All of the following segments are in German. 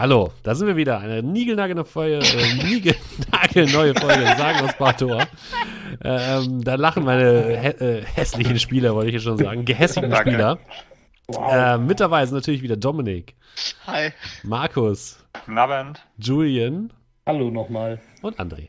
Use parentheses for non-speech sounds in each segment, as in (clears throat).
Hallo, da sind wir wieder. Eine niegelnagelneue Folge, äh, niegelnagelneue Folge, sagen aus Bartor. Ähm, da lachen meine hä äh, hässlichen Spieler, wollte ich jetzt schon sagen, gehässigen Danke. Spieler. Wow. Äh, mit dabei sind natürlich wieder Dominik, Hi. Markus, Guten Abend. Julian Hallo nochmal. und André.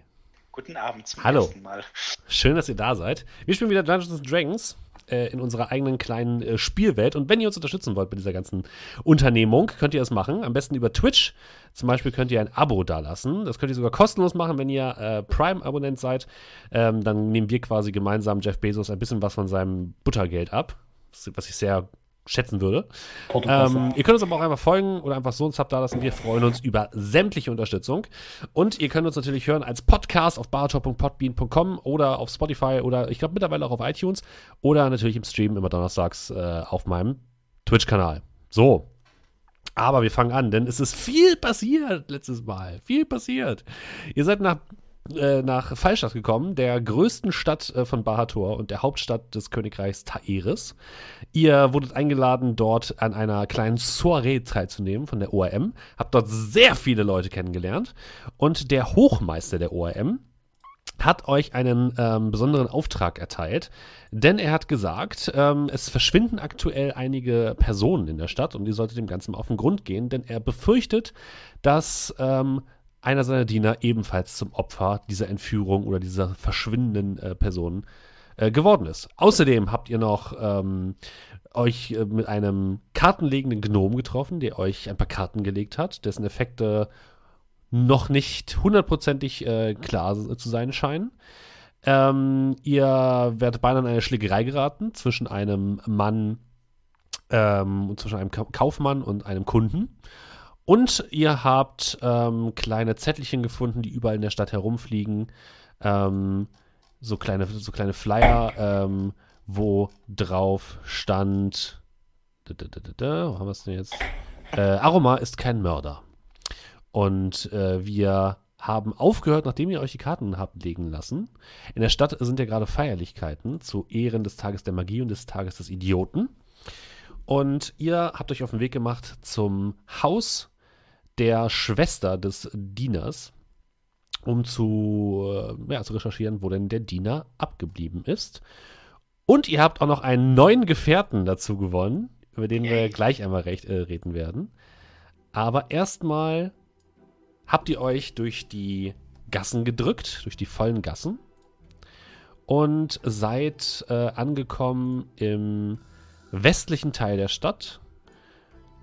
Guten Abend zum Hallo. ersten Mal. Schön, dass ihr da seid. Wir spielen wieder Dungeons and Dragons äh, in unserer eigenen kleinen äh, Spielwelt. Und wenn ihr uns unterstützen wollt bei dieser ganzen Unternehmung, könnt ihr das machen. Am besten über Twitch. Zum Beispiel könnt ihr ein Abo dalassen. Das könnt ihr sogar kostenlos machen, wenn ihr äh, Prime-Abonnent seid. Ähm, dann nehmen wir quasi gemeinsam Jeff Bezos ein bisschen was von seinem Buttergeld ab. Was ich sehr schätzen würde. Ähm, ihr könnt uns aber auch einfach folgen oder einfach so einen Sub da lassen. Wir freuen uns über sämtliche Unterstützung. Und ihr könnt uns natürlich hören als Podcast auf bartop.podbean.com oder auf Spotify oder ich glaube mittlerweile auch auf iTunes oder natürlich im Stream immer donnerstags äh, auf meinem Twitch-Kanal. So. Aber wir fangen an, denn es ist viel passiert letztes Mal. Viel passiert. Ihr seid nach äh, nach Fallstadt gekommen, der größten Stadt äh, von Bahator und der Hauptstadt des Königreichs Taeris. Ihr wurdet eingeladen, dort an einer kleinen Soiree teilzunehmen von der ORM. Habt dort sehr viele Leute kennengelernt. Und der Hochmeister der ORM hat euch einen ähm, besonderen Auftrag erteilt, denn er hat gesagt, ähm, es verschwinden aktuell einige Personen in der Stadt und ihr solltet dem Ganzen mal auf den Grund gehen, denn er befürchtet, dass ähm, einer seiner Diener ebenfalls zum Opfer dieser Entführung oder dieser verschwindenden äh, Person äh, geworden ist. Außerdem habt ihr noch ähm, euch äh, mit einem kartenlegenden Gnom getroffen, der euch ein paar Karten gelegt hat, dessen Effekte noch nicht hundertprozentig äh, klar zu sein scheinen. Ähm, ihr werdet beinahe in eine Schlägerei geraten zwischen einem Mann, ähm, zwischen einem Ka Kaufmann und einem Kunden. Und ihr habt ähm, kleine Zettelchen gefunden, die überall in der Stadt herumfliegen. Ähm, so, kleine, so kleine Flyer, ähm, wo drauf stand. Da, da, da, da, da, wo haben wir es denn jetzt? Äh, Aroma ist kein Mörder. Und äh, wir haben aufgehört, nachdem ihr euch die Karten habt legen lassen. In der Stadt sind ja gerade Feierlichkeiten zu Ehren des Tages der Magie und des Tages des Idioten. Und ihr habt euch auf den Weg gemacht zum Haus der Schwester des Dieners, um zu, äh, ja, zu recherchieren, wo denn der Diener abgeblieben ist. Und ihr habt auch noch einen neuen Gefährten dazu gewonnen, über den wir gleich einmal recht, äh, reden werden. Aber erstmal habt ihr euch durch die Gassen gedrückt, durch die vollen Gassen und seid äh, angekommen im westlichen Teil der Stadt.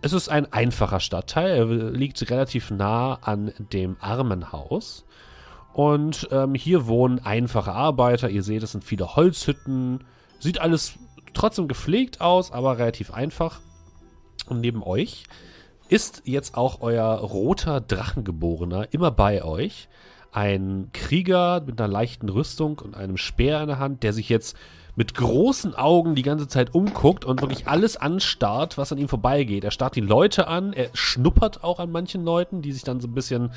Es ist ein einfacher Stadtteil, er liegt relativ nah an dem Armenhaus. Und ähm, hier wohnen einfache Arbeiter. Ihr seht, es sind viele Holzhütten. Sieht alles trotzdem gepflegt aus, aber relativ einfach. Und neben euch ist jetzt auch euer roter Drachengeborener immer bei euch. Ein Krieger mit einer leichten Rüstung und einem Speer in der Hand, der sich jetzt mit großen Augen die ganze Zeit umguckt und wirklich alles anstarrt, was an ihm vorbeigeht. Er starrt die Leute an, er schnuppert auch an manchen Leuten, die sich dann so ein bisschen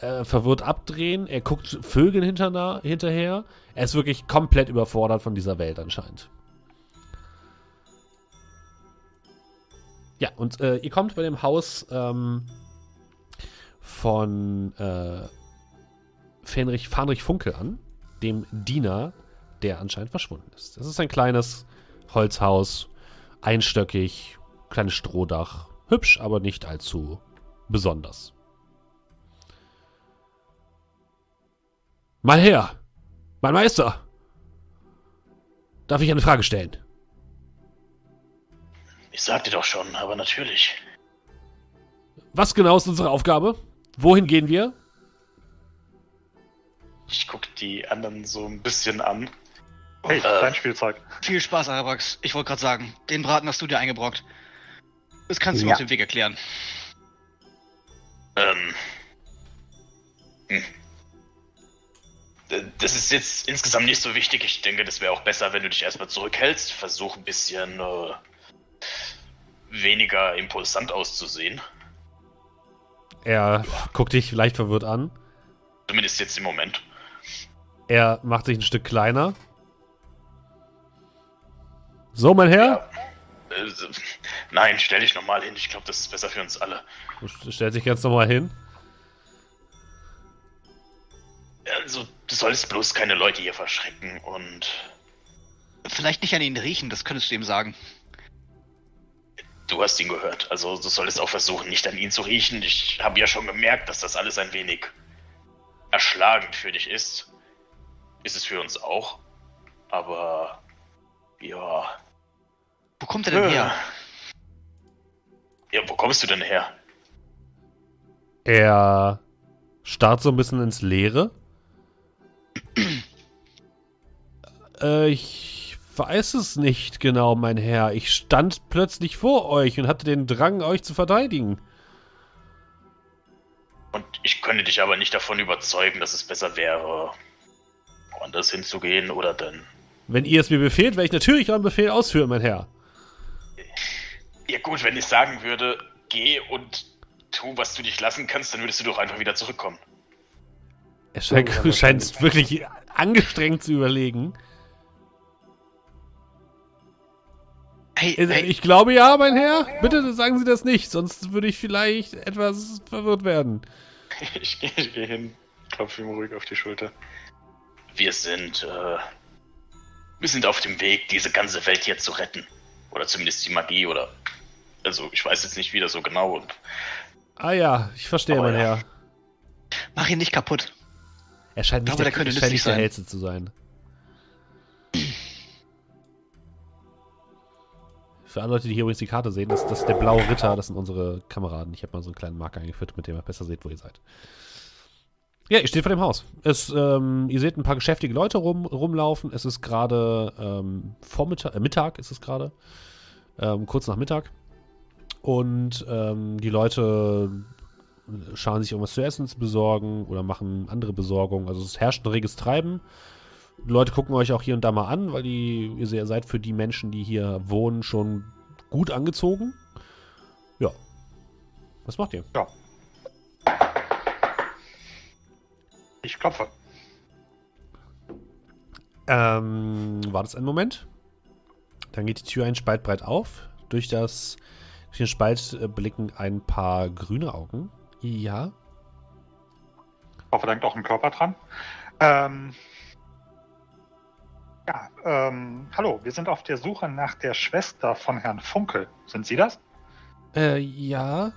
äh, verwirrt abdrehen. Er guckt Vögeln hinterna- hinterher. Er ist wirklich komplett überfordert von dieser Welt anscheinend. Ja, und äh, ihr kommt bei dem Haus ähm, von äh, Fenrich, Fanrich Funkel an, dem Diener, der anscheinend verschwunden ist. Das ist ein kleines Holzhaus, einstöckig, kleines Strohdach, hübsch, aber nicht allzu besonders. Mal her, mein Meister. Darf ich eine Frage stellen? Ich sagte doch schon, aber natürlich. Was genau ist unsere Aufgabe? Wohin gehen wir? Ich guck die anderen so ein bisschen an. Hey, Äh. dein Spielzeug. Viel Spaß, Arabax. Ich wollte gerade sagen, den Braten hast du dir eingebrockt. Das kannst du mir Ja. auf dem Weg erklären. Ähm. Hm. Das ist jetzt insgesamt nicht so wichtig. Ich denke, das wäre auch besser, wenn du dich erstmal zurückhältst. Versuch ein bisschen äh, weniger impulsant auszusehen. Er guckt dich leicht verwirrt an. Zumindest jetzt im Moment. Er macht sich ein Stück kleiner. So, mein Herr, Äh, nein, stell dich nochmal hin. Ich glaube, das ist besser für uns alle. Du stellst dich jetzt nochmal hin. Also, du solltest bloß keine Leute hier verschrecken und. Vielleicht nicht an ihn riechen, das könntest du ihm sagen. Du hast ihn gehört. Also, du solltest auch versuchen, nicht an ihn zu riechen. Ich habe ja schon gemerkt, dass das alles ein wenig erschlagend für dich ist. Ist es für uns auch. Aber. Ja. Wo kommt er denn her? Ja, wo kommst du denn her? Er starrt so ein bisschen ins Leere. (clears throat) äh, ich weiß es nicht genau, mein Herr. Ich stand plötzlich vor euch und hatte den Drang, euch zu verteidigen. Und ich könnte dich aber nicht davon überzeugen, dass es besser wäre, woanders hinzugehen oder denn. Wenn ihr es mir befehlt, werde ich natürlich euren Befehl ausführen, mein Herr. Ja gut, wenn ich sagen würde, geh und tu, was du dich lassen kannst, dann würdest du doch einfach wieder zurückkommen. Er scheint, Ja, (laughs) scheint wirklich angestrengt zu überlegen. Hey, hey, Ich glaube ja, mein Herr. Bitte sagen Sie das nicht, sonst würde ich vielleicht etwas verwirrt werden. (laughs) Ich gehe ich geh hin, klopfe ihm ruhig auf die Schulter. Wir sind, äh, wir sind auf dem Weg, diese ganze Welt hier zu retten. Oder zumindest die Magie oder, also ich weiß jetzt nicht wieder so genau. Und Ah ja, ich verstehe, Aber mein ja. Herr. mach ihn nicht kaputt. Er scheint nicht, glaube, der, der er scheint der sein. Hellste zu sein. Für alle Leute, die hier übrigens die Karte sehen, das, das ist der blaue Ritter, das sind unsere Kameraden. Ich habe mal so einen kleinen Marker eingeführt, mit dem ihr besser seht, wo ihr seid. Ja, ihr steht vor dem Haus. Es, ähm, ihr seht ein paar geschäftige Leute rum, rumlaufen. Es ist gerade ähm, Vormittag, äh, Mittag ist es gerade. Ähm, kurz nach Mittag. Und ähm, die Leute schauen sich irgendwas zu essen zu besorgen oder machen andere Besorgungen. Also es herrscht ein reges Treiben. Die Leute gucken euch auch hier und da mal an, weil die, ihr se- seid für die Menschen, die hier wohnen, schon gut angezogen. Ja. Was macht ihr? Ich klopfe. Ähm, war das ein Moment? Dann geht die Tür ein Spalt breit auf. Durch das durch den Spalt äh, blicken ein paar grüne Augen. Ja. Ich hoffe, da hängt auch ein Körper dran. Ähm, ja, ähm, hallo, wir sind auf der Suche nach der Schwester von Herrn Funkel. Sind Sie das? Äh, ja.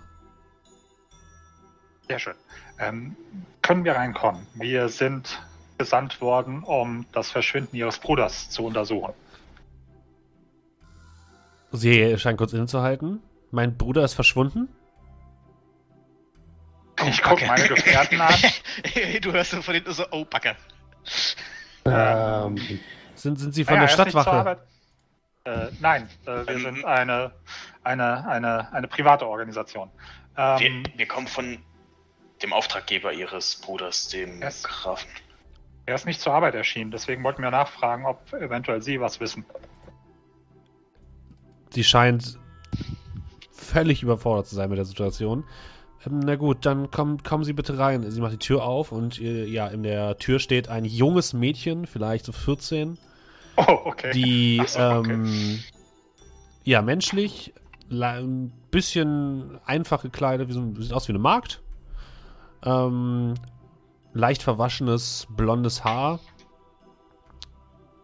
Sehr schön. Ähm, können wir reinkommen? Wir sind gesandt worden, um das Verschwinden Ihres Bruders zu untersuchen. Sie scheint kurz innezuhalten. Mein Bruder ist verschwunden. Ich gucke meine Gefährten an. (laughs) du hörst so von hinten so, oh, Backe. Ähm, Sind, sind Sie von Naja, der er Stadtwache? Äh, nein, äh, wir sind eine, eine, eine, eine private Organisation. wir, Ähm, wir kommen von dem Auftraggeber ihres Bruders, dem Yes. Grafen. er ist nicht zur Arbeit erschienen, deswegen wollten wir nachfragen, ob eventuell Sie was wissen. Sie scheint völlig überfordert zu sein mit der Situation. Ähm, na gut, dann komm, kommen Sie bitte rein. Sie macht die Tür auf und äh, ja, in der Tür steht ein junges Mädchen, vielleicht so 14, (laughs) Oh, okay. die so, okay. ähm, ja menschlich, ein bisschen einfach gekleidet, wie so, sieht aus wie eine Magd. Ähm, leicht verwaschenes blondes Haar.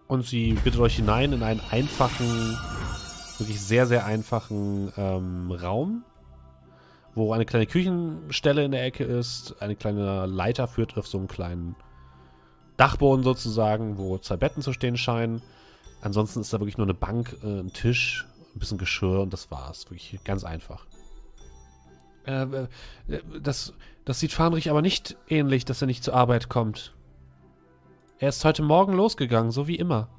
Und sie bittet euch hinein in einen einfachen, wirklich sehr, sehr einfachen ähm, Raum, wo eine kleine Küchenstelle in der Ecke ist. Eine kleine Leiter führt auf so einen kleinen Dachboden sozusagen, wo zwei Betten zu stehen scheinen. Ansonsten ist da wirklich nur eine Bank, äh, ein Tisch, ein bisschen Geschirr und das war's. Wirklich ganz einfach. Äh, äh, das, das sieht Fahnrich aber nicht ähnlich, dass er nicht zur Arbeit kommt. Er ist heute Morgen losgegangen, so wie immer.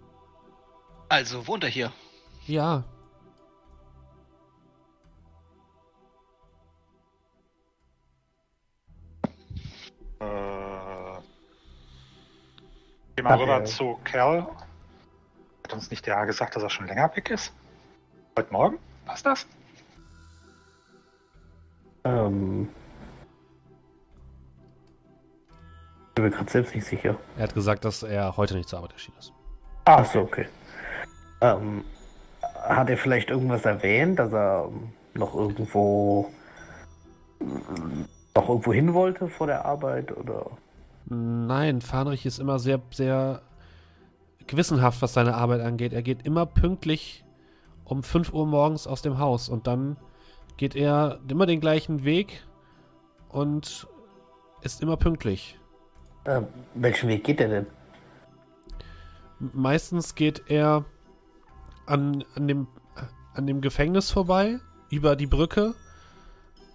Also, wohnt er hier? Ja, Äh, geh mal rüber zu Kerl. Hat uns nicht der gesagt, dass er schon länger weg ist? Heute Morgen? Passt das? ähm, bin mir gerade selbst nicht sicher. er hat gesagt, dass er heute nicht zur Arbeit erschienen ist. Ah, Achso, okay. Ähm, hat er vielleicht irgendwas erwähnt, dass er noch irgendwo noch irgendwo hin wollte vor der Arbeit oder? Nein, Fahnrich ist immer sehr, sehr gewissenhaft, was seine Arbeit angeht. Er geht immer pünktlich um 5 Uhr morgens aus dem Haus und dann geht er immer den gleichen Weg und ist immer pünktlich. Äh, welchen Weg geht er denn? Meistens geht er an, an, dem, an dem Gefängnis vorbei, über die Brücke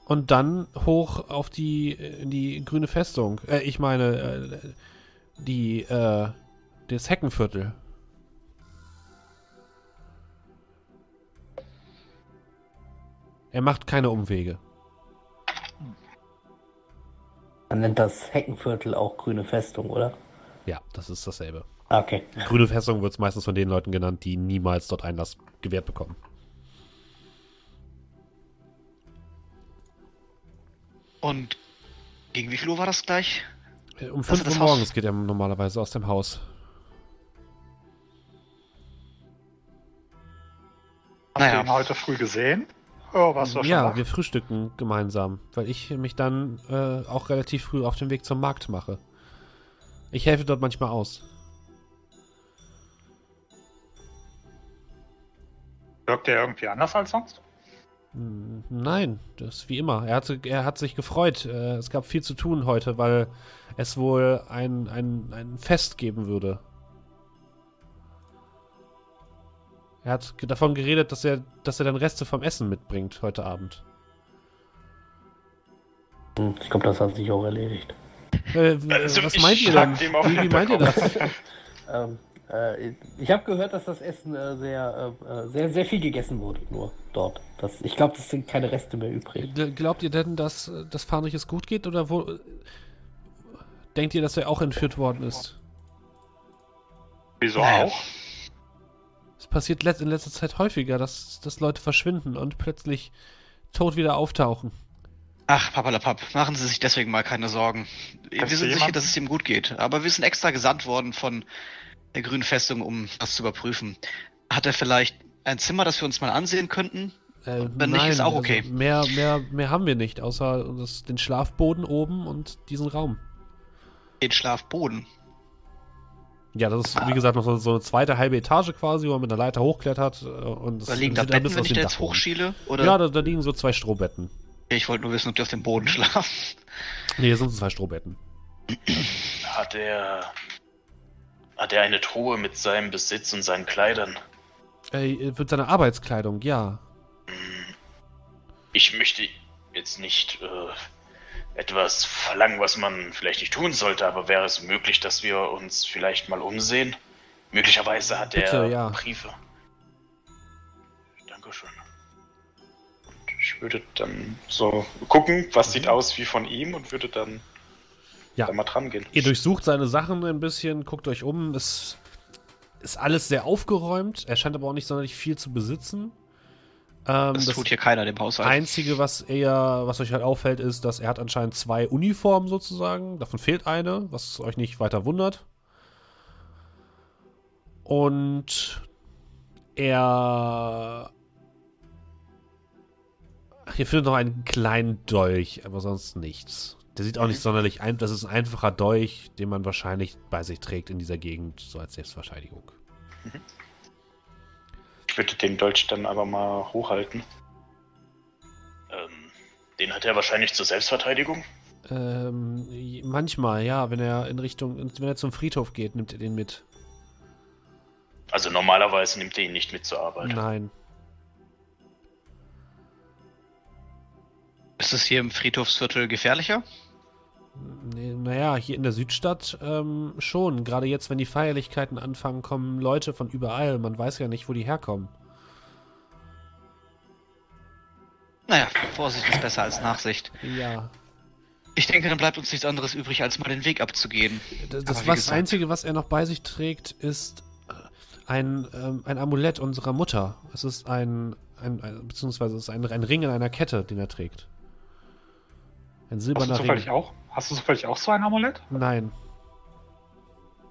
und dann hoch auf die, die grüne Festung. Äh, ich meine, äh, die, äh, das Heckenviertel. Er macht keine Umwege. Man nennt das Heckenviertel auch grüne Festung, oder? Ja, das ist dasselbe. Ah, Okay. Grüne Festung wird es meistens von den Leuten genannt, die niemals dort Einlass gewährt bekommen. Und gegen wie viel Uhr war das gleich? Äh, Um Also 5 Uhr Haus- morgens geht er normalerweise aus dem Haus. Habt ihr Naja. ihn heute früh gesehen? Oh, warst du schon Ja, wach? wir frühstücken gemeinsam, weil ich mich dann äh, auch relativ früh auf den Weg zum Markt mache. Ich helfe dort manchmal aus. Wirkt er irgendwie anders als sonst? Hm, Nein, das ist wie immer. Er, hatte, er hat sich gefreut. Äh, Es gab viel zu tun heute, weil es wohl ein, ein, ein Fest geben würde. Er hat davon geredet, dass er, dass er dann Reste vom Essen mitbringt heute Abend. Hm, Ich glaube, das hat sich auch erledigt. Äh, (laughs) Also, was meint ihr denn? Wie, wie meint ihr das? (laughs) Ähm, äh, ich habe gehört, dass das Essen äh, sehr, äh, äh, sehr, sehr viel gegessen wurde, nur dort. Das, ich glaube, das sind keine Reste mehr übrig. Gl- Glaubt ihr denn, dass das Fahnrich es gut geht oder wo äh, denkt ihr, dass er auch entführt worden ist? Wieso Naja. auch? Es passiert let in letzter Zeit häufiger, dass, dass Leute verschwinden und plötzlich tot wieder auftauchen. Ach, papalapap, machen Sie sich deswegen mal keine Sorgen. Wir Kennst du sind sicher, dass es ihm gut geht. Aber wir sind extra gesandt worden von der Grünen Festung, um das zu überprüfen. Hat er vielleicht ein Zimmer, das wir uns mal ansehen könnten? Äh, Wenn nicht, ist auch also okay. mehr, mehr, mehr haben wir nicht, außer das, den Schlafboden oben und diesen Raum. Den Schlafboden. Ja, das ist, wie gesagt, noch so, so eine zweite halbe Etage quasi, wo man mit einer Leiter hochklettert. äh, Und Da liegen da ein Betten, bisschen wenn ich da jetzt hochschiele? Oder? Ja, da, da liegen so zwei Strohbetten. ich wollte nur wissen, ob die auf dem Boden schlafen. Nee, hier sind zwei Strohbetten. Hat er. Hat er eine Truhe mit seinem Besitz und seinen Kleidern? Äh, wird seine Arbeitskleidung, ja. Ich möchte jetzt nicht äh, etwas verlangen, was man vielleicht nicht tun sollte, aber wäre es möglich, dass wir uns vielleicht mal umsehen? Möglicherweise hat Bitte, er ja. Briefe. Dankeschön. Und ich würde dann so gucken, was sieht aus wie von ihm und würde dann Mhm. Ja. da mal dran gehen. Ihr durchsucht seine Sachen ein bisschen, guckt euch um. Es ist alles sehr aufgeräumt. Er scheint aber auch nicht sonderlich viel zu besitzen. Ähm, Das, das tut hier keiner dem Haushalt. Einzige, was eher, was euch halt auffällt, ist, dass er hat anscheinend zwei Uniformen sozusagen. Davon fehlt eine, was euch nicht weiter wundert. Und er. Ach, ihr findet noch einen kleinen Dolch, aber sonst nichts. Der sieht auch nicht sonderlich ein. Das ist ein einfacher Dolch, den man wahrscheinlich bei sich trägt in dieser Gegend, so als Selbstverteidigung. Ich würde den Dolch dann aber mal hochhalten. Ähm, den hat er wahrscheinlich zur Selbstverteidigung. Ähm, manchmal, ja, wenn er in Richtung, wenn er zum Friedhof geht, nimmt er den mit. Also normalerweise nimmt er ihn nicht mit zur Arbeit. Nein. Ist es hier im Friedhofsviertel gefährlicher? Naja, hier in der Südstadt ähm, schon. Gerade jetzt, wenn die Feierlichkeiten anfangen, kommen Leute von überall. Man weiß ja nicht, wo die herkommen. Naja, Vorsicht ist besser als Nachsicht. Ja. Ich denke, dann bleibt uns nichts anderes übrig, als mal den Weg abzugehen. Das, das was gesagt- Einzige, was er noch bei sich trägt, ist äh, ein, ähm, ein Amulett unserer Mutter. Es ist ein, ein, ein beziehungsweise es ist ein, ein Ring in einer Kette, den er trägt. Ein silberner zufällig Ring. auch? Hast du zufällig auch so ein Amulett? Nein.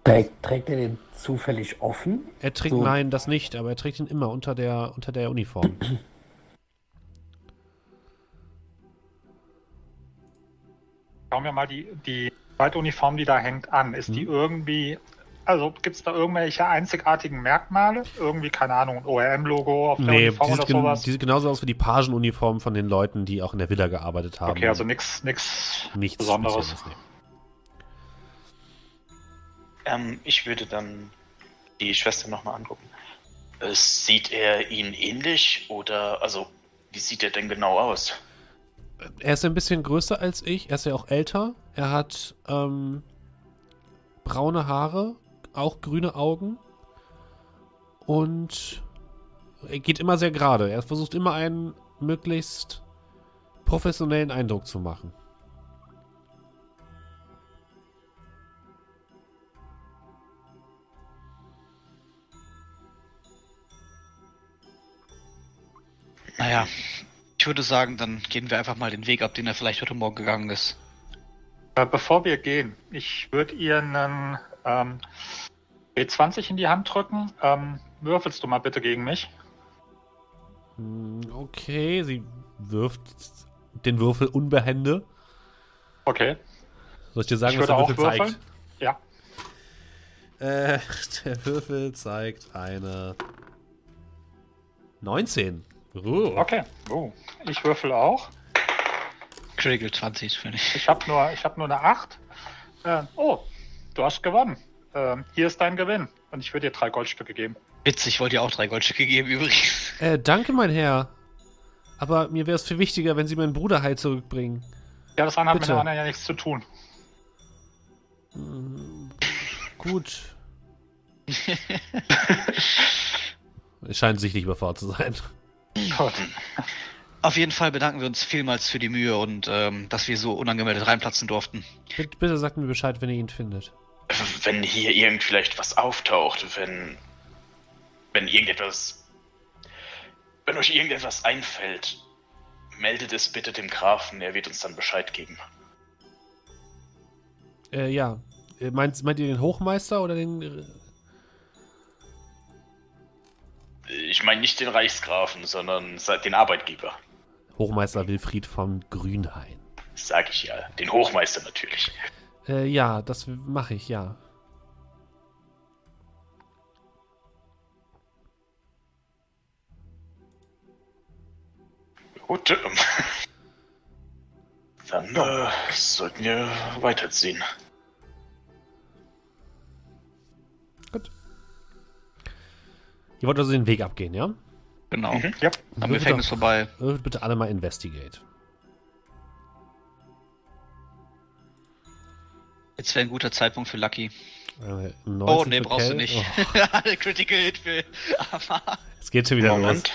Trägt, trägt er den zufällig offen? Er trägt, So. nein, das nicht, aber er trägt ihn immer unter der, unter der Uniform. (clears throat) Schauen wir mal die, die zweite Uniform, die da hängt, an. Ist die Mhm. irgendwie, also gibt es da irgendwelche einzigartigen Merkmale? Irgendwie, keine Ahnung, ein ORM-Logo auf der nee, die Uniform sieht, oder gen- sowas? die sieht genauso aus wie die Pagenuniform von den Leuten, die auch in der Villa gearbeitet haben. okay, also nichts nix nichts Besonderes. Spezielles, nee. Ähm, ich würde dann die Schwester nochmal angucken. Äh, sieht er ihn ähnlich oder, also, wie sieht er denn genau aus? Er ist ein bisschen größer als ich, er ist ja auch älter. Er hat ähm, braune Haare, auch grüne Augen. Und er geht immer sehr gerade. Er versucht immer einen möglichst professionellen Eindruck zu machen. Naja, ich würde sagen, dann gehen wir einfach mal den Weg ab, den er vielleicht heute Morgen gegangen ist. Äh, bevor wir gehen, ich würde ihr einen ähm, B20 in die Hand drücken. Ähm, würfelst du mal bitte gegen mich? Hm, Okay, sie wirft den Würfel unbehende. Okay. Soll ich dir sagen, ich was der auch Würfel würfeln. zeigt? Ja. Äh, (laughs) der Würfel zeigt eine 19. Uh. Okay. Oh. Ich würfel auch. Critical 20 finde ich. Ich habe nur, ich hab nur eine 8. Äh, oh, du hast gewonnen. Ähm, hier ist dein Gewinn. Und ich würde dir drei Goldstücke geben. Witzig, ich wollte dir auch drei Goldstücke geben (laughs) übrigens. Äh, danke, mein Herr. Aber mir wäre es viel wichtiger, wenn Sie meinen Bruder heil zurückbringen. Ja, das eine hat mit dem anderen ja nichts zu tun. Hm, gut. (laughs) es scheint sichtlich überfordert zu sein. Gut. Auf jeden Fall bedanken wir uns vielmals für die Mühe und ähm, dass wir so unangemeldet reinplatzen durften. Bitte, bitte sagt mir Bescheid, wenn ihr ihn findet. Wenn hier irgend vielleicht was auftaucht, wenn, wenn irgendetwas, wenn euch irgendetwas einfällt, meldet es bitte dem Grafen, er wird uns dann Bescheid geben. Äh, ja. Äh, Meint, meint ihr den Hochmeister oder den. äh, Ich meine nicht den Reichsgrafen, sondern den Arbeitgeber. Hochmeister Wilfried von Grünhain? Sag ich ja. Den Hochmeister natürlich. Äh, ja, das mache ich, ja. Gut, ähm, dann äh, sollten wir weiterziehen. Gut. Ihr wollt also den Weg abgehen, ja? Genau. Mhm. Ja. Am Gefängnis vorbei. würfelt bitte alle mal Investigate. Jetzt wäre ein guter Zeitpunkt für Lucky. Äh, Oh, 19 nee, brauchst du Kell. nicht. Oh, (laughs) Critical Hit für Amar. es geht schon wieder Moment.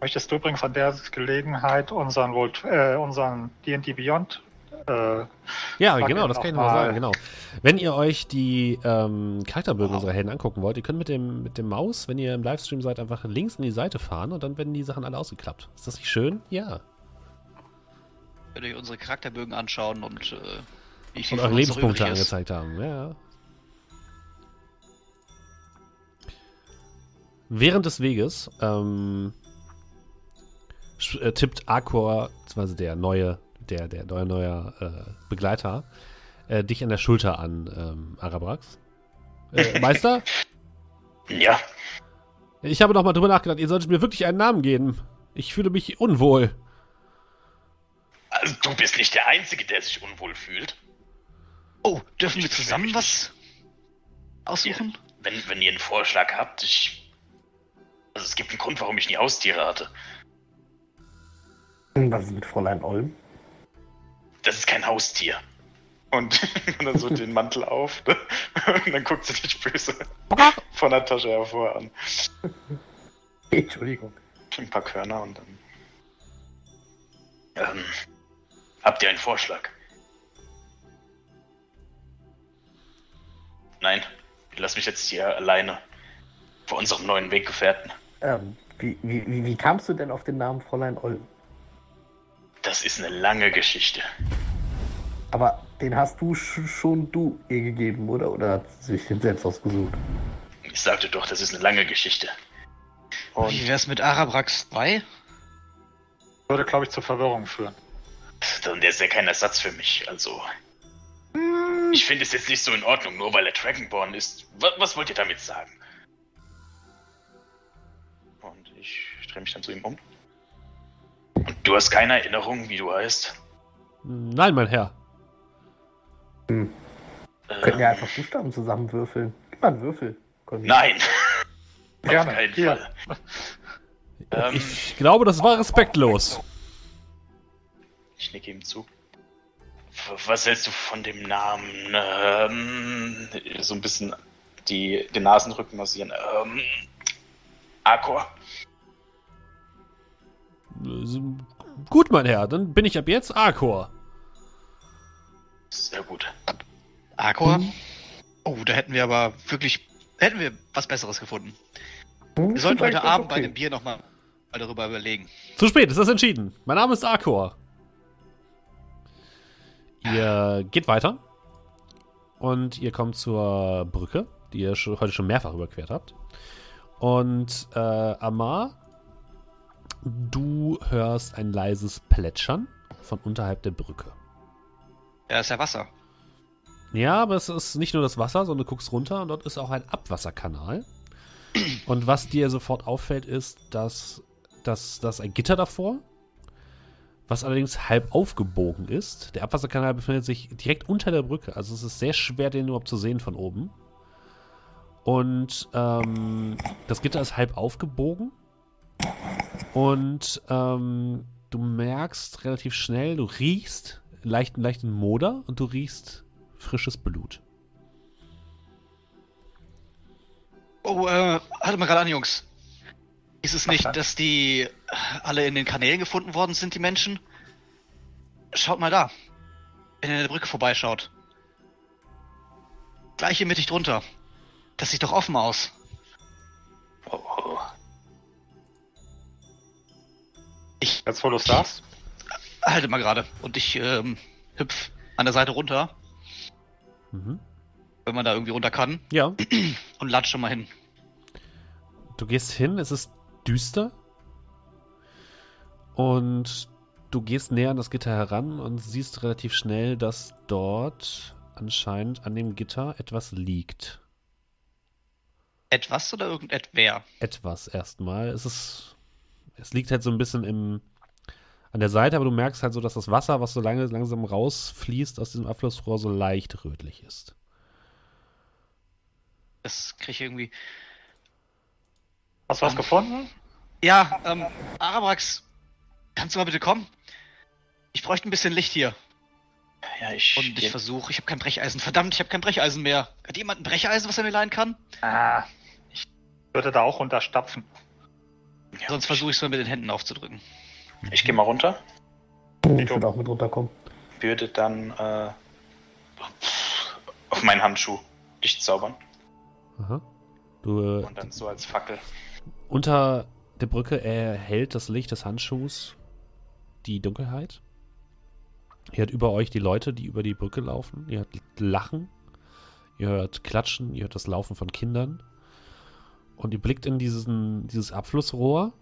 Möchtest du übrigens an der Gelegenheit unseren Volt, äh, unseren D&D Beyond äh, Ja, genau, das kann ich mal. sagen, genau. Wenn ihr euch die ähm, Charakterbögen Wow. unserer Helden angucken wollt, ihr könnt mit dem, mit dem Maus, wenn ihr im Livestream seid, einfach links in die Seite fahren und dann werden die Sachen alle ausgeklappt. Ist das nicht schön? Ja. Könnt ihr euch unsere Charakterbögen anschauen und äh, viel Und eure Lebenspunkte angezeigt haben. Ja. Während des Weges ähm, äh, tippt Arcor, beziehungsweise der neue, der, der neue, neue äh, Begleiter, äh, dich an der Schulter an, ähm, Arabrax. Äh, (laughs) Meister, Ja, ich habe noch mal drüber nachgedacht, ihr solltet mir wirklich einen Namen geben. Ich fühle mich unwohl. also du bist nicht der Einzige, der sich unwohl fühlt. Oh, dürfen wir zusammen was aussuchen? Wenn, wenn ihr einen Vorschlag habt, ich. Also es gibt einen Grund, warum ich nie Haustiere hatte. Was ist mit Fräulein Olm? Das ist kein Haustier. Und, und (laughs) dann so den Mantel auf. ne? Und dann guckt sie dich böse von der Tasche hervor an. Entschuldigung. Ein paar Körner und dann. Ähm, habt ihr einen Vorschlag? Nein, lass mich jetzt hier alleine vor unserem neuen Weggefährten. Ähm, wie, wie, wie, wie kamst du denn auf den Namen Fräulein Olm? Das ist eine lange Geschichte. Aber Den hast du sch schon du ihr gegeben, oder? Oder hat sie sich den selbst ausgesucht? Ich sagte doch, das ist eine lange Geschichte. Und Wie wär's mit Arabrax 2? würde, glaube ich, zur Verwirrung führen. Und der ist ja kein Ersatz für mich, also. Ich finde es jetzt nicht so in Ordnung, nur weil er Dragonborn ist. Was, was wollt ihr damit sagen? Und ich drehe mich dann zu ihm um. Und du hast keine Erinnerung, wie du heißt? Nein, mein Herr. Könnten Äh, wir einfach Buchstaben zusammenwürfeln. Gib mal einen Würfel. Nein, (laughs) auf Gerne. keinen Hier. Fall. Ähm, Ich glaube, das war respektlos. Ich nicke ihm zu. Was hältst du von dem Namen? Ähm, so ein bisschen die, den Nasenrücken massieren. Ähm, Akor. Gut, mein Herr, dann bin ich ab jetzt Arkor. Sehr gut. Arkor? Oh, da hätten wir aber wirklich, hätten wir was Besseres gefunden. Hm, Wir sollten heute Abend bei okay. dem Bier nochmal darüber überlegen. Zu spät, ist das entschieden. Mein Name ist Arkor. Ihr geht weiter und ihr kommt zur Brücke, die ihr schon, heute schon mehrfach überquert habt. Und äh, Amar, du hörst ein leises Plätschern von unterhalb der Brücke. Ja, ist ja Wasser. Ja, aber es ist nicht nur das Wasser, sondern du guckst runter und dort ist auch ein Abwasserkanal. Und was dir sofort auffällt, ist, dass, dass, dass ein Gitter davor, was allerdings halb aufgebogen ist. Der Abwasserkanal befindet sich direkt unter der Brücke. Also es ist sehr schwer, den überhaupt zu sehen von oben. Und ähm, das Gitter ist halb aufgebogen. Und ähm, du merkst relativ schnell, du riechst leichten, leichten Moder und du riechst frisches Blut. Oh, äh, halt mal gerade an, Jungs. Ist es nicht, dass die äh, alle in den Kanälen gefunden worden sind, die Menschen? Schaut mal da. Wenn ihr an der Brücke vorbeischaut. Gleich hier mittig drunter. Das sieht doch offen aus. Oh, oh. Ich Jetzt, du sagst, halte mal gerade. Und ich ähm, hüpf an der Seite runter, Mhm. wenn man da irgendwie runter kann. Ja, Und latsch schon mal hin. du gehst hin, es ist düster. Und du gehst näher an das Gitter heran und siehst relativ schnell, dass dort anscheinend an dem Gitter etwas liegt. Etwas oder irgendetwer? Etwas erstmal. Es ist. Es liegt halt so ein bisschen im. An der Seite, aber du merkst halt so, dass das Wasser, was so lange, langsam rausfließt aus diesem Abflussrohr, so leicht rötlich ist. Das kriege ich irgendwie. Hast du was Ähm, gefunden? Ja, ähm, Arabrax, kannst du mal bitte kommen? Ich bräuchte ein bisschen Licht hier. Ja, ich. Und ich versuche, ich habe kein Brecheisen. Verdammt, ich habe kein Brecheisen mehr. Hat jemand ein Brecheisen, was er mir leihen kann? Ah, ich würde da auch runterstapfen. ja, Sonst versuche ich es mal mit den Händen aufzudrücken. Ich gehe mal runter. Ich würde auch mit runterkommen. Würde dann äh, auf meinen Handschuh Licht zaubern. Aha. Du, äh, Und dann so als Fackel. Unter der Brücke erhält das Licht des Handschuhs die Dunkelheit. Ihr hört über euch die Leute, die über die Brücke laufen. Ihr hört Lachen. Ihr hört Klatschen. Ihr hört das Laufen von Kindern. Und ihr blickt in diesen, dieses Abflussrohr,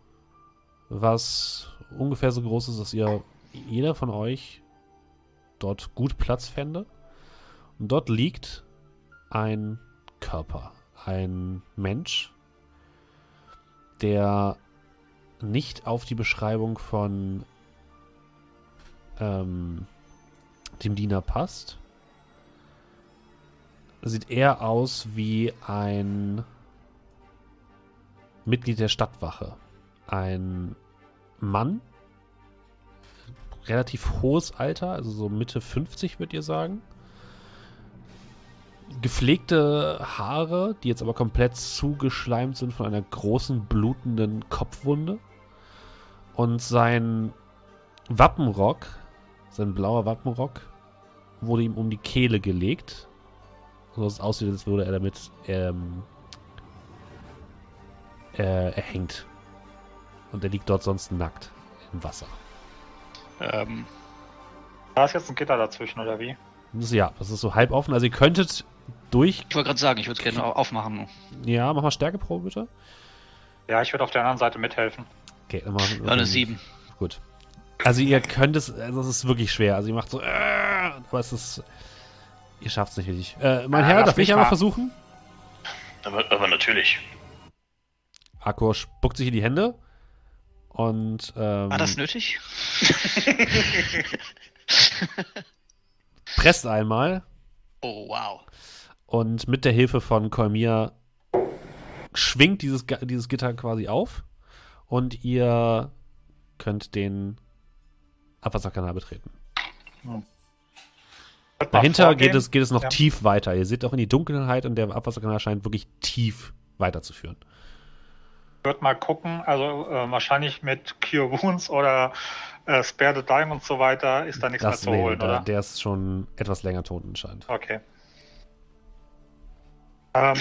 was ungefähr so groß ist, dass ihr jeder von euch dort gut Platz fände. Und dort liegt ein Körper. Ein Mensch, der nicht auf die Beschreibung von ähm, dem Diener passt. Sieht eher aus wie ein Mitglied der Stadtwache. Ein Mann, relativ hohes Alter, also so Mitte 50 würdet ihr sagen. Gepflegte Haare, die jetzt aber komplett zugeschleimt sind von einer großen blutenden Kopfwunde. Und sein Wappenrock, sein blauer Wappenrock, wurde ihm um die Kehle gelegt. So dass es aussieht, als würde er damit ähm, äh, erhängt. Und er liegt dort sonst nackt im Wasser. Ähm, Da ist jetzt ein Gitter dazwischen, oder wie? Ja, das ist so halb offen. Also ihr könntet durch. Ich wollte gerade sagen, ich würde es gerne au- aufmachen. Ja, mach mal Stärkeprobe bitte. Ja, ich würde auf der anderen Seite mithelfen. Okay, dann machen wir. Eine 7. Gut. Also ihr könnt es, also es ist wirklich schwer. Also ihr macht so, äh, aber es ist, ihr schafft es nicht richtig. Äh, mein Ah, Herr, darf ich einmal mal. versuchen? Aber, aber natürlich. Akko spuckt sich in die Hände und ähm, War das nötig? (laughs) presst einmal oh, wow. Und mit der Hilfe von Kolmir schwingt dieses, dieses Gitter quasi auf und ihr könnt den Abwasserkanal betreten. Mal Dahinter vorgehen. geht es, geht es noch Ja. tief weiter. Ihr seht auch in die Dunkelheit und der Abwasserkanal scheint wirklich tief weiterzuführen. Ich würde mal gucken, also äh, wahrscheinlich mit Cure Wounds oder äh, Spare the Dying und so weiter ist da nichts Das, mehr zu holen, oder? der ist schon etwas länger tot anscheinend. Okay. Ähm,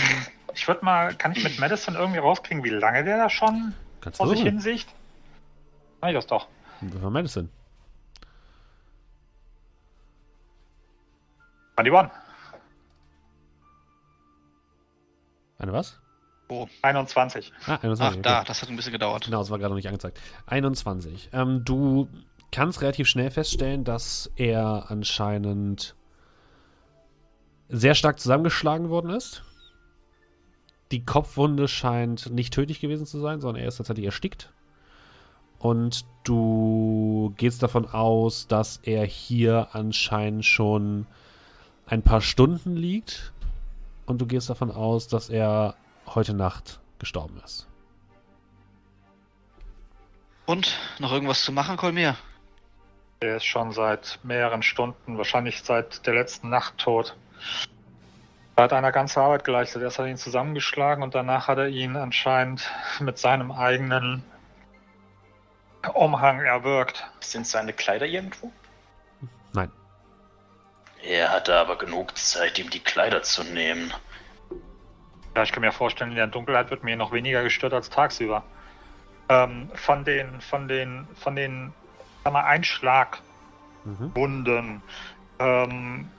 ich würde mal, kann ich mit Madison irgendwie rauskriegen, wie lange der da schon Kannst vor du sich hinsicht? Kann ich das doch. Für Medicine. 21. Eine was? 21. Ah, 21. Ach, okay. da, das hat ein bisschen gedauert. Genau, es war gerade noch nicht angezeigt. 21. Ähm, du kannst relativ schnell feststellen, dass er anscheinend sehr stark zusammengeschlagen worden ist. Die Kopfwunde scheint nicht tödlich gewesen zu sein, sondern er ist tatsächlich erstickt. Und du gehst davon aus, dass er hier anscheinend schon ein paar Stunden liegt. Und du gehst davon aus, dass er heute Nacht gestorben ist. Und noch irgendwas zu machen, Kolmir? Der ist schon seit mehreren Stunden, wahrscheinlich seit der letzten Nacht tot. Da hat einer ganze Arbeit geleistet. Erst hat er ihn zusammengeschlagen und danach hat er ihn anscheinend mit seinem eigenen Umhang erwürgt. Sind seine Kleider irgendwo? Nein. Er hatte aber genug Zeit, ihm die Kleider zu nehmen. Ja, ich kann mir vorstellen, in der Dunkelheit wird mir noch weniger gestört als tagsüber. Ähm, von den, von den, von den, sag mal, Einschlagwunden, Mhm. ähm,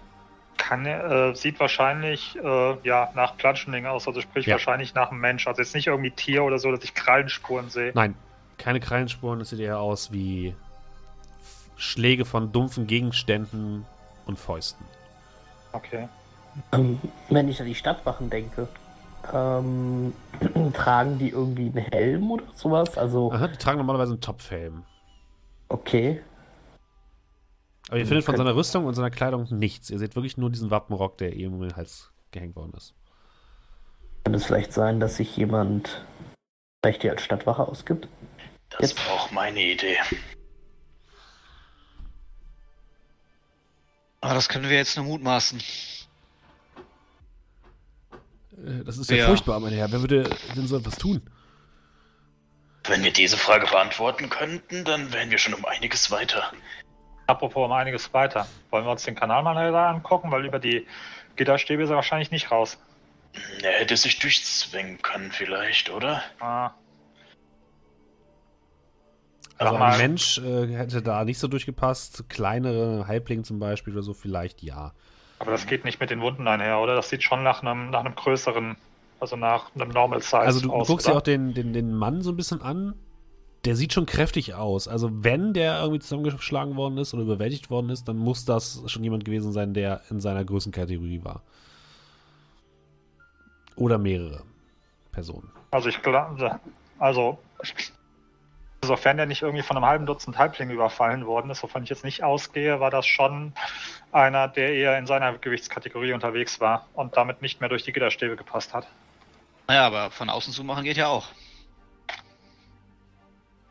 kann, äh, sieht wahrscheinlich, äh, ja, nach Bludgeoning aus, also sprich Ja. wahrscheinlich nach einem Mensch. Also jetzt nicht irgendwie Tier oder so, dass ich Krallenspuren sehe. Nein, keine Krallenspuren. Es sieht eher aus wie Schläge von dumpfen Gegenständen und Fäusten. Okay. Ähm, wenn ich an die Stadtwachen denke, ähm, (clears throat) tragen die irgendwie einen Helm oder sowas? Also, Aha, die tragen normalerweise einen Topfhelm. okay. Aber ihr findet von seiner Rüstung und seiner Kleidung nichts. Ihr seht wirklich nur diesen Wappenrock, der ihm um den Hals gehängt worden ist. Kann es vielleicht sein, dass sich jemand vielleicht hier als Stadtwache ausgibt? Das Jetzt- war auch meine Idee. Aber Ah, das können wir jetzt nur mutmaßen. Äh, Das ist ja, Ja. furchtbar, mein Herr. Wer würde denn so etwas tun? Wenn wir diese Frage beantworten könnten, dann wären wir schon um einiges weiter. Apropos um einiges weiter. Wollen wir uns den Kanal mal da angucken, weil über die Gitterstäbe ist er wahrscheinlich nicht raus. Er hätte sich durchzwingen können, vielleicht, oder? Ah. Also ein Mensch äh, hätte da nicht so durchgepasst. Kleinere Halblinge zum Beispiel oder so, vielleicht ja. Aber das geht nicht mit den Wunden einher, oder? Das sieht schon nach einem, nach einem größeren, also nach einem Normal Size Also du, aus. guckst dir auch den, den, den Mann so ein bisschen an. Der sieht schon kräftig aus. Also wenn der irgendwie zusammengeschlagen worden ist oder überwältigt worden ist, dann muss das schon jemand gewesen sein, der in seiner Größenkategorie war. Oder mehrere Personen. Also ich glaube, also sofern der nicht irgendwie von einem halben Dutzend Halblinge überfallen worden ist, wovon ich jetzt nicht ausgehe, war das schon einer, der eher in seiner Gewichtskategorie unterwegs war und damit nicht mehr durch die Gitterstäbe gepasst hat. Naja, aber von außen zu machen geht ja auch.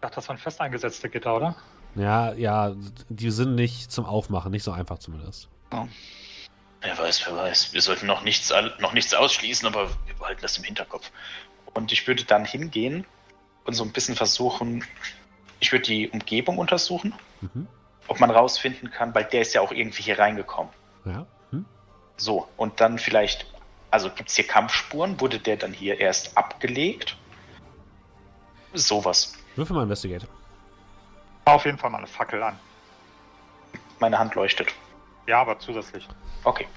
Ich dachte, das waren fest eingesetzte Gitter, oder? Ja, ja, die sind nicht zum Aufmachen, nicht so einfach zumindest. Wer weiß, wer weiß. Wir sollten noch nichts, noch nichts ausschließen, aber wir behalten das im Hinterkopf. Und ich würde dann hingehen und so ein bisschen versuchen, ich würde die Umgebung untersuchen, Mhm. ob man rausfinden kann, weil der ist ja auch irgendwie hier reingekommen. Ja. Hm? So. So, und dann vielleicht, also gibt es hier Kampfspuren? Wurde der dann hier erst abgelegt? Sowas. Würfel mal Investigate. Auf jeden Fall mal eine Fackel an. Meine Hand leuchtet. Ja, aber zusätzlich. Okay.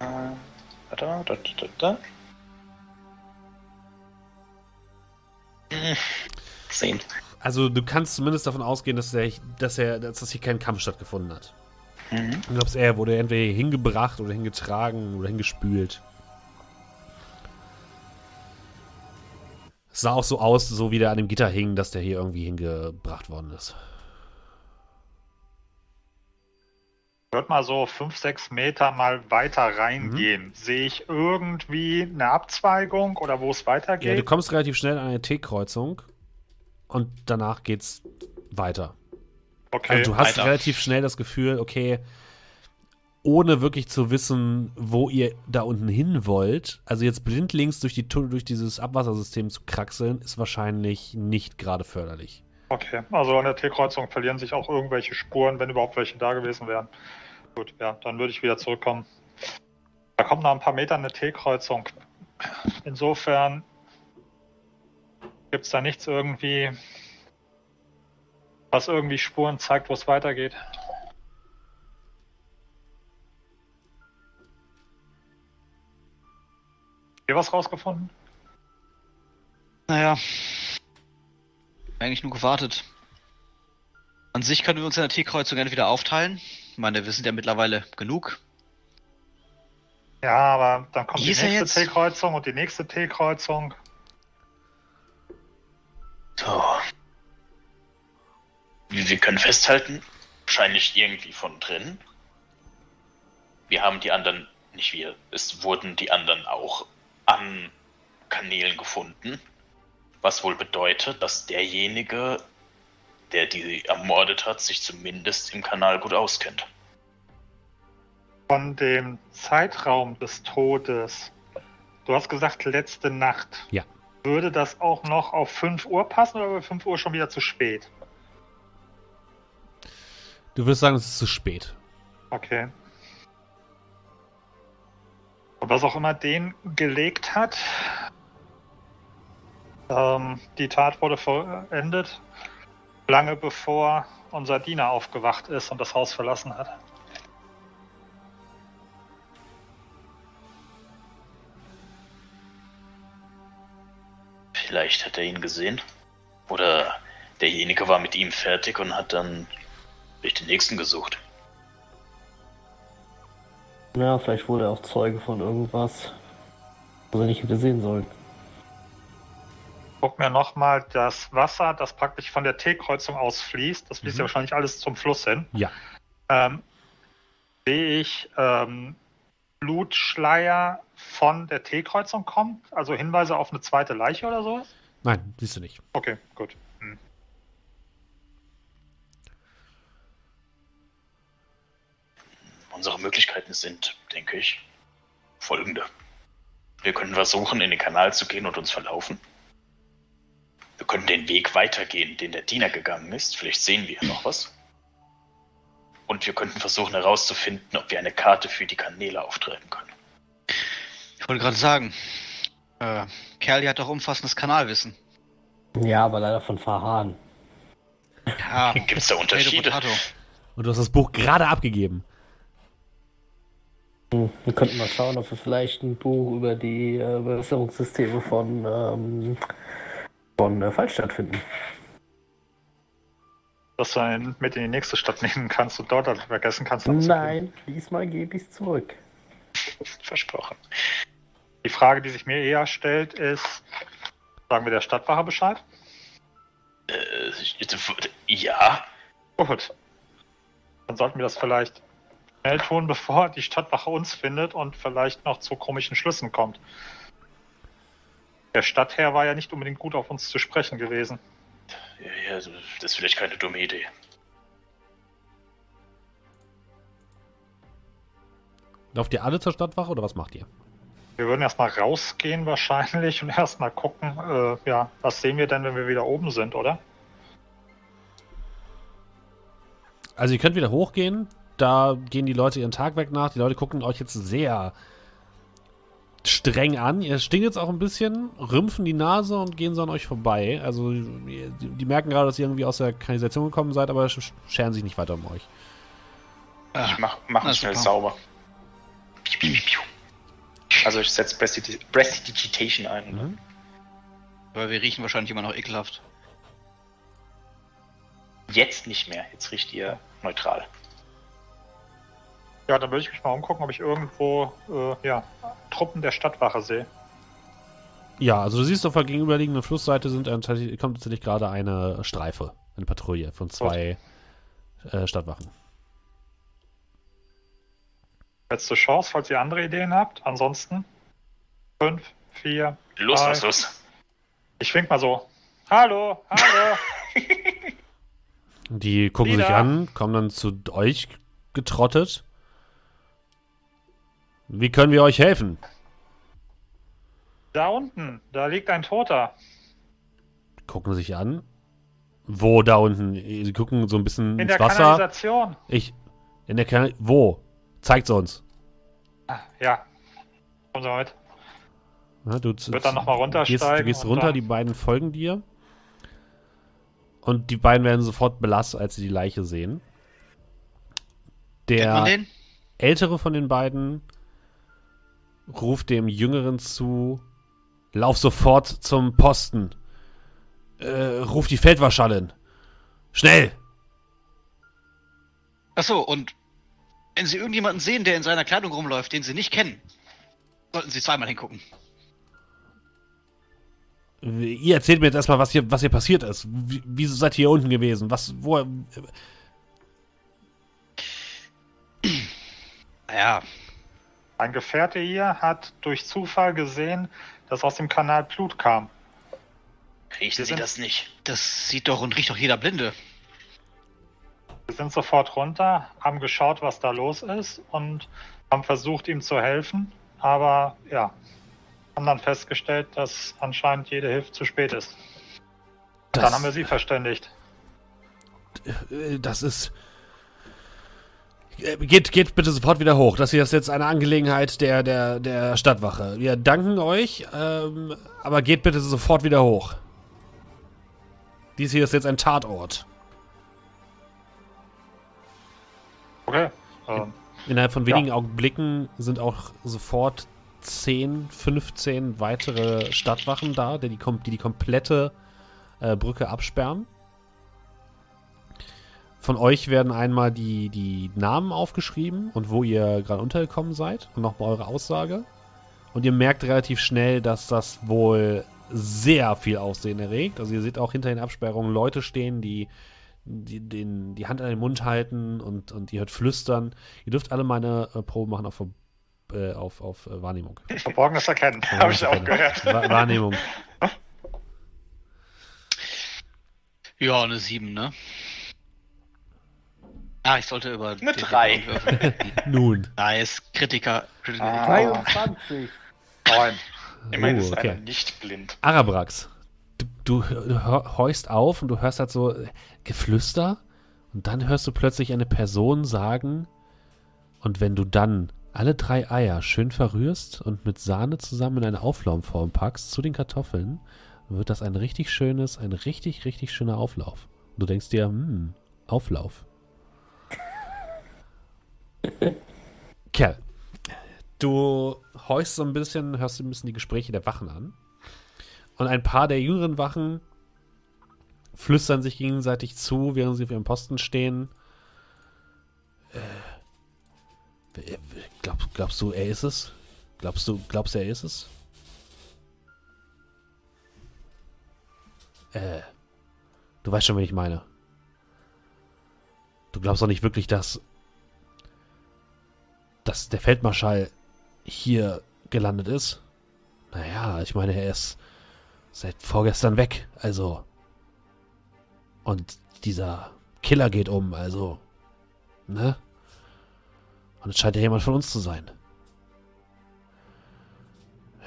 Äh, warte mal, da, da, da. Hm, Zehn. Also du kannst zumindest davon ausgehen, dass, er, dass, er, dass das hier kein Kampf stattgefunden hat. Mhm. Du glaubst, er wurde entweder hingebracht oder hingetragen oder hingespült. Sah auch so aus, so wie der an dem Gitter hing, dass der hier irgendwie hingebracht worden ist. Ich würde mal so 5, 6 Meter mal weiter reingehen. Sehe ich irgendwie eine Abzweigung oder wo es Ja, du weitergeht? kommst relativ schnell an eine T-Kreuzung und danach geht's weiter. okay. Also du hast weiter. relativ schnell das Gefühl, okay, ohne wirklich zu wissen, wo ihr da unten hin wollt, also jetzt blindlings durch, die, durch dieses Abwassersystem zu kraxeln, ist wahrscheinlich nicht gerade förderlich. Okay, also an der T-Kreuzung verlieren sich auch irgendwelche Spuren, wenn überhaupt welche da gewesen wären. Gut, ja, dann würde ich wieder zurückkommen. Da kommt noch ein paar Meter eine T-Kreuzung. Insofern gibt es da nichts irgendwie, was irgendwie Spuren zeigt, wo es weitergeht. Hier was rausgefunden? Naja. Eigentlich nur gewartet. An sich können wir uns in der T-Kreuzung entweder aufteilen. Ich meine, wir sind ja mittlerweile genug. Ja, aber dann kommt Wie die nächste? T-Kreuzung und die nächste T-Kreuzung. So. Wir können festhalten, wahrscheinlich irgendwie von drin. Wir haben die anderen, nicht wir, es wurden die anderen auch an Kanälen gefunden. Was wohl bedeutet, dass derjenige, der die ermordet hat, sich zumindest im Kanal gut auskennt. Von dem Zeitraum des Todes. Du hast gesagt, letzte Nacht. Ja. Würde das auch noch auf 5 Uhr passen oder wäre 5 Uhr schon wieder zu spät? Du würdest sagen, es ist zu spät. Okay. Was auch immer den gelegt hat, ähm, die Tat wurde vollendet, lange bevor unser Diener aufgewacht ist und das Haus verlassen hat. Vielleicht hat er ihn gesehen. Oder derjenige war mit ihm fertig und hat dann durch den nächsten gesucht. Ja, vielleicht wurde er auch Zeuge von irgendwas, was er nicht hätte sehen sollen. Guck mir nochmal das Wasser, das praktisch von der T-Kreuzung aus fließt. Das fließt Mhm. ja wahrscheinlich alles zum Fluss hin. Ja. Ähm, sehe ich ähm, Blutschleier von der T-Kreuzung kommt? Also Hinweise auf eine zweite Leiche oder so? Nein, siehst du nicht. Okay, gut. Hm. Unsere Möglichkeiten sind, denke ich, folgende. Wir können versuchen, in den Kanal zu gehen und uns verlaufen. Wir können den Weg weitergehen, den der Diener gegangen ist. Vielleicht sehen wir noch was. Und wir könnten versuchen herauszufinden, ob wir eine Karte für die Kanäle auftreiben können. Ich wollte gerade sagen, äh, Kerl hat doch umfassendes Kanalwissen. Ja, aber leider von Farhan. Ja, (laughs) Gibt es da Unterschiede? Und du hast das Buch gerade abgegeben. Wir könnten mal schauen, ob wir vielleicht ein Buch über die äh, Bewässerungssysteme von, ähm, von äh, Fallstadt finden. Dass du einen mit in die nächste Stadt nehmen kannst und dort dann vergessen kannst. Nein, diesmal gebe ich es zurück. Versprochen. Die Frage, die sich mir eher stellt, ist, sagen wir der Stadtwache Bescheid? Äh, ja, Gut. Dann sollten wir das vielleicht schnell tun, bevor die Stadtwache uns findet und vielleicht noch zu komischen Schlüssen kommt. Der Stadtherr war ja nicht unbedingt gut auf uns zu sprechen gewesen. ja, ja, das ist vielleicht keine dumme Idee. Lauft ihr alle zur Stadtwache oder was macht ihr? Wir würden erstmal rausgehen wahrscheinlich und (laughs) erstmal gucken, äh, ja, was sehen wir denn, wenn wir wieder oben sind, oder? Also ihr könnt wieder hochgehen, da gehen die Leute ihren Tagwerk nach. Die Leute gucken euch jetzt sehr streng an. Ihr stinkt jetzt auch ein bisschen, rümpfen die Nase und gehen so an euch vorbei. Also die, die merken gerade, dass ihr irgendwie aus der Kanalisation gekommen seid, aber sch- scheren sich nicht weiter um euch. Ich mach, mach es schnell sauber. Also ich setze Prestidigitation ein. oder? Mhm. aber wir riechen wahrscheinlich immer noch ekelhaft. Jetzt nicht mehr. Jetzt riecht ihr neutral. Ja, dann würde ich mich mal umgucken, ob ich irgendwo äh, ja, Truppen der Stadtwache sehe. Ja, also du siehst auf der gegenüberliegenden Flussseite sind, tatsächlich- kommt tatsächlich gerade eine Streife, eine Patrouille von zwei äh, Stadtwachen. Letzte Chance, falls ihr andere Ideen habt. Ansonsten 5, 4. Los, Hi. los, los. Ich wink mal so. Hallo, hallo. (laughs) Die gucken sich Wieder. an, kommen dann zu euch getrottet. Wie können wir euch helfen? da unten, da liegt ein Toter. Gucken sich an. Wo da unten? Sie gucken so ein bisschen In ins der Wasser. Kanalisation. Ich. In der Kanal. Wo? Zeigt's uns. Ah, Ja. Kommen Sie mal mit. Ja, du Wird dann noch mal Gehst, du runtersteigen gehst runter, die beiden folgen dir. Und die beiden werden sofort belastet, als sie die Leiche sehen. Der ältere von den beiden ruft dem jüngeren zu: Lauf sofort zum Posten. Äh, ruf die Feldwaschallin. Schnell! Achso, und wenn Sie irgendjemanden sehen, der in seiner Kleidung rumläuft, den Sie nicht kennen, sollten Sie zweimal hingucken. Ihr erzählt mir jetzt erstmal, was hier, was hier passiert ist. Wie, wieso seid ihr hier unten gewesen? Was, wo. Naja, Ein Gefährte hier hat durch Zufall gesehen, dass aus dem Kanal Blut kam. Riechen Wir Sie sind- das nicht? das sieht doch und riecht doch jeder Blinde. Wir sind sofort runter, haben geschaut, was da los ist und haben versucht, ihm zu helfen. Aber ja, haben dann festgestellt, dass anscheinend jede Hilfe zu spät ist. Das, Dann haben wir sie verständigt. äh, das ist. Äh, Geht, geht bitte sofort wieder hoch. Das hier ist jetzt eine Angelegenheit der, der, der Stadtwache. Wir danken euch, ähm, aber geht bitte sofort wieder hoch. Dies hier ist jetzt ein Tatort. Okay. Ähm, Innerhalb von Ja. wenigen Augenblicken sind auch sofort 10, 15 weitere Stadtwachen da, die die, die, die komplette äh, Brücke absperren. Von euch werden einmal die, die Namen aufgeschrieben und wo ihr gerade untergekommen seid und nochmal eure Aussage. Und ihr merkt relativ schnell, dass das wohl sehr viel Aussehen erregt. Also ihr seht auch hinter den Absperrungen Leute stehen, die, die den, die Hand an den Mund halten und, und ihr hört flüstern. Ihr dürft alle meine äh, Probe machen auf, äh, auf, auf äh, Wahrnehmung. verborgenes Erkennen, habe ich auch gehört. Wa Wahrnehmung. (laughs) Ja, eine 7, ne? Ah, ich sollte über. Eine den- drei. den würfeln. (laughs) Nun. nice, Kritiker. Kritiker. Ah. 23. Neun. Immerhin Oh, ist okay. einer nicht blind. Arabrax, du, du horchst auf und du hörst halt so äh, Geflüster und dann hörst du plötzlich eine Person sagen und wenn du dann alle drei Eier schön verrührst und mit Sahne zusammen in eine Auflaufform packst zu den Kartoffeln, wird das ein richtig schönes, ein richtig, richtig schöner Auflauf. Und du denkst dir, hm, Auflauf. (laughs) Kerl, du horchst so ein bisschen, hörst ein bisschen die Gespräche der Wachen an. Und ein paar der jüngeren Wachen flüstern sich gegenseitig zu, während sie auf ihrem Posten stehen. Äh, glaub, glaubst du, er ist es? Glaubst du, glaubst du, er ist es? Äh, du weißt schon, wen ich meine. Du glaubst doch nicht wirklich, dass, dass der Feldmarschall hier gelandet ist? Naja, ich meine, er ist seit vorgestern weg, also. Und dieser Killer geht um, also. Ne? Und es scheint ja jemand von uns zu sein.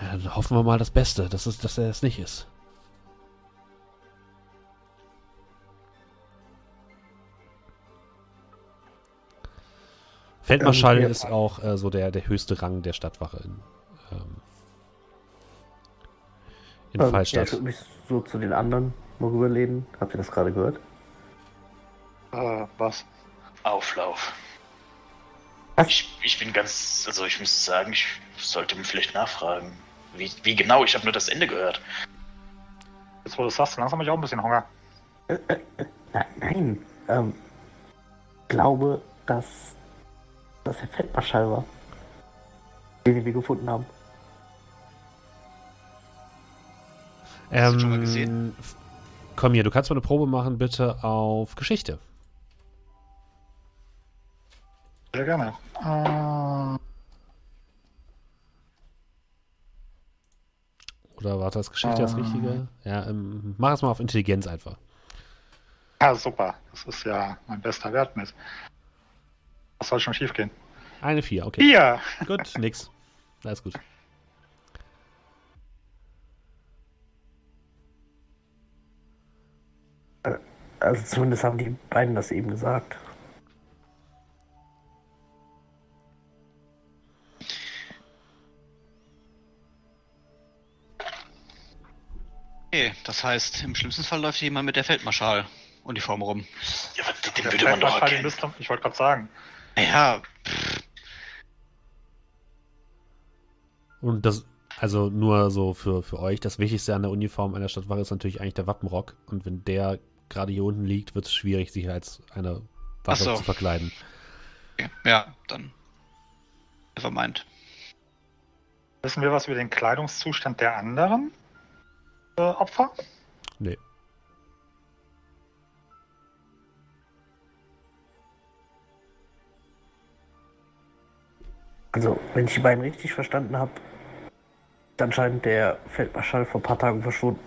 Ja, dann hoffen wir mal das Beste, dass, es, dass er es nicht ist. Feldmarschall Ähm, ja. ist auch äh, so der, der höchste Rang der Stadtwache in, ähm, in Ähm, Ja, Fallstadt. ich würde mich so zu den anderen mal rüberlehnen. Habt ihr das gerade gehört? Äh, was? Auflauf. Ich, ich bin ganz, also ich muss sagen, ich sollte mir vielleicht nachfragen. Wie, wie genau? Ich habe nur das Ende gehört. Jetzt, wo du es sagst, langsam habe ich auch ein bisschen Hunger. Na, nein, ähm, glaube, dass das der Feldmarschall war, den wir gefunden haben. Hast du schon mal Ähm, gesehen? Komm hier, du kannst mal eine Probe machen, bitte auf Geschichte. Sehr gerne. Äh, Oder warte, ist Geschichte das Ähm. Richtige? Ja, ähm, mach es mal auf Intelligenz einfach. ja, super. Das ist ja mein bester Wert mit. Was soll schon schief gehen? Eine Vier, okay. Vier! (laughs) Gut, nix. Alles gut. Also zumindest haben die beiden das eben gesagt. Okay, das heißt, im schlimmsten Fall läuft jemand mit der Feldmarschall-Uniform rum. Ja, aber den, den würde man doch erkennen. müsste, ich wollte gerade sagen. Ja, Und das, also nur so für, für euch, das Wichtigste an der Uniform einer Stadtwache ist natürlich eigentlich der Wappenrock. Und wenn der gerade hier unten liegt, wird es schwierig, sich als eine Waffe Ach so. zu verkleiden. okay, ja, dann. Nevermind. Wissen wir was über den Kleidungszustand der anderen äh, Opfer? Nee. Also, wenn ich die beiden richtig verstanden habe, ist anscheinend der Feldmarschall vor ein paar Tagen verschwunden.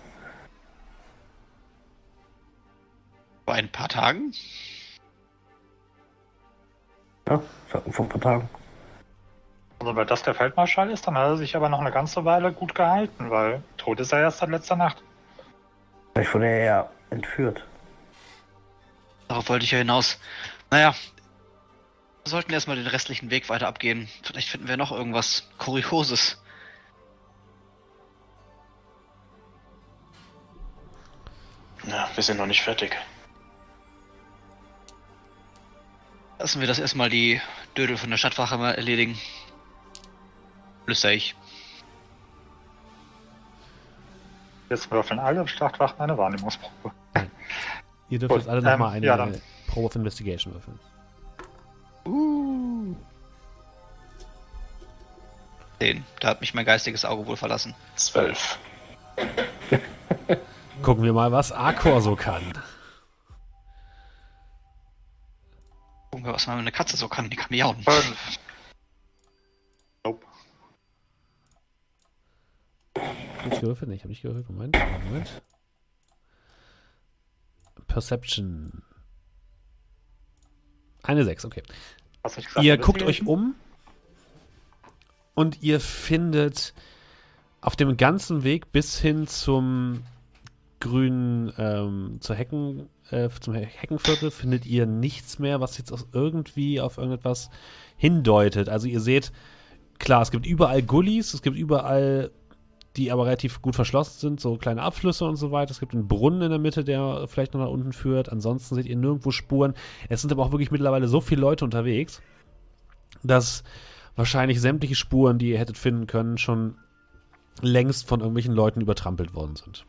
Vor ein paar Tagen? Ja, sagten vor ein paar Tagen. Also, weil das der Feldmarschall ist, dann hat er sich aber noch eine ganze Weile gut gehalten, weil tot ist er erst seit letzter Nacht. Vielleicht wurde er ja entführt. Darauf wollte ich ja hinaus. Naja, wir sollten erstmal den restlichen Weg weiter abgehen. Vielleicht finden wir noch irgendwas Kurioses. Ja, wir sind noch nicht fertig. Lassen wir das erstmal die Dödel von der Stadtwache mal erledigen. Flüster ich. Jetzt würfeln alle Schlachtwachen eine Wahrnehmungsprobe. Ihr dürft Gut, jetzt alle ähm, nochmal eine ja. Probe of Investigation würfeln. 10. Da hat mich mein geistiges Auge wohl verlassen. 12. (laughs) Gucken wir mal, was Arcor so kann. Gucken wir, was meine Katze so kann. Die kann miauen. Nope. Hab ich gewürfelt? Nee, ich hab nicht gewürfelt. Moment, Moment. Perception. Eine 6, okay. Ihr guckt euch um und ihr findet auf dem ganzen Weg bis hin zum grünen, ähm, zur Hecken, äh, zum He- Heckenviertel findet ihr nichts mehr, was jetzt aus irgendwie auf irgendetwas hindeutet. Also ihr seht, klar, es gibt überall Gullis, es gibt überall, die aber relativ gut verschlossen sind, so kleine Abflüsse und so weiter. Es gibt einen Brunnen in der Mitte, der vielleicht noch nach unten führt. Ansonsten seht ihr nirgendwo Spuren. Es sind aber auch wirklich mittlerweile so viele Leute unterwegs, dass wahrscheinlich sämtliche Spuren, die ihr hättet finden können, schon längst von irgendwelchen Leuten übertrampelt worden sind.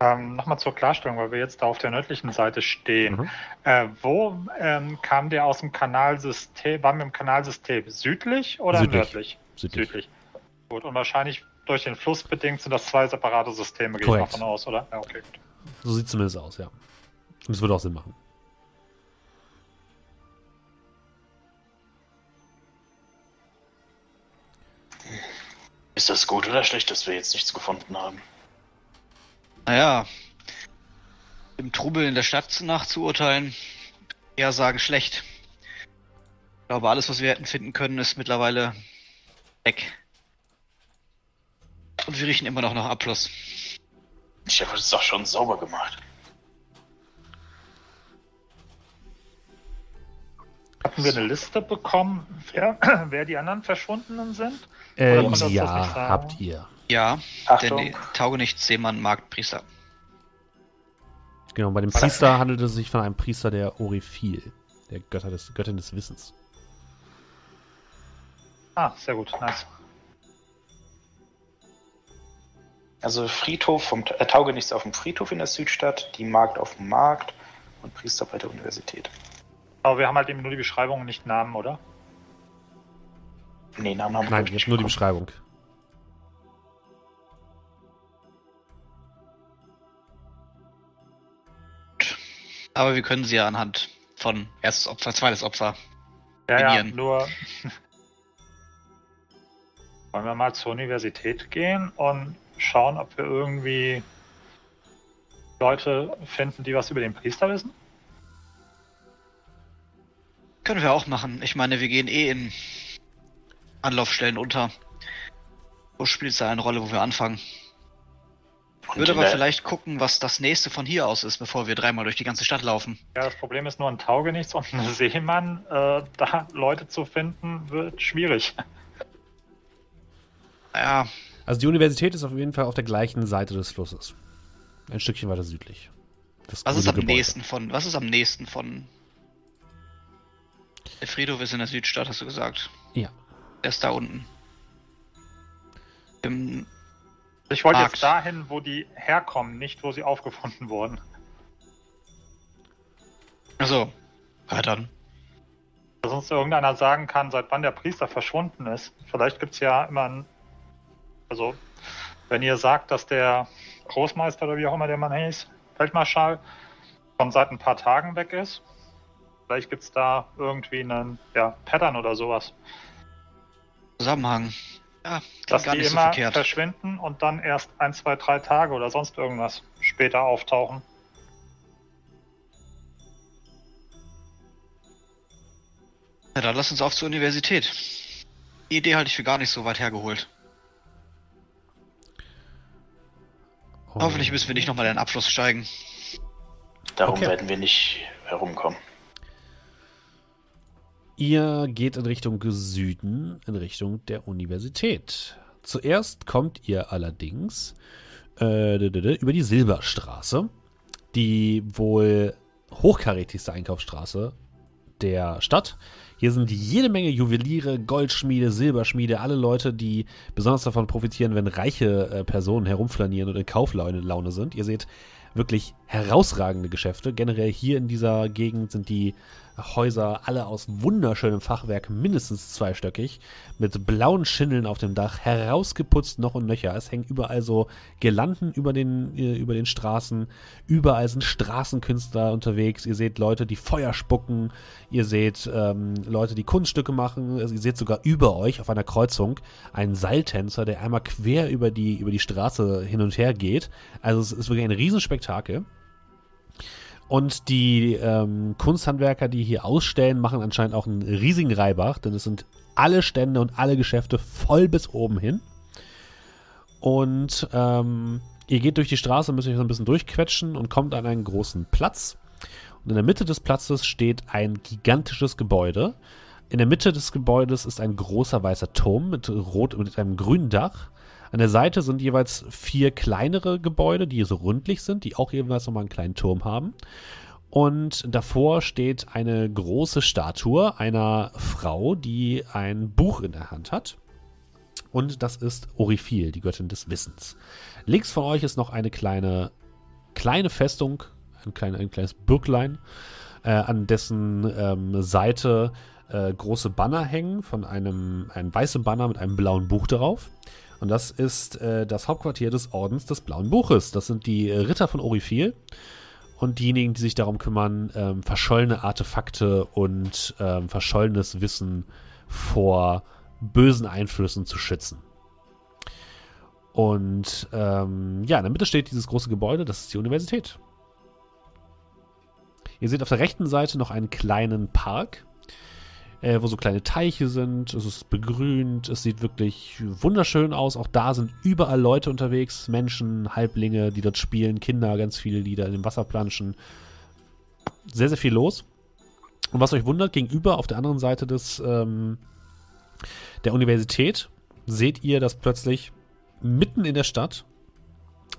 Ähm, Nochmal zur Klarstellung, weil wir jetzt da auf der nördlichen Seite stehen. Mhm. Äh, wo ähm, kam der aus dem Kanalsystem? Waren wir im Kanalsystem südlich oder Südlich. nördlich? Südlich. Gut, und wahrscheinlich durch den Fluss bedingt sind das zwei separate Systeme, gehe ich mal Korrekt. von aus, oder? Ja, okay, gut. So sieht es zumindest aus, ja. Und es würde auch Sinn machen. Ist das gut oder schlecht, dass wir jetzt nichts gefunden haben? Naja, im Trubel in der Stadt nach zu urteilen, eher sagen schlecht. Ich glaube, alles, was wir hätten finden können, ist mittlerweile weg. Und wir riechen immer noch nach Abfluss. Ich habe es doch schon sauber gemacht. Hatten wir eine Liste bekommen, wer, (clears throat) wer die anderen Verschwundenen sind? Ähm, ja, habt ihr. Ja, Achtung. denn die Taugenicht, Seemann, Marktpriester. Genau, bei dem Priester handelt es sich von einem Priester der Orifil. der Götter des, Göttin des Wissens. Ah, sehr gut, nice. Also Friedhof vom äh, Taugenichts auf dem Friedhof in der Südstadt, die Markt auf dem Markt und Priester bei der Universität. Aber wir haben halt eben nur die Beschreibung, nicht Namen, oder? Nee, Namen haben wir Nein, jetzt nur die. Beschreibung. Aber wir können sie ja anhand von erstes Opfer, zweites Opfer. Ja, ja, nur. Wollen wir mal zur Universität gehen und schauen, ob wir irgendwie Leute finden, die was über den Priester wissen? Können wir auch machen. Ich meine, wir gehen eh in Anlaufstellen unter. Wo spielt es da eine Rolle, wo wir anfangen? Und Würde aber vielleicht gucken, was das nächste von hier aus ist, bevor wir dreimal durch die ganze Stadt laufen. Ja, das Problem ist nur ein Taugenichts und ein (laughs) Seemann. Äh, da Leute zu finden, wird schwierig. Naja, Also die Universität ist auf jeden Fall auf der gleichen Seite des Flusses. Ein Stückchen weiter südlich. Das was ist am Gebäude. nächsten von. Was ist am nächsten von. Der Friedhof ist in der Südstadt, hast du gesagt. Ja. Der ist da unten. Im, Ich wollte Markt. jetzt dahin, wo die herkommen, nicht wo sie (laughs) aufgefunden wurden. also, ja dann. Dass uns irgendeiner sagen kann, seit wann der Priester verschwunden ist. Vielleicht gibt es ja immer ein. Also, wenn ihr sagt, dass der Großmeister oder wie auch immer der Mann hieß, Feldmarschall, schon seit ein paar Tagen weg ist, vielleicht gibt es da irgendwie einen ja, Pattern oder sowas. Zusammenhang. Ja, Dass gar die nicht so immer verkehrt. verschwinden und dann erst ein, zwei, drei Tage oder sonst irgendwas später auftauchen. Ja, dann lass uns auf zur Universität. Die Idee halte ich für gar nicht so weit hergeholt. Oh. Hoffentlich müssen wir nicht nochmal in den Abfluss steigen. Darum Okay. werden wir nicht herumkommen. Ihr geht in Richtung Süden, in Richtung der Universität. Zuerst kommt ihr allerdings äh, über die Silberstraße, die wohl hochkarätigste Einkaufsstraße der Stadt. Hier sind jede Menge Juweliere, Goldschmiede, Silberschmiede, alle Leute, die besonders davon profitieren, wenn reiche äh, Personen herumflanieren und in Kauflaune Laune sind. Ihr seht wirklich herausragende Geschäfte. Generell hier in dieser Gegend sind die Häuser alle aus wunderschönem Fachwerk, mindestens zweistöckig, mit blauen Schindeln auf dem Dach, herausgeputzt noch und nöcher. Es hängen überall so Girlanden über den, äh, über den Straßen. Überall sind Straßenkünstler unterwegs. Ihr seht Leute, die Feuer spucken. Ihr seht ähm, Leute, die Kunststücke machen. Also ihr seht sogar über euch auf einer Kreuzung einen Seiltänzer, der einmal quer über die, über die Straße hin und her geht. Also es ist wirklich ein Riesenspektakel. Und die ähm, Kunsthandwerker, die hier ausstellen, machen anscheinend auch einen riesigen Reibach, denn es sind alle Stände und alle Geschäfte voll bis oben hin. Und ähm, ihr geht durch die Straße, müsst euch so ein bisschen durchquetschen und kommt an einen großen Platz. Und in der Mitte des Platzes steht ein gigantisches Gebäude. In der Mitte des Gebäudes ist ein großer weißer Turm mit rot mit einem grünen Dach. An der Seite sind jeweils vier kleinere Gebäude, die so rundlich sind, die auch jeweils nochmal einen kleinen Turm haben. Und davor steht eine große Statue einer Frau, die ein Buch in der Hand hat. Und das ist Orifil, die Göttin des Wissens. Links von euch ist noch eine kleine, kleine Festung, ein, klein, ein kleines Bürglein, äh, an dessen ähm, Seite äh, große Banner hängen, von einem ein weiße Banner mit einem blauen Buch darauf. Und das ist äh, das Hauptquartier des Ordens des Blauen Buches. Das sind die äh, Ritter von Orifil und diejenigen, die sich darum kümmern, ähm, verschollene Artefakte und ähm, verschollenes Wissen vor bösen Einflüssen zu schützen. Und ähm, ja, in der Mitte steht dieses große Gebäude, das ist die Universität. Ihr seht auf der rechten Seite noch einen kleinen Park, äh, wo so kleine Teiche sind. Es ist begrünt, es sieht wirklich wunderschön aus. Auch da sind überall Leute unterwegs, Menschen, Halblinge, die dort spielen, Kinder, ganz viele, die da in dem Wasser planschen. Sehr, sehr viel los. Und was euch wundert, gegenüber auf der anderen Seite des, ähm, der Universität seht ihr, dass plötzlich mitten in der Stadt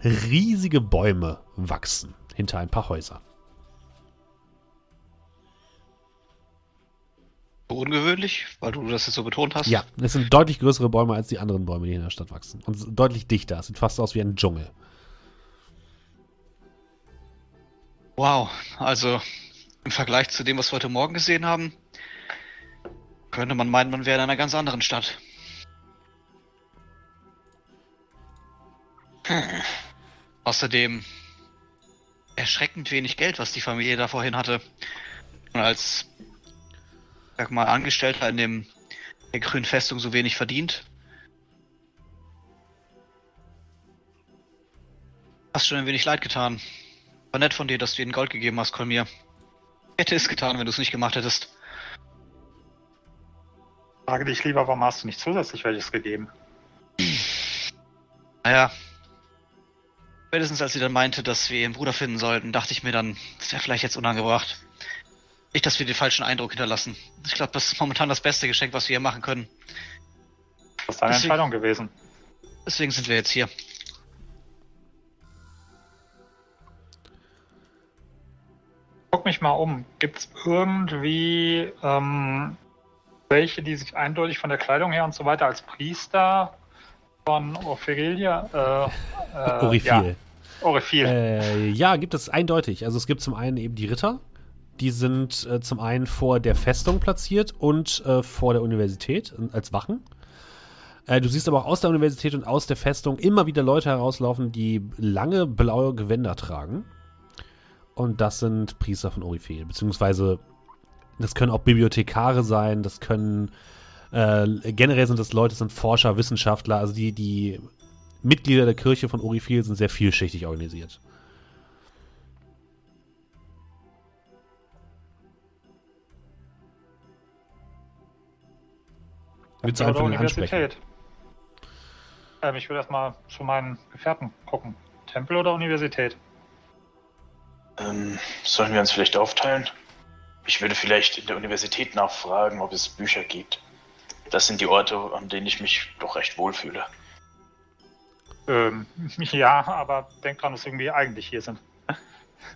riesige Bäume wachsen hinter ein paar Häusern. Ungewöhnlich, weil du das jetzt so betont hast. Ja, es sind deutlich größere Bäume als die anderen Bäume, die in der Stadt wachsen. Und deutlich dichter. Es sieht fast aus wie ein Dschungel. Wow, also im Vergleich zu dem, was wir heute Morgen gesehen haben, könnte man meinen, man wäre in einer ganz anderen Stadt. Außerdem erschreckend wenig Geld, was die Familie da vorhin hatte. Und als, sag mal, Angestellter in dem der grünen Festung so wenig verdient. Hast schon ein wenig leid getan. War nett von dir, dass du ihnen Gold gegeben hast, Kolmir. Hätte es getan, wenn du es nicht gemacht hättest. Frage dich lieber, warum hast du nicht zusätzlich welches gegeben? (clears throat) Naja. Spätestens als sie dann meinte, dass wir ihren Bruder finden sollten, dachte ich mir dann, das wäre vielleicht jetzt unangebracht. Nicht, dass wir den falschen Eindruck hinterlassen. Ich glaube, das ist momentan das beste Geschenk, was wir ihr machen können. Das ist deine Deswegen- Entscheidung gewesen. Deswegen sind wir jetzt hier. Guck mich mal um. Gibt es irgendwie ähm, welche, die sich eindeutig von der Kleidung her und so weiter als Priester von Ophelia? Äh, äh, Orifil. Ja, Orifil. Äh, ja, gibt es eindeutig. Also es gibt zum einen eben die Ritter. Die sind äh, zum einen vor der Festung platziert und äh, vor der Universität als Wachen. Äh, du siehst aber auch aus der Universität und aus der Festung immer wieder Leute herauslaufen, die lange blaue Gewänder tragen. Und das sind Priester von Orifel. Beziehungsweise, das können auch Bibliothekare sein, das können äh, generell sind das Leute, das sind Forscher, Wissenschaftler, also die, die Mitglieder der Kirche von Orifil sind sehr vielschichtig organisiert. Willst du Oder von? Universität. Ähm, ich würde erstmal zu meinen Gefährten gucken. Tempel oder Universität? Ähm, sollen wir uns vielleicht aufteilen? Ich würde vielleicht in der Universität nachfragen, ob es Bücher gibt. Das sind die Orte, an denen ich mich doch recht wohlfühle. Ähm, (laughs) ja, aber denk dran, dass wir irgendwie eigentlich hier sind.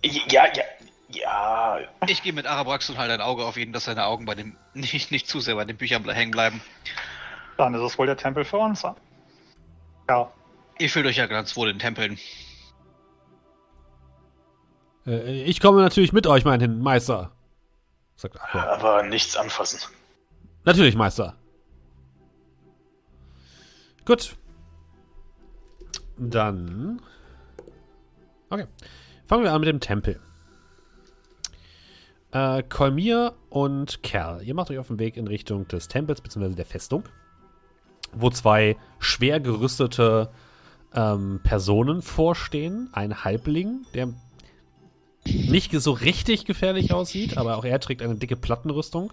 Ja, ja, ja. Ich gehe mit Arabrax und halte ein Auge auf ihn, dass seine Augen bei dem (laughs) nicht, nicht zu sehr bei den Büchern hängen bleiben. Dann ist es wohl der Tempel für uns. Ja, Ihr fühlt euch ja ganz wohl in Tempeln. Äh, ich komme natürlich mit euch, mein Meister. Sagt Aqua. Aber nichts anfassen. Natürlich, Meister. Gut. Dann. Okay. Fangen wir an mit dem Tempel. Äh, Kolmir und Kerl, ihr macht euch auf den Weg in Richtung des Tempels bzw. der Festung, wo zwei schwer gerüstete ähm, Personen vorstehen. Ein Halbling, der nicht so richtig gefährlich aussieht, aber auch er trägt eine dicke Plattenrüstung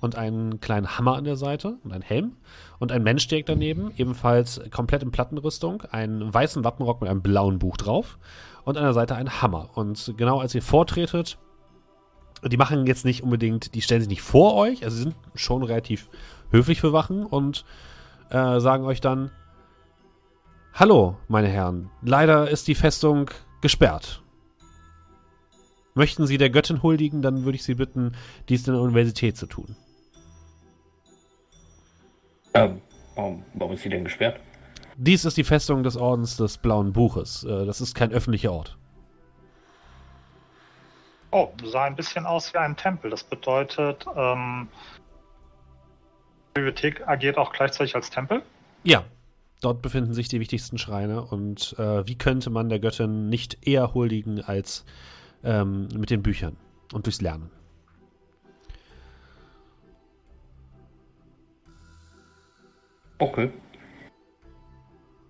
und einen kleinen Hammer an der Seite und einen Helm. Und ein Mensch steht daneben, ebenfalls komplett in Plattenrüstung, einen weißen Wappenrock mit einem blauen Buch drauf und an der Seite ein Hammer. Und genau als ihr vortretet, die machen jetzt nicht unbedingt, die stellen sich nicht vor euch, also sie sind schon relativ höflich für Wachen und äh, sagen euch dann, Hallo, meine Herren, leider ist die Festung gesperrt. Möchten Sie der Göttin huldigen, dann würde ich Sie bitten, dies in der Universität zu tun. Ähm, warum, warum ist sie denn gesperrt? Dies ist die Festung des Ordens des Blauen Buches. Äh, Das ist kein öffentlicher Ort. Oh, sah ein bisschen aus wie ein Tempel. Das bedeutet, ähm, die Bibliothek agiert auch gleichzeitig als Tempel. Ja, dort befinden sich die wichtigsten Schreine. Und äh, wie könnte man der Göttin nicht eher huldigen als ähm, mit den Büchern und durchs Lernen? Okay.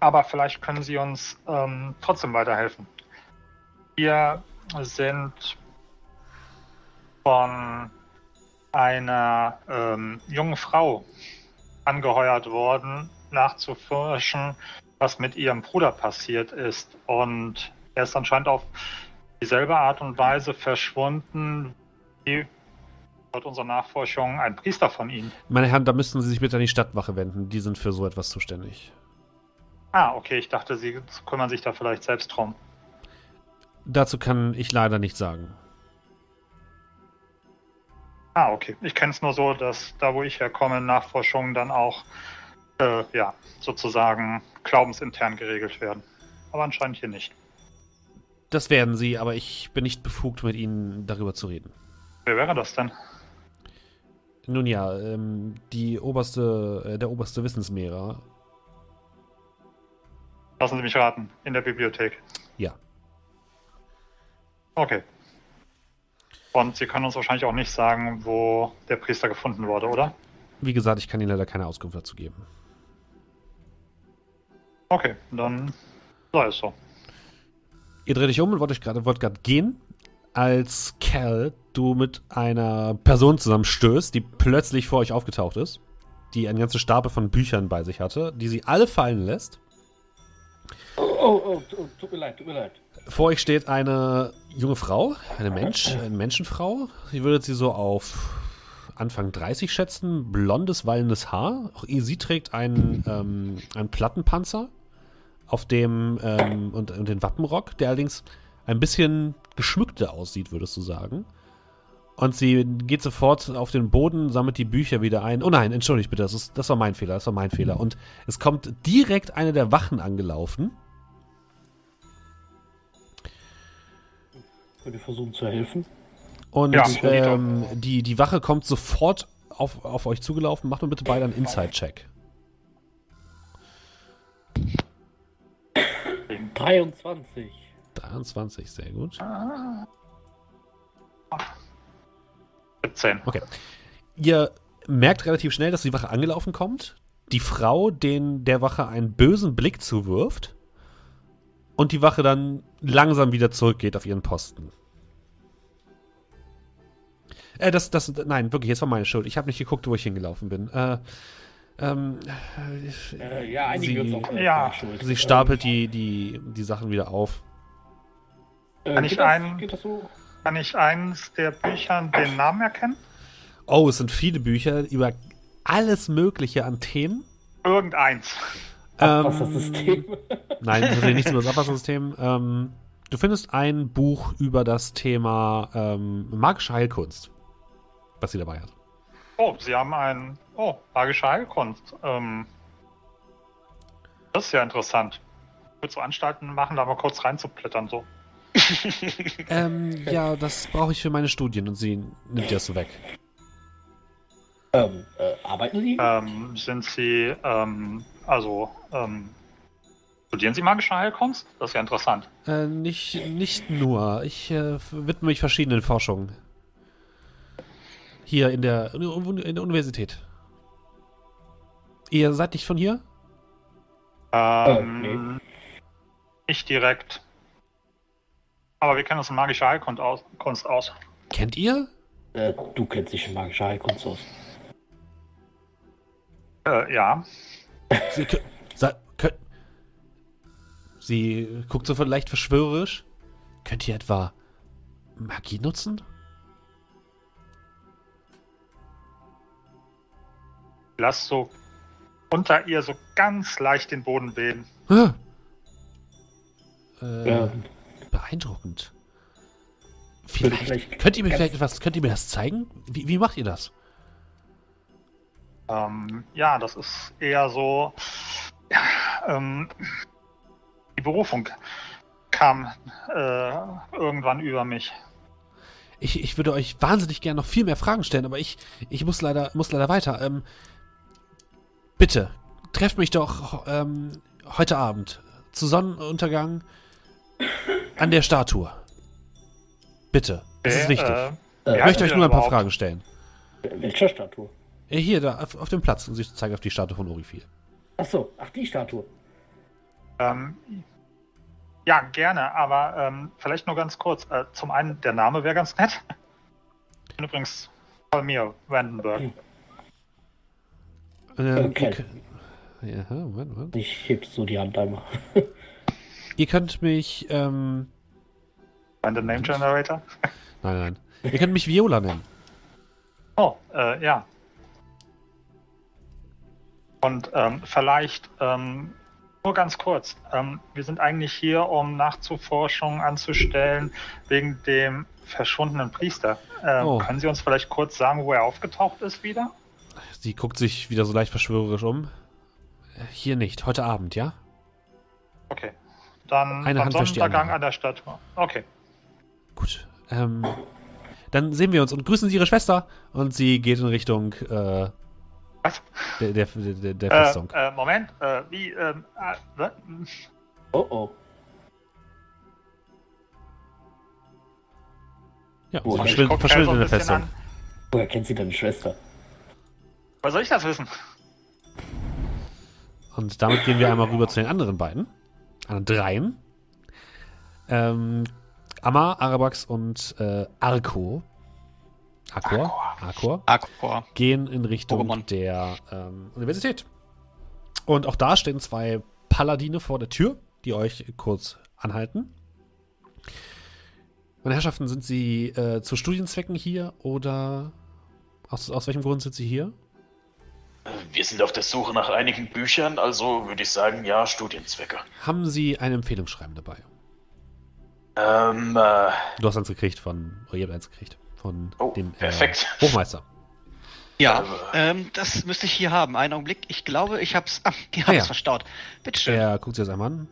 Aber vielleicht können Sie uns ähm, trotzdem weiterhelfen. Wir sind von einer ähm, jungen Frau angeheuert worden, nachzuforschen, was mit ihrem Bruder passiert ist. Und er ist anscheinend auf dieselbe Art und Weise verschwunden wie laut unserer Nachforschung ein Priester von ihnen. Meine Herren, da müssten Sie sich bitte an die Stadtwache wenden. Die sind für so etwas zuständig. Ah, okay, ich dachte, Sie kümmern sich da vielleicht selbst drum. Dazu kann ich leider nichts sagen. Ah, okay. Ich kenne es nur so, dass da, wo ich herkomme, Nachforschungen dann auch, äh, ja, sozusagen glaubensintern geregelt werden. Aber anscheinend hier nicht. Das werden sie, aber ich bin nicht befugt, mit ihnen darüber zu reden. Wer wäre das denn? Nun ja, ähm, die oberste, äh, der oberste Wissensmehrer. Lassen Sie mich raten. In der Bibliothek. Ja. Okay. Und Sie können uns wahrscheinlich auch nicht sagen, wo der Priester gefunden wurde, oder? Wie gesagt, ich kann Ihnen leider keine Auskunft dazu geben. Okay, dann sei es so. Ihr dreht euch um und wollt euch gerade wollt gehen, als Cal du mit einer Person zusammenstößt, die plötzlich vor euch aufgetaucht ist, die eine ganze Stapel von Büchern bei sich hatte, die sie alle fallen lässt. Oh, oh, oh, tu- tut mir leid, tut mir leid. Vor euch steht eine junge Frau, eine Mensch, eine Menschenfrau. Sie würdet sie so auf Anfang 30 schätzen, blondes, wallendes Haar. Auch sie trägt einen, ähm, einen Plattenpanzer auf dem ähm, und, und den Wappenrock, der allerdings ein bisschen geschmückter aussieht, würdest du sagen. Und sie geht sofort auf den Boden, sammelt die Bücher wieder ein. Oh nein, entschuldigt bitte, das, ist, das war mein Fehler, das war mein Fehler. Und es kommt direkt eine der Wachen angelaufen. Könnt ihr versuchen zu helfen? Und Ja, ähm, die, die Wache kommt sofort auf, auf euch zugelaufen. Macht mal bitte beide einen Inside-Check. 23. 23, sehr gut. 17. Okay. Ihr merkt relativ schnell, dass die Wache angelaufen kommt. Die Frau den der Wache einen bösen Blick zuwirft. Und die Wache dann langsam wieder zurückgeht auf ihren Posten. Äh, das, das, nein, wirklich, jetzt war meine Schuld. Ich habe nicht geguckt, wo ich hingelaufen bin. Äh, ähm, Äh, ja, einige Sie- auch Ja. schuld. sie stapelt die, die, die Sachen wieder auf. Äh, Kann ich das, das so? Kann ich eins der Bücher den Namen erkennen? Oh, es sind viele Bücher über alles Mögliche an Themen. Irgendeins. Abwassersystem. Nein, natürlich nichts über das (laughs) Abwassersystem. Ähm, du findest ein Buch über das Thema ähm, magische Heilkunst, was sie dabei hat. Oh, Sie haben ein. Oh, magische Heilkunst. Ähm, das ist ja interessant. Ich würde so Anstalten machen, da mal kurz reinzublättern, so. (laughs) Ähm, ja, das brauche ich für meine Studien und sie nimmt das so weg. ähm, äh, arbeiten Sie? Ähm, sind Sie, ähm, also, ähm, studieren Sie magische Heilkunst? Das ist ja interessant. Äh, nicht, nicht nur. Ich äh, widme mich verschiedenen Forschungen. Hier in der, in der Universität. Ihr seid nicht von hier? Ähm, nee. Nicht direkt. Aber wir kennen uns in magischer Heilkunst aus. Kunst aus. Kennt ihr? Äh, du kennst dich in magischer Heilkunst aus. Äh, ja. Sie, Sie guckt so leicht verschwörerisch. Könnt ihr etwa Magie nutzen? Lass so unter ihr so ganz leicht den Boden. Ah. Äh, Ähm, Beeindruckend. Vielleicht, vielleicht könnt ihr mir vielleicht etwas, könnt ihr mir das zeigen? Wie, wie macht ihr das? Ähm, ja, das ist eher so. Ja, ähm, die Berufung kam äh, irgendwann über mich. Ich, ich würde euch wahnsinnig gerne noch viel mehr Fragen stellen, aber ich, ich muss leider, muss leider weiter. Ähm, bitte, trefft mich doch ähm, heute Abend zu Sonnenuntergang an der Statue. Bitte, das ist wichtig. äh, äh, ich möchte euch nur ein paar? Fragen stellen. welcher Statue? Äh, Hier, da, auf, auf dem Platz. Und sie zeigt auf die Statue von Orifil. Ach so, ach die Statue. Ähm, ja, gerne, aber ähm, vielleicht nur ganz kurz. Äh, zum einen, der Name wäre ganz nett. (laughs) Ich bin übrigens Palmir Vandenberg. Hm. Ähm, Okay. ja, Moment, Moment. Ich heb so die Hand einmal. (laughs) ihr könnt mich, ähm, Random Name Generator. (laughs) nein, nein. Ihr könnt mich Viola nennen. Oh, äh, ja. Und ähm, vielleicht ähm, Nur ganz kurz. Ähm, wir sind eigentlich hier, um Nachzuforschungen anzustellen wegen dem verschwundenen Priester. Ähm, Oh. Können Sie uns vielleicht kurz sagen, wo er aufgetaucht ist wieder? Sie guckt sich wieder so leicht verschwörerisch um. Hier nicht, heute Abend, ja? Okay. Dann Eine die Sonnenuntergang an der Stadt. Okay. Gut. Ähm, dann sehen wir uns und grüßen Sie Ihre Schwester. Und sie geht in Richtung äh, Was? der, der, der, der Äh, Festung. äh, Moment. Äh, wie? Ähm, äh, was? Oh oh. ja, oh, sie ich verschwindet, guck verschwindet so in der Festung. Woher kennt sie deine Schwester? Woher soll ich das wissen? Und damit gehen wir einmal rüber zu den anderen beiden. Anderen dreien. Ähm, Amma, Arabax und äh, Arko. Arkor? Arkor. Aqua. Gehen in Richtung Pokémon. der ähm, Universität. Und auch da stehen zwei Paladine vor der Tür, die euch kurz anhalten. Meine Herrschaften, sind Sie äh, zu Studienzwecken hier oder aus, aus welchem Grund sind Sie hier? Wir sind auf der Suche nach einigen Büchern, also würde ich sagen, ja, Studienzwecke. Haben Sie ein Empfehlungsschreiben dabei? Ähm, äh, Du hast eins gekriegt von, oh, ihr habt eins gekriegt von Oh, dem äh. Hochmeister. Ja, Äh, ähm, das müsste ich hier haben. Einen Augenblick. Ich glaube, ich hab's. Ah, die Ah, haben ja. es verstaut. Bitteschön. Er guckt sich das einmal an.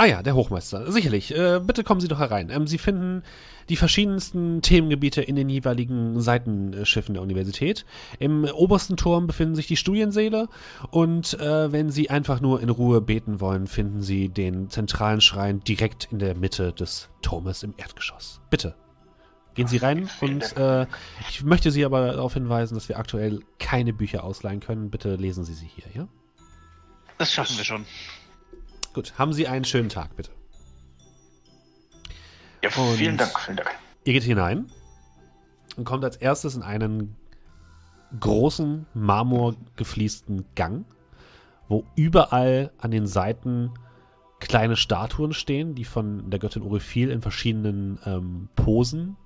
Ah ja, der Hochmeister. Sicherlich. Äh, bitte kommen Sie doch herein. Ähm, Sie finden die verschiedensten Themengebiete in den jeweiligen Seitenschiffen der Universität. Im obersten Turm befinden sich die Studiensäle und äh, wenn Sie einfach nur in Ruhe beten wollen, finden Sie den zentralen Schrein direkt in der Mitte des Turmes im Erdgeschoss. Bitte. Gehen Sie rein und äh, ich möchte Sie aber darauf hinweisen, dass wir aktuell keine Bücher ausleihen können. Bitte lesen Sie sie hier, ja? Das schaffen wir schon. Gut, haben Sie einen schönen Tag, bitte. ja, Und- vielen Dank, vielen Dank. Ihr geht hinein und kommt als erstes in einen großen, marmorgefliesten Gang, wo überall an den Seiten kleine Statuen stehen, die von der Göttin Orephil in verschiedenen ähm, Posen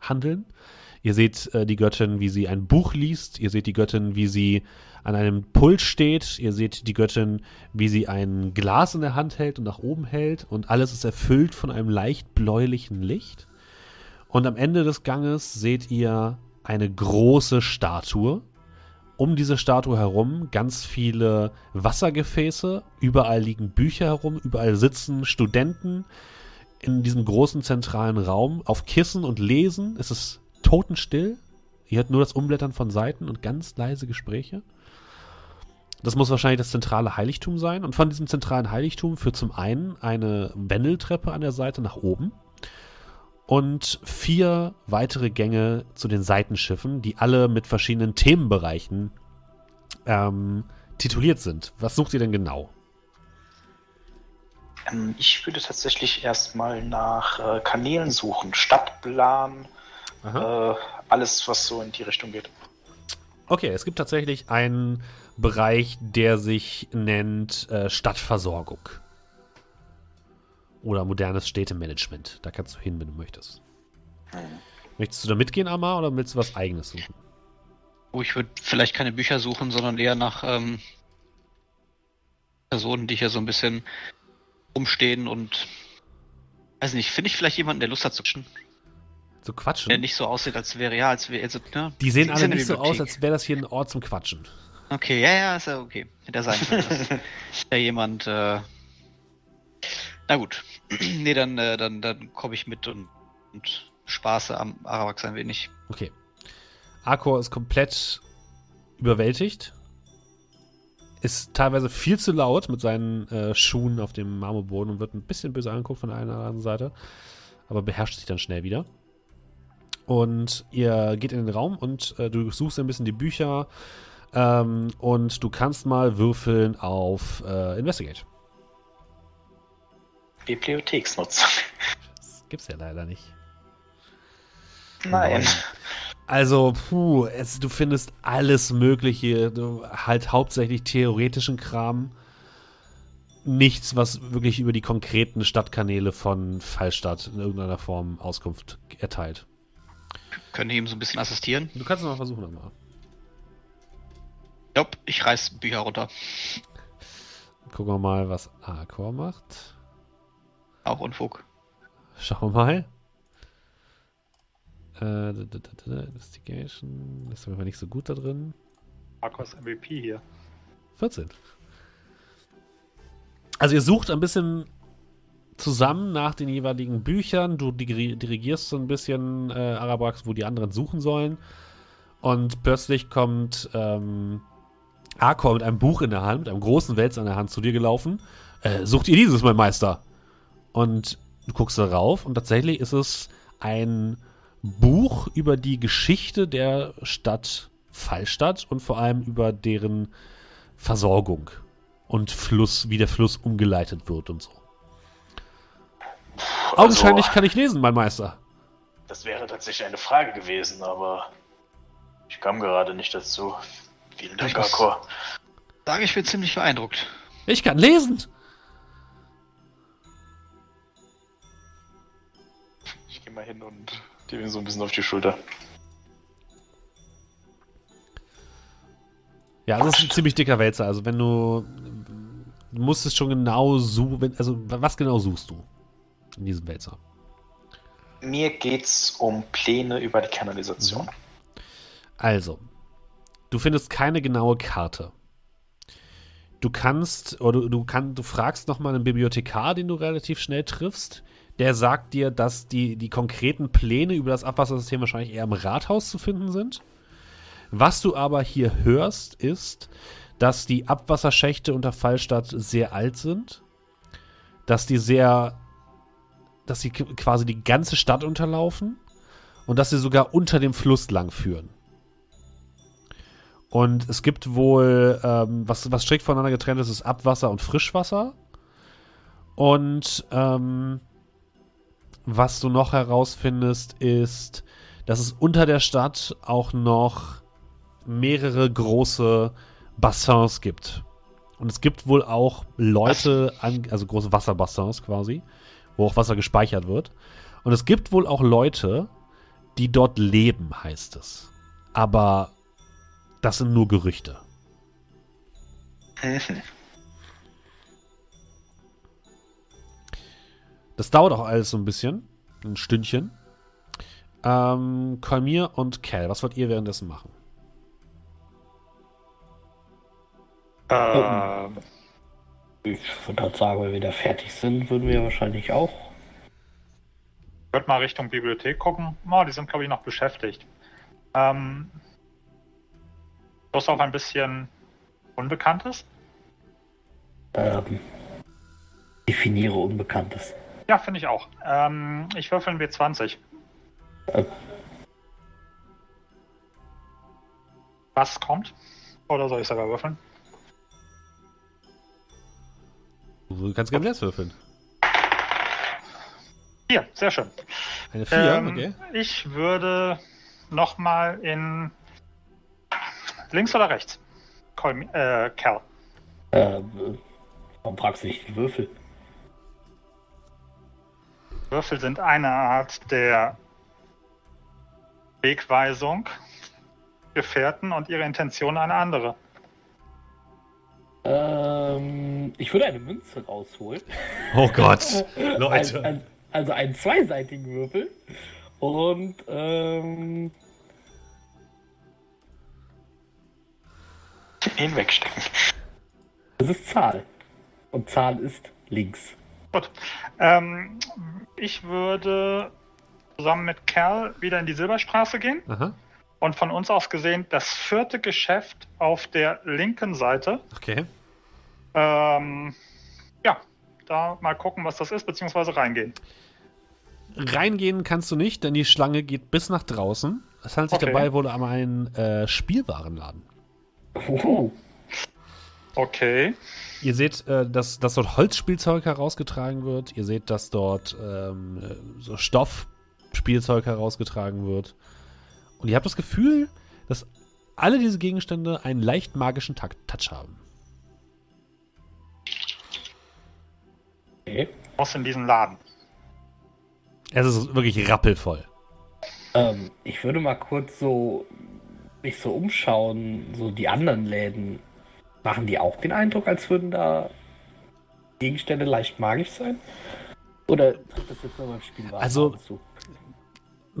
handeln. Ihr seht äh, die Göttin, wie sie ein Buch liest. Ihr seht die Göttin, wie sie an einem Pult steht. Ihr seht die Göttin, wie sie ein Glas in der Hand hält und nach oben hält. Und alles ist erfüllt von einem leicht bläulichen Licht. Und am Ende des Ganges seht ihr eine große Statue. Um diese Statue herum ganz viele Wassergefäße. Überall liegen Bücher herum. Überall sitzen Studenten in diesem großen zentralen Raum auf Kissen und lesen. Es ist totenstill. Ihr hört nur das Umblättern von Seiten und ganz leise Gespräche. Das muss wahrscheinlich das zentrale Heiligtum sein. Und von diesem zentralen Heiligtum führt zum einen eine Wendeltreppe an der Seite nach oben und vier weitere Gänge zu den Seitenschiffen, die alle mit verschiedenen Themenbereichen ähm, tituliert sind. Was sucht ihr denn genau? Ähm, ich würde tatsächlich erstmal nach äh, Kanälen suchen. Stadtplan, äh, alles, was so in die Richtung geht. Okay, es gibt tatsächlich einen Bereich, der sich nennt äh, Stadtversorgung. Oder modernes Städtemanagement. Da kannst du hin, wenn du möchtest. Möchtest du da mitgehen, Amar, oder willst du was eigenes suchen? Oh, ich würde vielleicht keine Bücher suchen, sondern eher nach ähm, Personen, die hier so ein bisschen rumstehen und weiß nicht, finde ich vielleicht jemanden, der Lust hat zu quatschen, Zu quatschen? der nicht so aussieht, als wäre ja, als wäre also, ne? Die sehen alle nicht so aus, als wäre das hier ein Ort zum Quatschen. Okay, ja, ja, ist ja okay. Hätte sein können, dass da jemand, äh... Na gut. (clears throat) nee, dann, äh, dann, dann komme ich mit und, und spaße am Arawax ein wenig. Okay. Arkor ist komplett überwältigt. Ist teilweise viel zu laut mit seinen äh, Schuhen auf dem Marmorboden und wird ein bisschen böse angeguckt von der einen oder anderen Seite. Aber beherrscht sich dann schnell wieder. Und ihr geht in den Raum und äh, du suchst ein bisschen die Bücher. Ähm, und du kannst mal würfeln auf äh, Investigate. Bibliotheksnutzung. Das gibt's ja leider nicht. Nein. Also, puh, es, du findest alles Mögliche, du, halt hauptsächlich theoretischen Kram. Nichts, was wirklich über die konkreten Stadtkanäle von Fallstadt in irgendeiner Form Auskunft erteilt. Können ihm so ein bisschen assistieren? Du kannst es mal versuchen, aber. Nope, ich reiß Bücher runter. Gucken wir mal, was Arcor macht. Auch Unfug. Schauen wir mal. Äh, da, da, da, da, Investigation. Ist aber nicht so gut da drin. Marcos MVP hier. 14. Also ihr sucht ein bisschen zusammen nach den jeweiligen Büchern. Du diri- dirigierst so ein bisschen äh, Arabrax, wo die anderen suchen sollen. Und plötzlich kommt ähm, Arkor mit einem Buch in der Hand, mit einem großen Wälzer in der Hand zu dir gelaufen. Äh, sucht ihr dieses, mein Meister? Und du guckst darauf und tatsächlich ist es ein Buch über die Geschichte der Stadt Fallstadt und vor allem über deren Versorgung und Fluss, wie der Fluss umgeleitet wird und so. Augenscheinlich Also, kann ich lesen, mein Meister. das wäre tatsächlich eine Frage gewesen, aber ich kam gerade nicht dazu. Vielen Dank, Akor. Sage ich bin ziemlich beeindruckt. Ich kann lesen. Ich gehe mal hin und gebe ihm so ein bisschen auf die Schulter. Ja, das ist ein ziemlich dicker Wälzer. Also wenn du, du musst es schon genau suchen. Also was genau suchst du in diesem Wälzer? Mir geht's um Pläne über die Kanalisation. Also, du findest keine genaue Karte. Du kannst, oder du, du, kann, du fragst nochmal einen Bibliothekar, den du relativ schnell triffst. Der sagt dir, dass die, die konkreten Pläne über das Abwassersystem wahrscheinlich eher im Rathaus zu finden sind. Was du aber hier hörst, ist, dass die Abwasserschächte unter Fallstadt sehr alt sind. Dass die sehr, dass sie quasi die ganze Stadt unterlaufen. Und dass sie sogar unter dem Fluss lang führen. Und es gibt wohl, ähm, was, was strikt voneinander getrennt ist, ist Abwasser und Frischwasser. Und ähm, was du noch herausfindest, ist, dass es unter der Stadt auch noch mehrere große Bassins gibt. Und es gibt wohl auch Leute, an, also große Wasserbassins quasi, wo auch Wasser gespeichert wird. Und es gibt wohl auch Leute, die dort leben, heißt es. Aber das sind nur Gerüchte. Mhm. Das dauert auch alles so ein bisschen. Ein Stündchen. Ähm, Kolmir und Cal, was wollt ihr währenddessen machen? Ähm, Ich würde halt sagen, wenn wir da fertig sind, würden wir wahrscheinlich auch. Ich würde mal Richtung Bibliothek gucken. Oh, die sind, glaube ich, noch beschäftigt. Ähm, bloß auf ein bisschen Unbekanntes. Ähm, definiere Unbekanntes. Ja, finde ich auch. Ähm, ich würfel ein W20. Äh. Was kommt? Oder soll ich sogar würfeln? Du kannst gerne selbst würfeln. Hier, sehr schön. Eine 4, Ähm, okay. Ich würde nochmal in links oder rechts? Call, äh, Cal. Ähm, warum fragst du nicht die Würfel? Würfel sind eine Art der Wegweisung, Gefährten und ihre Intention eine andere. Ähm, ich würde eine Münze rausholen. Oh Gott. (laughs) Ein, ein, also einen zweiseitigen Würfel. Und ähm, Ihn wegstecken. das ist Zahl. Und Zahl ist links. Gut. Ähm, ich würde zusammen mit Cal wieder in die Silberstraße gehen Aha, und von uns aus gesehen das vierte Geschäft auf der linken Seite. okay. Ähm, ja, da mal gucken, was das ist, beziehungsweise reingehen. Reingehen kannst du nicht, denn die Schlange geht bis nach draußen. Es handelt sich Okay. dabei wohl um einen äh, Spielwarenladen. Uhu. Okay. Ihr seht, äh, dass, dass dort Holzspielzeug herausgetragen wird. Ihr seht, dass dort ähm, äh, so Stoffspielzeug herausgetragen wird. Und ihr habt das Gefühl, dass alle diese Gegenstände einen leicht magischen Touch haben. Okay. Muss in diesen Laden. Es ist wirklich rappelvoll. Ähm, ich würde mal kurz so mich so umschauen, so die anderen Läden. Machen die auch den Eindruck, als würden da Gegenstände leicht magisch sein? Oder tritt das jetzt nur beim Spiel? Also- zu?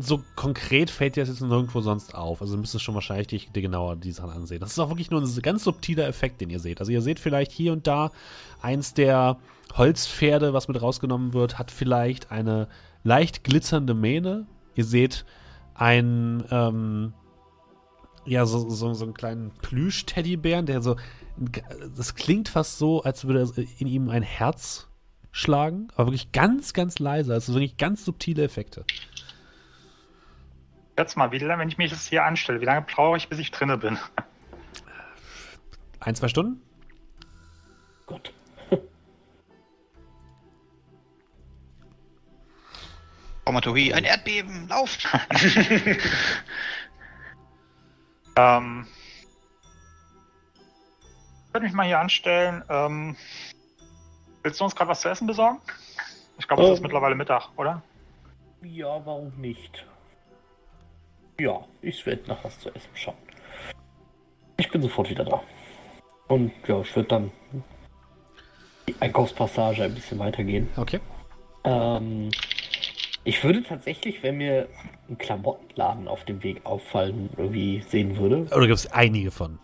So konkret fällt dir das jetzt nirgendwo sonst auf. Also du müsstest schon wahrscheinlich dir dir genauer die Sachen ansehen. Das ist auch wirklich nur ein ganz subtiler Effekt, den ihr seht. Also ihr seht vielleicht hier und da eins der Holzpferde, was mit rausgenommen wird, hat vielleicht eine leicht glitzernde Mähne. Ihr seht ein, ähm, ja, so, so, so einen kleinen Plüsch-Teddybären, der so, das klingt fast so, als würde in ihm ein Herz schlagen, aber wirklich ganz, ganz leise. Also wirklich ganz subtile Effekte. Jetzt mal, wie lange, wenn ich mich jetzt hier anstelle, wie lange brauche ich, bis ich drinne bin? Ein, zwei Stunden? Gott. Dramaturgie, ein Erdbeben, lauft! (laughs) Ähm, ich würde mich mal hier anstellen. Ähm, willst du uns gerade was zu essen besorgen? Ich glaube, es ist Ähm. mittlerweile Mittag, oder? Ja, warum nicht? Ja, ich werde nach was zu essen schauen. Ich bin sofort wieder da. Und ja, ich würde dann die Einkaufspassage ein bisschen weitergehen. Okay. Ähm, ich würde tatsächlich, wenn mir ein Klamottenladen auf dem Weg auffallen, irgendwie sehen würde, Oder gibt es einige von?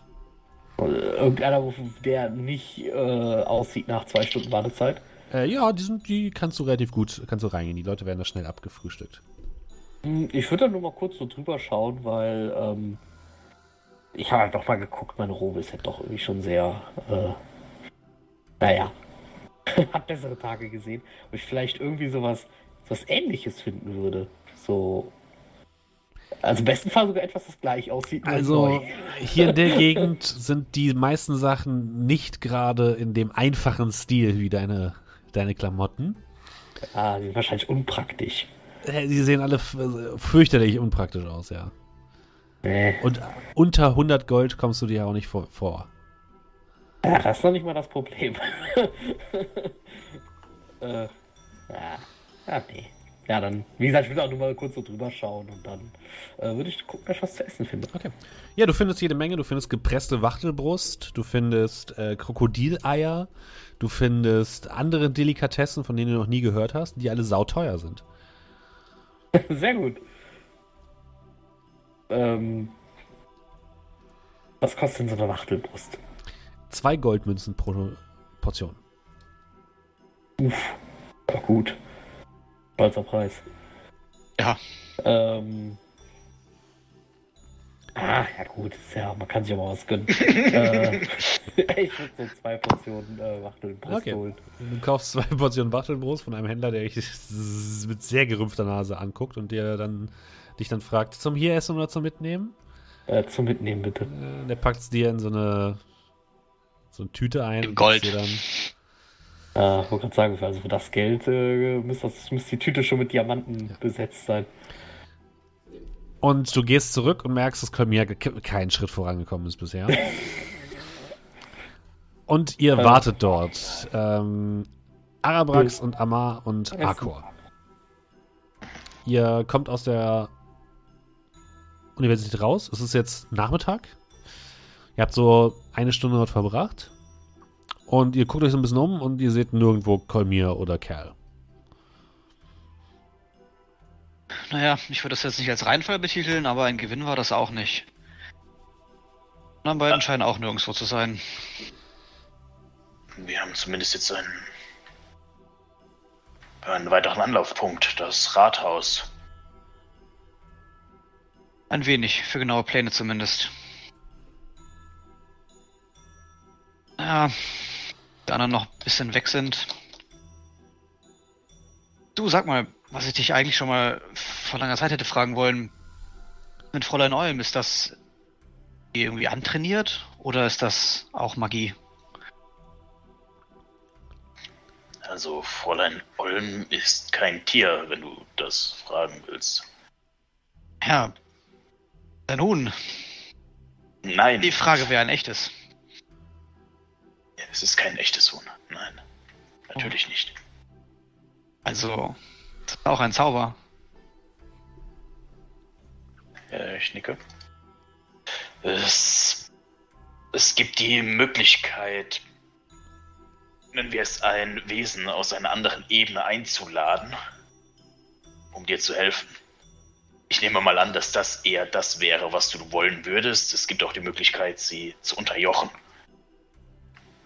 irgendeiner, der nicht äh, aussieht nach zwei Stunden Wartezeit, Äh, ja, die, sind, die kannst du relativ gut kannst du reingehen. Die Leute werden da schnell abgefrühstückt. Hm, Ich würde da nur mal kurz so drüber schauen, weil ähm, ich habe einfach mal geguckt, meine Robe ist ja doch irgendwie schon sehr, äh, naja, (laughs) hat bessere Tage gesehen. Und ich vielleicht irgendwie sowas, was ähnliches finden würde. So. Also im besten Fall sogar etwas, das gleich aussieht. Also hier in der Gegend sind die meisten Sachen nicht gerade in dem einfachen Stil wie deine, deine Klamotten. Ah, die sind wahrscheinlich unpraktisch. Die sehen alle äh, fürchterlich unpraktisch aus, ja. Nee. Und unter 100 Gold kommst du dir ja auch nicht vor. vor. Ja, das ist noch nicht mal das Problem. (laughs) äh, ja. Ja, nee. Ja, dann, wie gesagt, ich will auch nur mal kurz so drüber schauen und dann äh, würde ich gucken, ob ich was zu essen finde. Okay. Ja, du findest jede Menge. Du findest gepresste Wachtelbrust, du findest äh, Krokodileier, du findest andere Delikatessen, von denen du noch nie gehört hast, die alle sauteuer sind. (laughs) Sehr gut. Ähm, was kostet denn so eine Wachtelbrust? Zwei Goldmünzen pro Portion. Ja, gut. Stolzer Preis. Ja. Ähm. Ah, ja gut, ist ja, man kann sich mal was gönnen. (laughs) äh, (laughs) ich würde so zwei Portionen äh, Wachtelbrust Okay. holen. Du kaufst zwei (laughs) Portionen Wachtelbrust von einem Händler, der dich mit sehr gerümpfter Nase anguckt und dir dann, dich dann fragt, zum hier essen oder zum Mitnehmen? Äh, zum Mitnehmen bitte. Äh, der packt es dir in so eine, so eine Tüte ein. In und Gold. dir Dann, Äh, ich wollte gerade sagen, also für das Geld äh, müsste, das, müsste die Tüte schon mit Diamanten besetzt sein. und du gehst zurück und merkst, dass Kolmir ke- keinen Schritt vorangekommen ist bisher. (laughs) und ihr Ähm. wartet dort. Ähm, Arabrax und Amar und. Akor. Ihr kommt aus der Universität raus. Es ist jetzt Nachmittag. Ihr habt so eine Stunde dort verbracht. Und ihr guckt euch so ein bisschen um und ihr seht nirgendwo Kolmir oder Kerl. Naja, ich würde das jetzt nicht als Reinfall betiteln, aber ein Gewinn war das auch nicht. Die anderen beiden scheinen auch nirgendwo zu sein. Wir haben zumindest jetzt einen, einen weiteren Anlaufpunkt, das Rathaus. Ein wenig, für genaue Pläne zumindest. Ja, die anderen noch ein bisschen weg sind. Du, sag mal, was ich dich eigentlich schon mal vor langer Zeit hätte fragen wollen. Mit Fräulein Olm, ist das irgendwie antrainiert oder ist das auch Magie? Also Fräulein Olm ist kein Tier, wenn du das fragen willst. Ja. Nun, Nein, die Frage wäre ein echtes. Es ist kein echtes Huhn. Nein, natürlich nicht. Also, das ist auch ein Zauber. Äh, ich nicke. Es, es gibt die Möglichkeit, nennen wir es ein Wesen aus einer anderen Ebene einzuladen, um dir zu helfen. Ich nehme mal an, dass das eher das wäre, was du wollen würdest. Es gibt auch die Möglichkeit, sie zu unterjochen.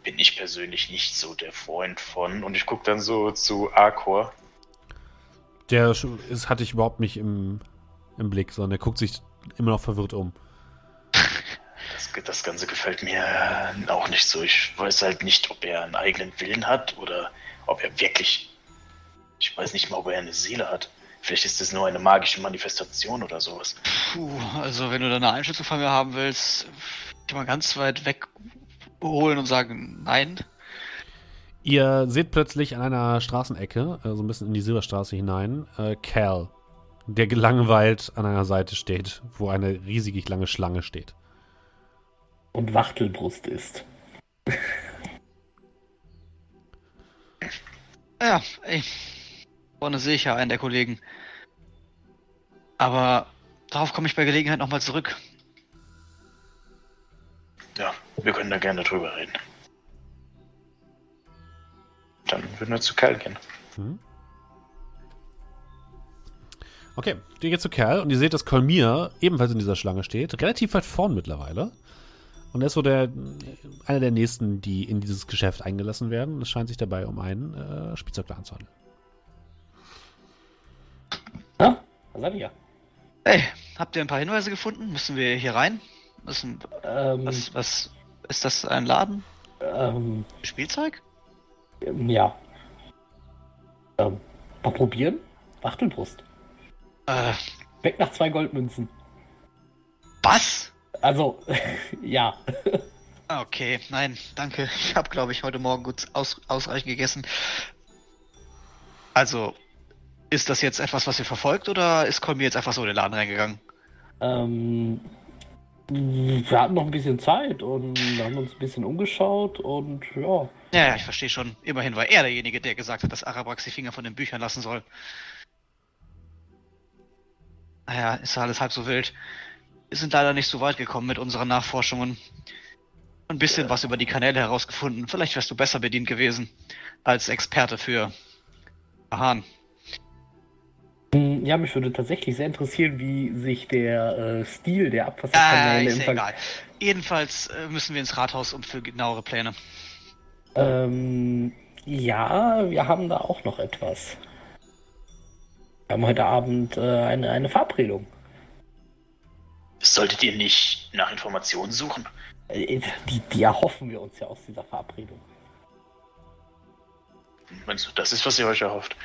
Bin ich persönlich nicht so der Freund von. Und ich gucke dann so zu Arcor. Der ist, hatte ich überhaupt nicht im, im Blick, sondern der guckt sich immer noch verwirrt um. Das, das Ganze gefällt mir auch nicht so. Ich weiß halt nicht, ob er einen eigenen Willen hat oder ob er wirklich. Ich weiß nicht mal, ob er eine Seele hat. Vielleicht ist es nur eine magische Manifestation oder sowas. Puh, also wenn du da eine Einschätzung von mir haben willst, ich mal ganz weit weg holen und sagen, nein. Ihr seht plötzlich an einer Straßenecke, äh, so ein bisschen in die Silberstraße hinein, äh, Cal, der gelangweilt an einer Seite steht, wo eine riesig lange Schlange steht. Und Wachtelbrust ist. (laughs) Ja, ey. Vorne sehe ich ja einen der Kollegen. Aber darauf komme ich bei Gelegenheit nochmal zurück. Ja, wir können da gerne drüber reden. Dann würden wir zu Kerl gehen. Mhm. Okay, ihr geht zu Kerl und ihr seht, dass Kolmir ebenfalls in dieser Schlange steht, relativ weit vorn mittlerweile. Und er ist so der, einer der nächsten, die in dieses Geschäft eingelassen werden. Es scheint sich dabei um einen äh, Spielzeugladen zu handeln. Ah, was seid ihr? Hey, habt ihr ein paar Hinweise gefunden? Müssen wir hier rein? Müssen, Ähm, was, was, ist das ein Laden? ähm, Spielzeug? ähm, ja. Ähm, mal probieren? Wachtelbrust. Äh, Weg nach zwei Goldmünzen. was? Also, (laughs) ja. Ah, Okay, nein, danke. Ich habe, glaube ich, heute Morgen gut aus, ausreichend gegessen. Also, ist das jetzt etwas, was ihr verfolgt, oder ist Kolmi jetzt einfach so in den Laden reingegangen? Ähm, wir hatten noch ein bisschen Zeit und haben uns ein bisschen umgeschaut und ja. Ja, ja, ich verstehe schon. Immerhin war er derjenige, der gesagt hat, dass Arabrax die Finger von den Büchern lassen soll. Naja, ist ja alles halb so wild. Wir sind leider nicht so weit gekommen mit unseren Nachforschungen. Ein bisschen was über die Kanäle herausgefunden. Vielleicht wärst du besser bedient gewesen als Experte für Hahn. Hm, Ja, mich würde tatsächlich sehr interessieren, wie sich der äh, Stil der Abwasserkanäle ist im ja Ver egal. Jedenfalls äh, müssen wir ins Rathaus um für genauere Pläne. Ähm, ja, wir haben da auch noch etwas. Wir haben heute Abend äh, eine, eine Verabredung. Solltet ihr nicht nach Informationen suchen? Äh, Die, die erhoffen wir uns ja aus dieser Verabredung. Meinst du, das ist, was ihr euch erhofft?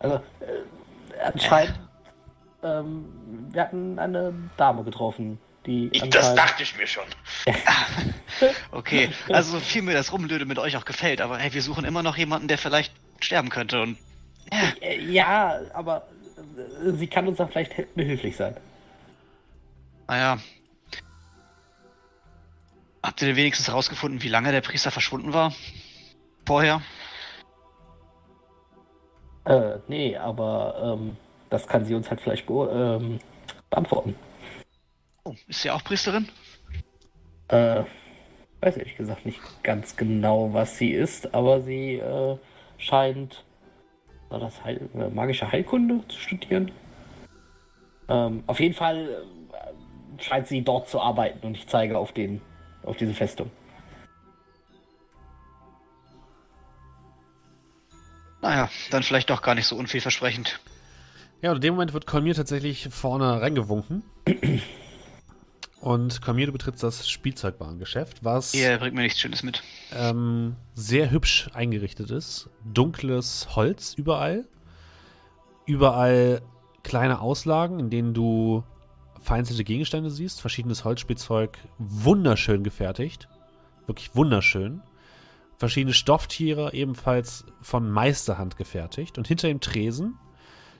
Also, äh, anscheinend, ähm, wir hatten eine Dame getroffen, die Ich, das dachte ich mir schon. (laughs) Okay, also viel mir das Rumlöde mit euch auch gefällt, aber hey, wir suchen immer noch jemanden, der vielleicht sterben könnte und Äh, Ja, aber äh, sie kann uns da vielleicht behilflich sein. naja. Habt ihr denn wenigstens herausgefunden, wie lange der Priester verschwunden war? Vorher? Äh, nee, aber ähm, das kann sie uns halt vielleicht be ähm, beantworten. Oh, ist sie auch Priesterin? Äh, weiß ehrlich gesagt nicht ganz genau, was sie ist, aber sie äh, scheint war das Heil äh, magische Heilkunde zu studieren. Ähm, auf jeden Fall äh, scheint sie dort zu arbeiten und ich zeige auf den auf diese Festung. Naja, dann vielleicht doch gar nicht so unvielversprechend. Ja, und in dem Moment wird Kolmir tatsächlich vorne reingewunken. Und Kolmir, du betrittst das Spielzeugwarengeschäft, was Ihr bringt mir nichts Schönes mit. ähm, sehr hübsch eingerichtet ist. Dunkles Holz überall. Überall kleine Auslagen, in denen du vereinzelte Gegenstände siehst. Verschiedenes Holzspielzeug, wunderschön gefertigt. Wirklich wunderschön. Verschiedene Stofftiere, ebenfalls von Meisterhand gefertigt. Und hinter dem Tresen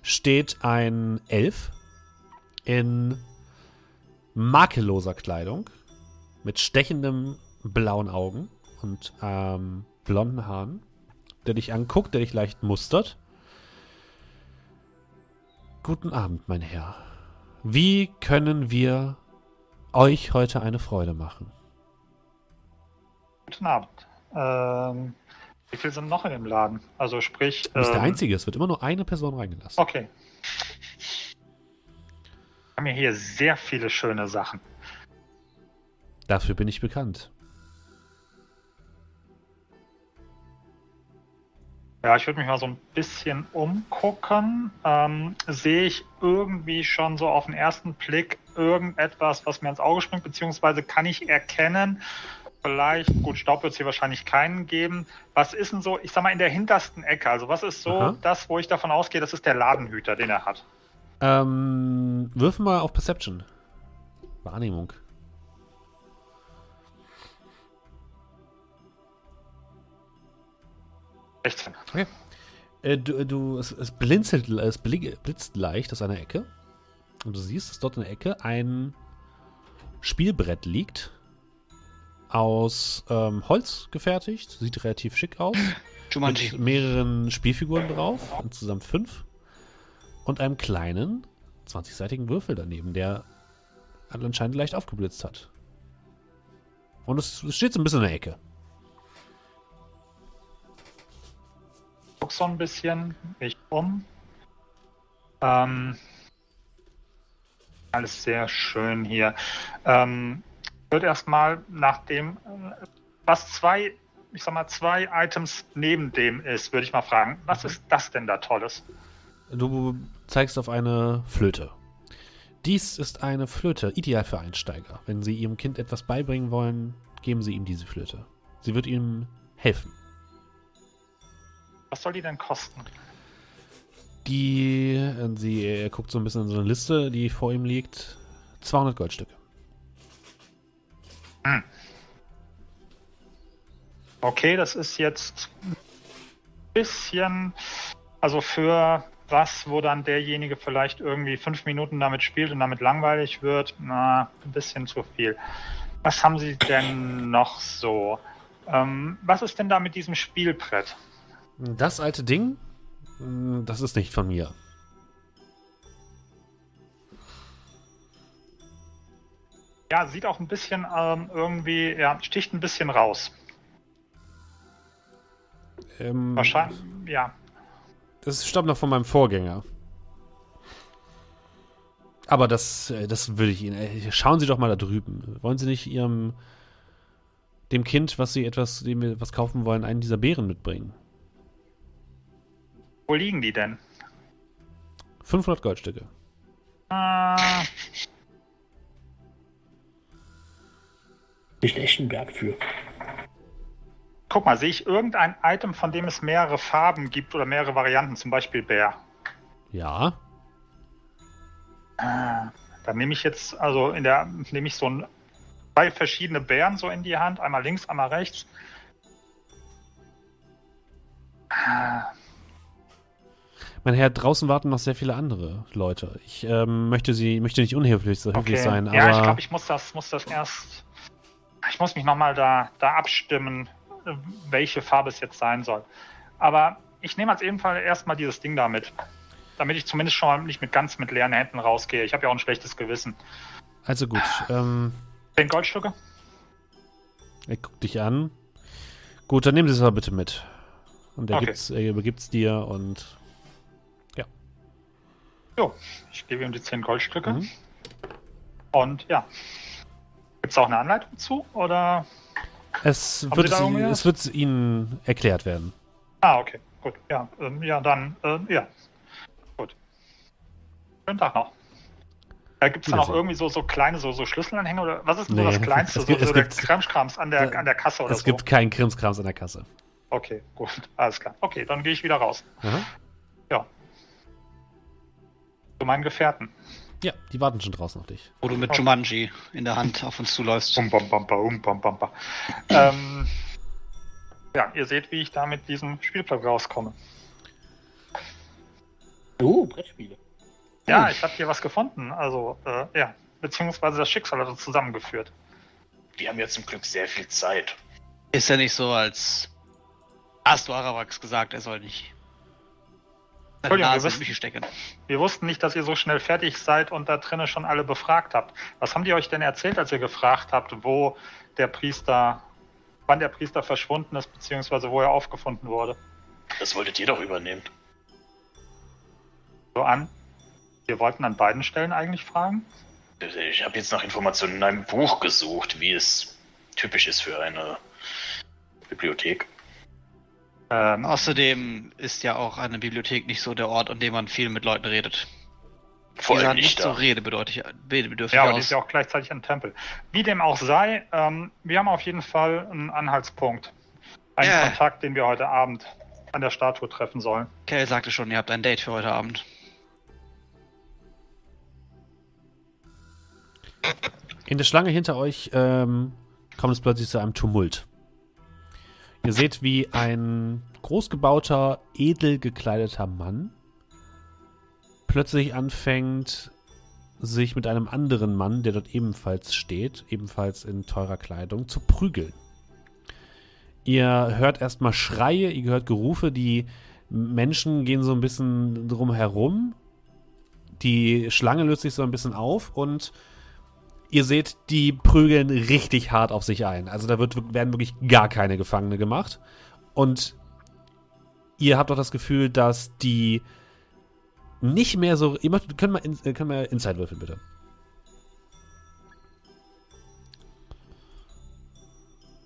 steht ein Elf in makelloser Kleidung mit stechendem blauen Augen und ähm, blonden Haaren, der dich anguckt, der dich leicht mustert. Guten Abend, mein Herr. Wie können wir euch heute eine Freude machen? Guten Abend. Ähm, wie viele sind noch in dem Laden? Also sprich. Du bist der ähm, Einzige, es wird immer nur eine Person reingelassen. Okay. Wir haben ja hier sehr viele schöne Sachen. Dafür bin ich bekannt. Ja, ich würde mich mal so ein bisschen umgucken. Ähm, sehe ich irgendwie schon so auf den ersten Blick irgendetwas, was mir ins Auge springt, beziehungsweise kann ich erkennen, vielleicht, gut, Staub wird es hier wahrscheinlich keinen geben. Was ist denn so, ich sag mal, in der hintersten Ecke? Also, was ist so Aha. das, wo ich davon ausgehe, das ist der Ladenhüter, den er hat? Ähm, wirf mal auf Perception. Wahrnehmung. Rechts. Äh, du, du, es, es, blinzelt, es bli- blitzt leicht aus einer Ecke. Und du siehst, dass dort in der Ecke ein Spielbrett liegt. Aus ähm, Holz gefertigt. Sieht relativ schick aus. (laughs) Mit Jumanji. mehreren Spielfiguren drauf. Insgesamt fünf. Und einem kleinen 20-seitigen Würfel daneben, der anscheinend leicht aufgeblitzt hat. Und es, es steht so ein bisschen in der Ecke. guck so ein bisschen mich um. Ähm, alles sehr schön hier. Ähm, würde erstmal nach dem, äh, was zwei, ich sag mal, zwei Items neben dem ist, würde ich mal fragen, was ist das denn da Tolles? Du zeigst auf eine Flöte. Dies ist eine Flöte, ideal für Einsteiger. Wenn Sie Ihrem Kind etwas beibringen wollen, geben Sie ihm diese Flöte. Sie wird ihm helfen. Was soll die denn kosten? Die, äh, sie er guckt so ein bisschen in so eine Liste, die vor ihm liegt. 200 Goldstücke. Okay, das ist jetzt ein bisschen, also für was, wo dann derjenige vielleicht irgendwie fünf Minuten damit spielt und damit langweilig wird, na, ein bisschen zu viel. Was haben Sie denn noch so? Ähm, was ist denn da mit diesem Spielbrett? Das alte Ding, mh, das ist nicht von mir. Ja, sieht auch ein bisschen ähm, irgendwie, ja, sticht ein bisschen raus. Ähm, Wahrscheinlich, ja. Das stammt noch von meinem Vorgänger. Aber das, äh, das würde ich Ihnen. äh, Schauen Sie doch mal da drüben. Wollen Sie nicht Ihrem dem Kind, was Sie etwas, dem wir was kaufen wollen, einen dieser Beeren mitbringen? Wo liegen die denn? 500 Goldstücke. Äh, Nicht echt einen Berg für. guck mal, sehe ich irgendein Item, von dem es mehrere Farben gibt oder mehrere Varianten, zum Beispiel Bär? Ja. Ah, Dann nehme ich jetzt, also in der, nehme ich so ein, zwei verschiedene Bären so in die Hand, einmal links, einmal rechts. Ah, Mein Herr, draußen warten noch sehr viele andere Leute. Ich ähm, möchte Sie, möchte nicht unhöflich so höflich Okay. sein, aber ja, ich glaube, ich muss das, muss das erst. Ich muss mich nochmal da, da abstimmen, äh, welche Farbe es jetzt sein soll. Aber ich nehme als ebenfalls erstmal dieses Ding da mit. Damit ich zumindest schon mal nicht mit ganz mit leeren Händen rausgehe. Ich habe ja auch ein schlechtes Gewissen. also gut. Ähm, Zehn Goldstücke? er guckt dich an. Gut, dann nehmen Sie es aber bitte mit. Und er Okay. gibt's, er übergibt's dir und Jo, ich gebe ihm die zehn Goldstücke. Mhm. Und ja. Gibt es auch eine Anleitung zu? Oder. es Haben wird, es, es wird Ihnen erklärt werden. Ah, okay. Gut. Ja, ähm, ja dann. ähm, ja. Gut. Schönen Tag noch. Äh, Gibt es da noch Wiedersehen. irgendwie so, so kleine so, so Schlüsselanhänger? Oder was ist denn Nee, so das Kleinste? es So, gibt- es so der gibt- Kramskrams an der, an der Kasse oder es so? gibt keinen Krimskrams an der Kasse. Okay, gut. Alles klar. Okay, dann gehe ich wieder raus. Aha. Ja. Zu meinen Gefährten. Ja, die warten schon draußen auf dich. Wo du mit Jumanji in der Hand auf uns zuläufst. Bum, bum, bum, bum, bum, bum, bum. ähm, ja, ihr seht, wie ich da mit diesem Spielplan rauskomme. Oh, Brettspiele. Ja, ich habe hier was gefunden. Also, äh, ja. Beziehungsweise das Schicksal hat uns zusammengeführt. Wir haben ja zum Glück sehr viel Zeit. Ist ja nicht so, als hast du Aravax gesagt, er soll nicht Entschuldigung, wir stecken. Wir wussten nicht, dass ihr so schnell fertig seid und da drinnen schon alle befragt habt. Was haben die euch denn erzählt, als ihr gefragt habt, wo der Priester wann der Priester verschwunden ist, beziehungsweise wo er aufgefunden wurde. Das wolltet ihr doch übernehmen. So an. Wir wollten an beiden Stellen eigentlich fragen. Ich habe jetzt nach Informationen in einem Buch gesucht, wie es typisch ist für eine Bibliothek. Ähm, Außerdem ist ja auch eine Bibliothek nicht so der Ort, an dem man viel mit Leuten redet. Vor allem nicht nicht so redebedürftig, redebedürftig ja, aber die ist ja auch gleichzeitig ein Tempel. Wie dem auch sei, ähm, wir haben auf jeden Fall einen Anhaltspunkt. Einen Ja. Kontakt, den wir heute Abend an der Statue treffen sollen. Kel sagte schon, ihr habt ein Date für heute Abend. In der Schlange hinter euch ähm, kommt es plötzlich zu einem Tumult. Ihr seht, wie ein großgebauter, edel gekleideter Mann plötzlich anfängt, sich mit einem anderen Mann, der dort ebenfalls steht, ebenfalls in teurer Kleidung, zu prügeln. Ihr hört erstmal Schreie, ihr hört Gerufe, die Menschen gehen so ein bisschen drum herum. Die Schlange löst sich so ein bisschen auf und ihr seht, die prügeln richtig hart auf sich ein. Also da wird, werden wirklich gar keine Gefangene gemacht. Und ihr habt auch das Gefühl, dass die nicht mehr so. Ihr möchtet, können wir, in, äh, können wir Inside würfeln, bitte.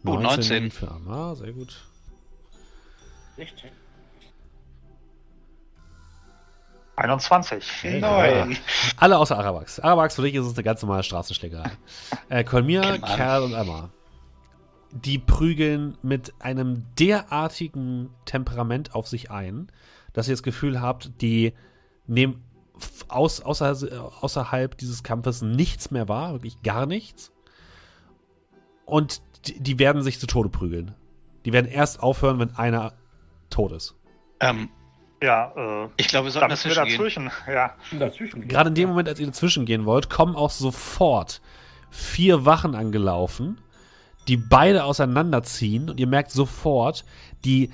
Oh, 19. für Amar, sehr gut. 16. 21. Nein. Alle außer Arabax. Arabax, für dich ist es eine ganz normale Straßenschlägerei. (laughs) äh, man. Kerl und Emma. Die prügeln mit einem derartigen Temperament auf sich ein, dass ihr das Gefühl habt, die nehmen aus, außer, außerhalb dieses Kampfes nichts mehr wahr, wirklich gar nichts. Und die, die werden sich zu Tode prügeln. Die werden erst aufhören, wenn einer tot ist. Ähm, Ja, äh, ich glaube, wir sollten müssen wir dazwischen gehen. dazwischen. (laughs) Ja. Dazwischen. Gerade in dem Moment, als ihr dazwischen gehen wollt, kommen auch sofort vier Wachen angelaufen, die beide auseinanderziehen und ihr merkt sofort, die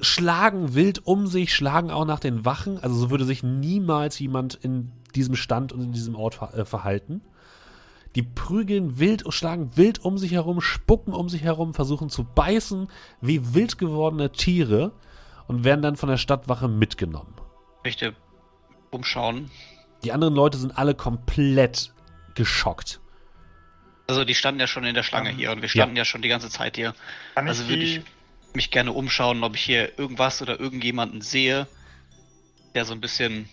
schlagen wild um sich, schlagen auch nach den Wachen. Also so würde sich niemals jemand in diesem Stand und in diesem Ort äh, verhalten. Die prügeln wild, schlagen wild um sich herum, spucken um sich herum, versuchen zu beißen wie wild gewordene Tiere und werden dann von der Stadtwache mitgenommen. Ich möchte umschauen. Die anderen Leute sind alle komplett geschockt. Also die standen ja schon in der Schlange Ähm, hier und wir standen ja, schon die ganze Zeit hier. Kann ich Also würde ich mich gerne umschauen, ob ich hier irgendwas oder irgendjemanden sehe, der so ein bisschen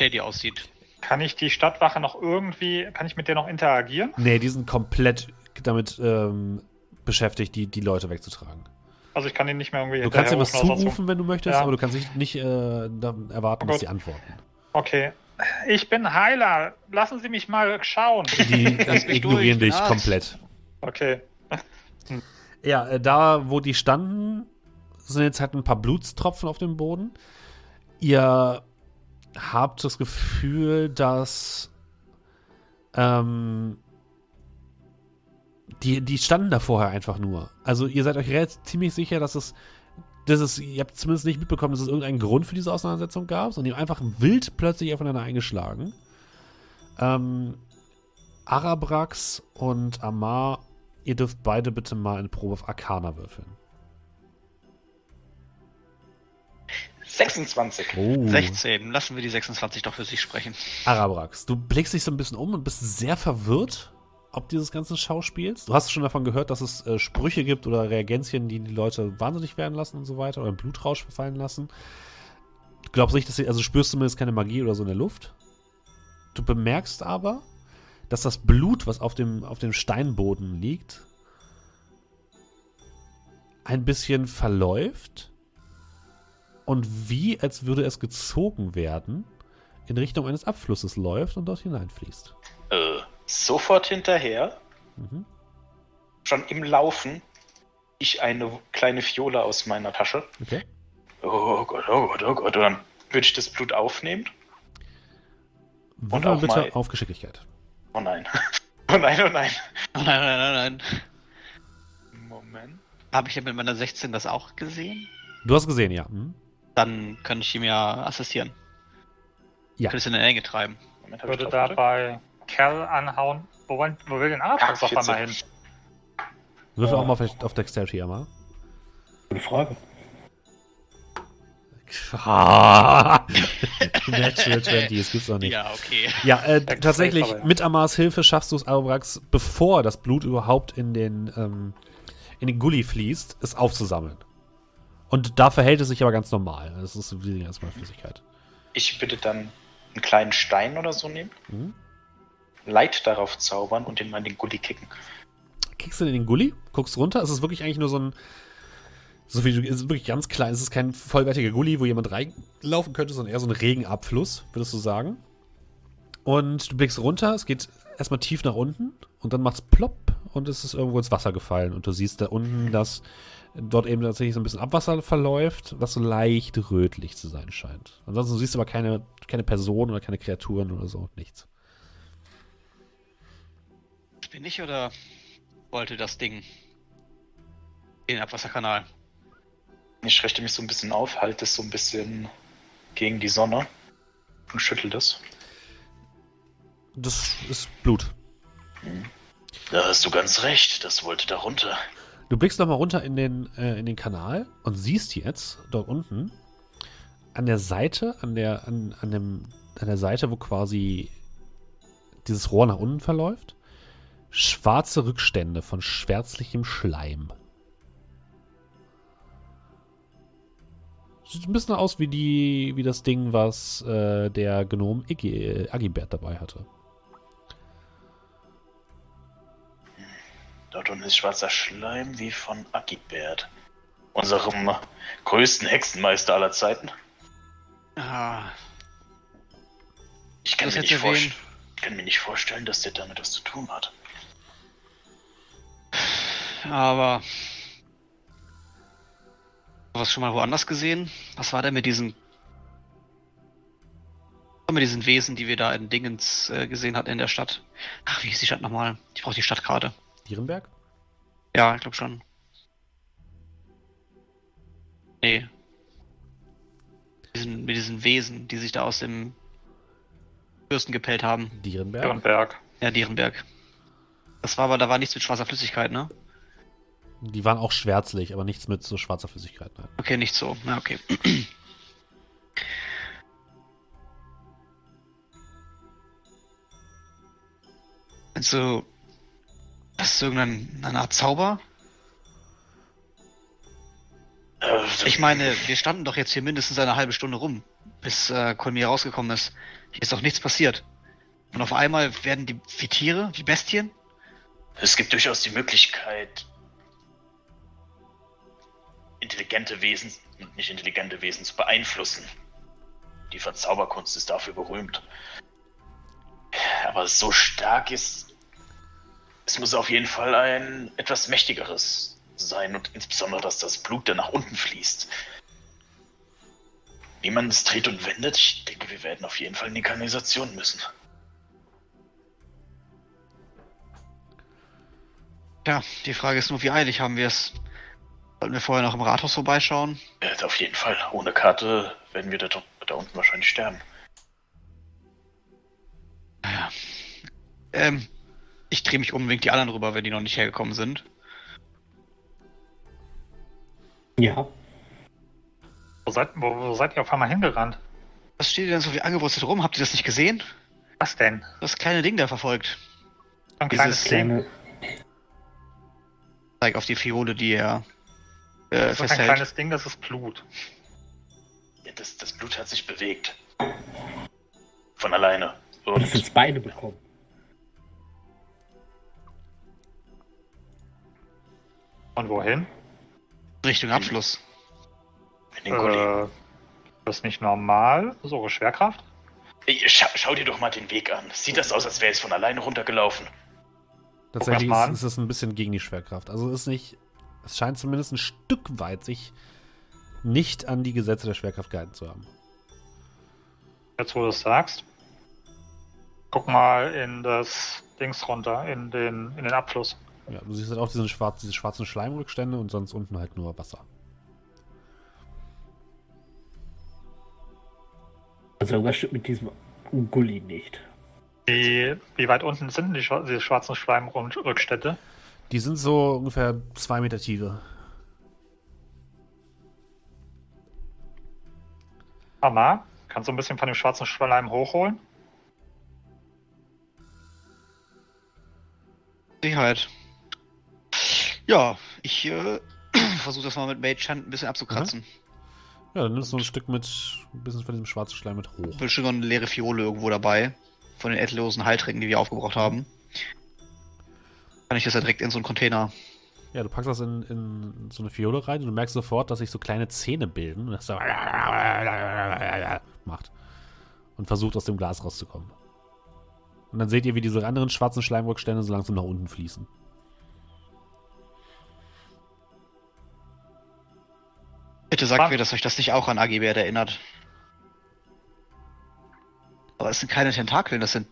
shady aussieht. kann ich die Stadtwache noch irgendwie, kann ich mit der noch interagieren? Nee, die sind komplett damit ähm, beschäftigt, die, die Leute wegzutragen. Also ich kann den nicht mehr irgendwie Du kannst dir was zurufen, wenn du möchtest, Ja. aber du kannst nicht, nicht äh, erwarten, dass Gut. die antworten. Okay. Ich bin Heiler. Lassen Sie mich mal schauen. Die (laughs) ignorieren durch, dich Arzt. komplett. Okay. Ja, äh, da, wo die standen, sind jetzt halt ein paar Blutstropfen auf dem Boden. Ihr habt das Gefühl, dass ähm, die, die standen da vorher einfach nur. Also ihr seid euch relativ ziemlich sicher, dass es, dass es, ihr habt zumindest nicht mitbekommen, dass es irgendeinen Grund für diese Auseinandersetzung gab, sondern die haben einfach wild plötzlich aufeinander eingeschlagen. Ähm, Arabrax und Amar, ihr dürft beide bitte mal eine Probe auf Arcana würfeln. 26. Oh. 16. Lassen wir die 26 doch für sich sprechen. Arabrax, du blickst dich so ein bisschen um und bist sehr verwirrt ob dieses ganzen Schauspiels. Du hast schon davon gehört, dass es äh, Sprüche gibt oder Reagenzien, die die Leute wahnsinnig werden lassen und so weiter oder einen Blutrausch verfallen lassen. Du glaubst nicht, dass sie, also spürst zumindest keine Magie oder so in der Luft. Du bemerkst aber, dass das Blut, was auf dem, auf dem Steinboden liegt, ein bisschen verläuft und wie, als würde es gezogen werden, in Richtung eines Abflusses läuft und dort hineinfließt. Äh, sofort hinterher, Mhm. schon im Laufen, ich eine kleine Fiole aus meiner Tasche. Okay. Oh Gott, oh Gott, oh Gott. Und dann würde ich das Blut aufnehmen. Würfel auch bitte mal- auf Geschicklichkeit. (laughs) Oh nein. Oh nein, oh nein. Oh nein, nein, nein, nein. Moment. Habe ich ja mit meiner 16 das auch gesehen? Du hast gesehen, ja. Mhm. Dann könnte ich ihm ja assistieren. Ja. Könnte es in eine Enge treiben. Moment, Würde drauf da gedrückt? bei Kerl anhauen. Wo, wollen, wo will denn Ja, auf einmal hin? 14. Würfel auch mal auf, auf Dexterity einmal. Gute Frage. Ah, (laughs) Natural 20, das gibt's doch nicht. Ja, okay. Ja, äh, tatsächlich, aber ja. mit Amars Hilfe schaffst du es, Abrax, bevor das Blut überhaupt in den, ähm, in den Gully fließt, es aufzusammeln. Und da verhält es sich aber ganz normal. Das ist wie erstmal Flüssigkeit. Ich bitte dann einen kleinen Stein oder so nehmen, Mhm. Light darauf zaubern und den mal in den Gully kicken. Kickst du in den Gully, guckst runter, es ist wirklich eigentlich nur so ein, so wie du, es ist wirklich ganz klein, es ist kein vollwertiger Gully, wo jemand reinlaufen könnte, sondern eher so ein Regenabfluss, würdest du sagen. Und du blickst runter, es geht erstmal tief nach unten und dann macht's plopp und es ist irgendwo ins Wasser gefallen und du siehst da unten, dass dort eben tatsächlich so ein bisschen Abwasser verläuft, was so leicht rötlich zu sein scheint. Ansonsten siehst du aber keine, keine Personen oder keine Kreaturen oder so, nichts. Bin ich oder wollte das Ding in den Abwasserkanal? Ich richte mich so ein bisschen auf, halte es so ein bisschen gegen die Sonne und schüttel das. Das ist Blut. Da hast du ganz recht, das wollte da runter. Du blickst nochmal runter in den, äh, in den Kanal und siehst jetzt dort unten an der Seite, an der, an, an, dem, an der Seite, wo quasi dieses Rohr nach unten verläuft, schwarze Rückstände von schwärzlichem Schleim. Sieht ein bisschen aus wie die, wie das Ding, was äh, der Gnom Iggy, äh, Agibert dabei hatte. Dort unten ist schwarzer Schleim wie von Agibert. Unserem größten Hexenmeister aller Zeiten. Ah, Ich kann, mir nicht ich kann mir nicht vorstellen, dass der damit was zu tun hat. Aber. Was schon mal woanders gesehen? Was war denn mit diesen. Mit diesen Wesen, die wir da in Dingens äh, gesehen hatten in der Stadt? Ach, wie hieß die Stadt nochmal? Ich brauche die Stadtkarte. Dierenberg? Ja, ich glaube schon. Nee. Mit diesen, mit diesen Wesen, die sich da aus dem Fürsten gepellt haben. Dierenberg? Birnberg. Ja, Dierenberg. Das war aber, da war nichts mit schwarzer Flüssigkeit, ne? Die waren auch schwärzlich, aber nichts mit so schwarzer Flüssigkeit. Nein. Okay, nicht so. Na, okay. (clears throat) Also, das ist irgendeine eine Art Zauber? Äh, Ich meine, wir standen doch jetzt hier mindestens eine halbe Stunde rum, bis äh, rausgekommen ist. Hier ist doch nichts passiert. Und auf einmal werden die wie Tiere, wie Bestien? Es gibt durchaus die Möglichkeit, intelligente Wesen und nicht intelligente Wesen zu beeinflussen. Die Verzauberkunst ist dafür berühmt. Aber so stark ist. Es muss auf jeden Fall ein etwas mächtigeres sein und insbesondere, dass das Blut dann nach unten fließt. Wie man es dreht und wendet, ich denke, wir werden auf jeden Fall in die Kanalisation müssen. Ja, die Frage ist nur, wie eilig haben wir es? Sollten wir vorher noch im Rathaus vorbeischauen? Äh, auf jeden Fall. Ohne Karte werden wir da, da unten wahrscheinlich sterben. Ähm, ich drehe mich um, wink die anderen rüber, wenn die noch nicht hergekommen sind. Ja. Wo seid, wo, wo seid ihr auf einmal hingerannt? Was steht denn so wie angewurzelt rum? Habt ihr das nicht gesehen? Was denn? Das kleine Ding da verfolgt. Ein Dieses kleines Ding. Kleine, Zeig auf die Fiole, die er äh, Das ist ein festhält. kleines Ding, das ist Blut. Ja, das, das Blut hat sich bewegt. Von alleine. und Und ins Beine bekommen. Und wohin? Richtung Abschluss. in den. Äh, das ist nicht normal. So, Schwerkraft? Schau, schau dir doch mal den Weg an. Sieht das aus, als wäre es von alleine runtergelaufen? Tatsächlich ist, ist es ein bisschen gegen die Schwerkraft. Also es ist nicht, es scheint zumindest ein Stück weit sich nicht an die Gesetze der Schwerkraft gehalten zu haben. Jetzt, wo du es sagst. Guck mal in das Dings runter, in den, in den Abfluss. Ja, du siehst halt auch diesen schwarz, diese schwarzen Schleimrückstände und sonst unten halt nur Wasser. Also irgendwas stimmt mit diesem Gully nicht. Wie, wie weit unten sind die, die schwarzen Schleimrückstätte? Die sind so ungefähr zwei Meter Tiefe. Hammer, kannst du ein bisschen von dem schwarzen Schleim hochholen? Sicherheit. Ja, ich äh, (clears throat) versuche das mal mit Mage Hand ein bisschen abzukratzen. Ja, dann nimmst du ein Stück mit, ein bisschen von diesem schwarzen Schleim mit hoch. Ich will schon noch eine leere Fiole irgendwo dabei. Von den endlosen Heiltränken, die wir aufgebraucht haben. Kann ich das ja direkt in so einen Container. Ja, du packst das in, in so eine Fiole rein und du merkst sofort, dass sich so kleine Zähne bilden und das so macht. Und versucht aus dem Glas rauszukommen. Und dann seht ihr, wie diese anderen schwarzen Schleimrückstände so langsam nach unten fließen. Bitte sagt mir, dass euch das nicht auch an AGBR erinnert. Aber es sind keine Tentakeln, das sind.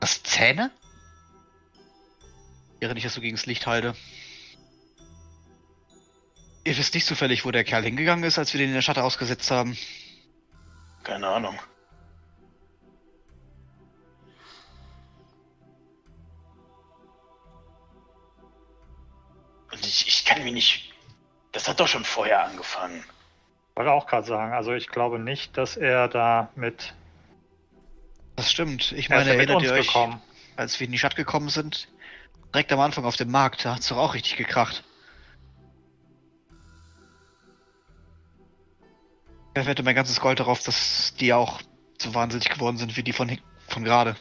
Das Zähne? Während ich das so gegen das Licht halte. Ihr wisst nicht zufällig, wo der Kerl hingegangen ist, als wir den in der Stadt ausgesetzt haben. Keine Ahnung. Und ich, ich kann mich nicht. Das hat doch schon vorher angefangen. Wollte auch gerade sagen, also ich glaube nicht, dass er da mit, Das stimmt. Ich meine, erinnert ihr euch, gekommen. als wir in die Stadt gekommen sind? Direkt am Anfang auf dem Markt, da hat's doch auch richtig gekracht. Ich wette mein ganzes Gold darauf, dass die auch so wahnsinnig geworden sind wie die von, von gerade.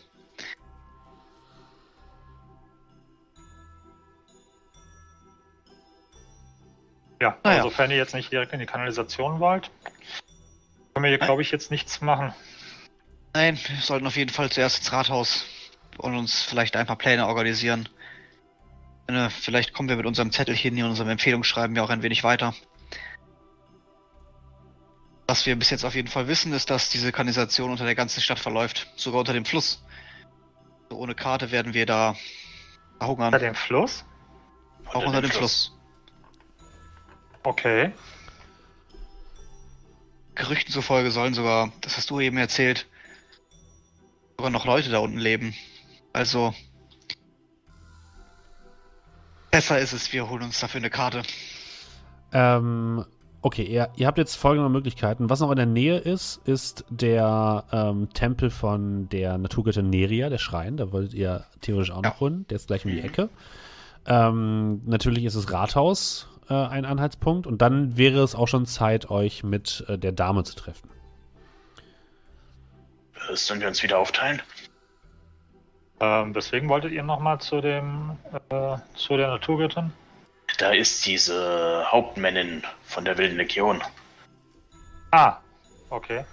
Ja, Naja. also sofern ihr jetzt nicht direkt in die Kanalisation wollt, können wir hier, glaube ich, jetzt nichts machen. Nein, wir sollten auf jeden Fall zuerst ins Rathaus und uns vielleicht ein paar Pläne organisieren. Äh, Vielleicht kommen wir mit unserem Zettelchen hier, unserem Empfehlungsschreiben ja auch ein wenig weiter. Was wir bis jetzt auf jeden Fall wissen, ist, dass diese Kanalisation unter der ganzen Stadt verläuft, sogar unter dem Fluss. So ohne Karte werden wir da verhungern. Bei dem Fluss? auch unter dem Fluss. Okay. Gerüchten zufolge sollen sogar, das hast du eben erzählt, sogar noch Leute da unten leben. Also besser ist es, wir holen uns dafür eine Karte. Ähm, okay, ihr, ihr habt jetzt folgende Möglichkeiten. Was noch in der Nähe ist, ist der ähm, Tempel von der Naturgöttin Neria, der Schrein. Da wolltet ihr theoretisch auch Ja. noch hin. Der ist gleich um die Ecke. Ähm, natürlich ist das Rathaus äh, ein Anhaltspunkt. Und dann wäre es auch schon Zeit, euch mit äh, der Dame zu treffen. Sollen wir uns wieder aufteilen? Ähm, deswegen wolltet ihr nochmal zu dem, äh, zu der Naturgöttin? Da ist diese Hauptmännin von der Wilden Legion. Ah, okay.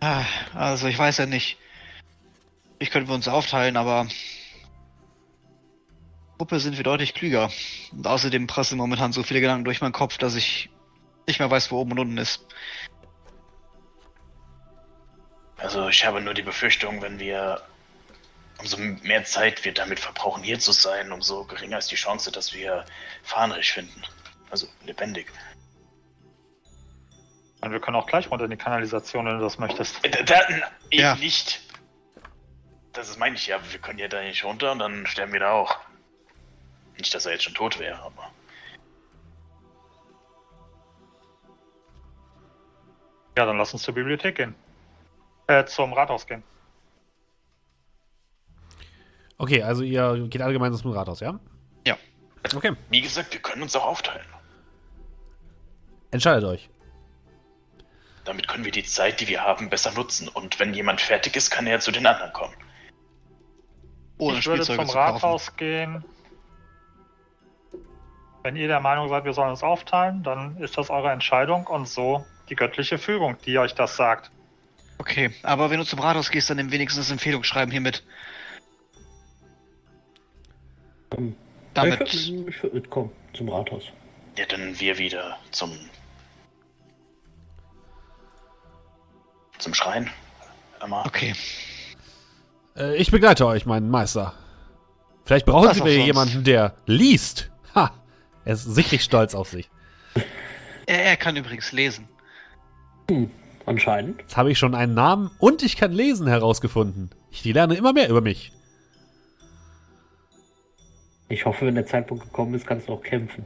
Ah, Also ich weiß ja nicht. Ich könnten wir uns aufteilen, aber Gruppe sind wir deutlich klüger. Und außerdem prassen momentan so viele Gedanken durch meinen Kopf, dass ich nicht mehr weiß, wo oben und unten ist. Also ich habe nur die Befürchtung, wenn wir umso mehr Zeit wir damit verbrauchen, hier zu sein, umso geringer ist die Chance, dass wir Fahnrich finden. Also lebendig. Und wir können auch gleich runter in die Kanalisation, wenn du das möchtest. Äh, Da, da, eben Ja. nicht. Das ist meine ich ja, wir können ja da nicht runter und dann sterben wir da auch. Nicht, dass er jetzt schon tot wäre, aber. Ja, dann lass uns zur Bibliothek gehen. Äh, zum Rathaus gehen. Okay, also ihr geht alle gemeinsam zum Rathaus, ja? Ja. Okay, Wie gesagt, wir können uns auch aufteilen. entscheidet euch. Damit können wir die Zeit, die wir haben, besser nutzen. Und wenn jemand fertig ist, kann er zu den anderen kommen. Ohne ich würde zum. Rathaus gehen. Wenn ihr der Meinung seid, wir sollen uns aufteilen, dann ist das eure Entscheidung und so die göttliche Fügung, die euch das sagt. Okay, aber wenn du zum Rathaus gehst, dann nimm wenigstens das Empfehlungsschreiben hier mit. Ähm, Damit. Ich würde ich mitkommen zum Rathaus. Ja, dann wir wieder zum. zum Schrein. Emma. Okay. Äh, ich begleite euch, meinen Meister. Vielleicht brauchen Was Sie sonst. jemanden, der liest. Ha! Er ist sichtlich stolz auf sich. Er, er kann übrigens lesen. anscheinend. Jetzt habe ich schon einen Namen und ich kann lesen herausgefunden. Ich lerne immer mehr über mich. Ich hoffe, wenn der Zeitpunkt gekommen ist, kannst du auch kämpfen.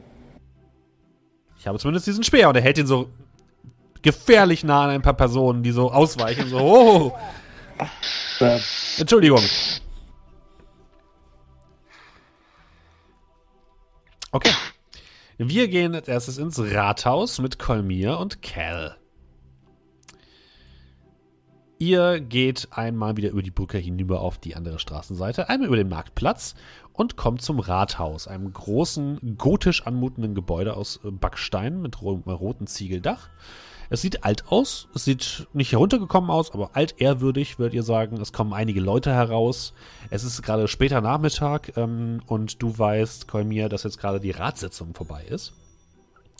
Ich habe zumindest diesen Speer und er hält ihn so gefährlich nah an ein paar Personen, die so ausweichen. So, oh, Äh, Entschuldigung. Okay. Wir gehen als erstes ins Rathaus mit Kolmir und Cal. Ihr geht einmal wieder über die Brücke hinüber auf die andere Straßenseite, einmal über den Marktplatz und kommt zum Rathaus, einem großen, gotisch anmutenden Gebäude aus äh, Backstein mit ro rotem Ziegeldach. Es sieht alt aus, es sieht nicht heruntergekommen aus, aber altehrwürdig, würdet ihr sagen. Es kommen einige Leute heraus. Es ist gerade später Nachmittag ähm, und du weißt, Kolmir, dass jetzt gerade die Ratssitzung vorbei ist.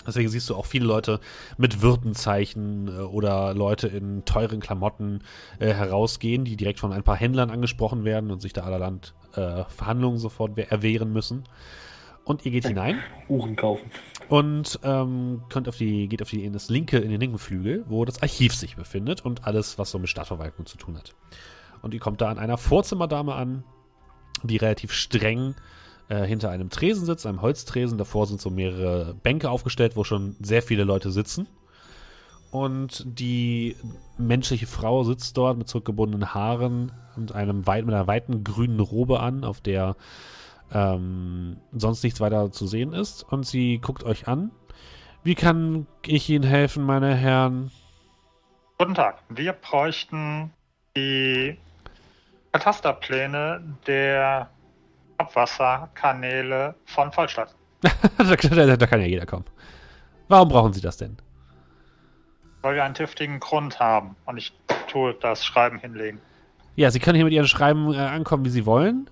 Deswegen siehst du auch viele Leute mit Würdenzeichen äh, oder Leute in teuren Klamotten äh, herausgehen, die direkt von ein paar Händlern angesprochen werden und sich da allerland äh, Verhandlungen sofort we- erwehren müssen. Und ihr geht hinein Uhren kaufen. Und ähm, könnt auf die, geht auf die, in das linke, in den linken Flügel, wo das Archiv sich befindet und alles, was so mit Stadtverwaltung zu tun hat. Und ihr kommt da an einer Vorzimmerdame an, die relativ streng äh, hinter einem Tresen sitzt, einem Holztresen. Davor sind so mehrere Bänke aufgestellt, wo schon sehr viele Leute sitzen. Und die menschliche Frau sitzt dort mit zurückgebundenen Haaren und einem weit, mit einer weiten grünen Robe an, auf der ähm, sonst nichts weiter zu sehen ist. Und sie guckt euch an. Wie kann ich Ihnen helfen, meine Herren? Guten Tag. Wir bräuchten die Katasterpläne der Abwasserkanäle von Vollstadt. (laughs) da, da, da kann ja jeder kommen. Warum brauchen Sie das denn? Weil wir einen triftigen Grund haben. Und ich tue das Schreiben hinlegen. Ja, Sie können hier mit Ihren Schreiben äh, ankommen, wie Sie wollen.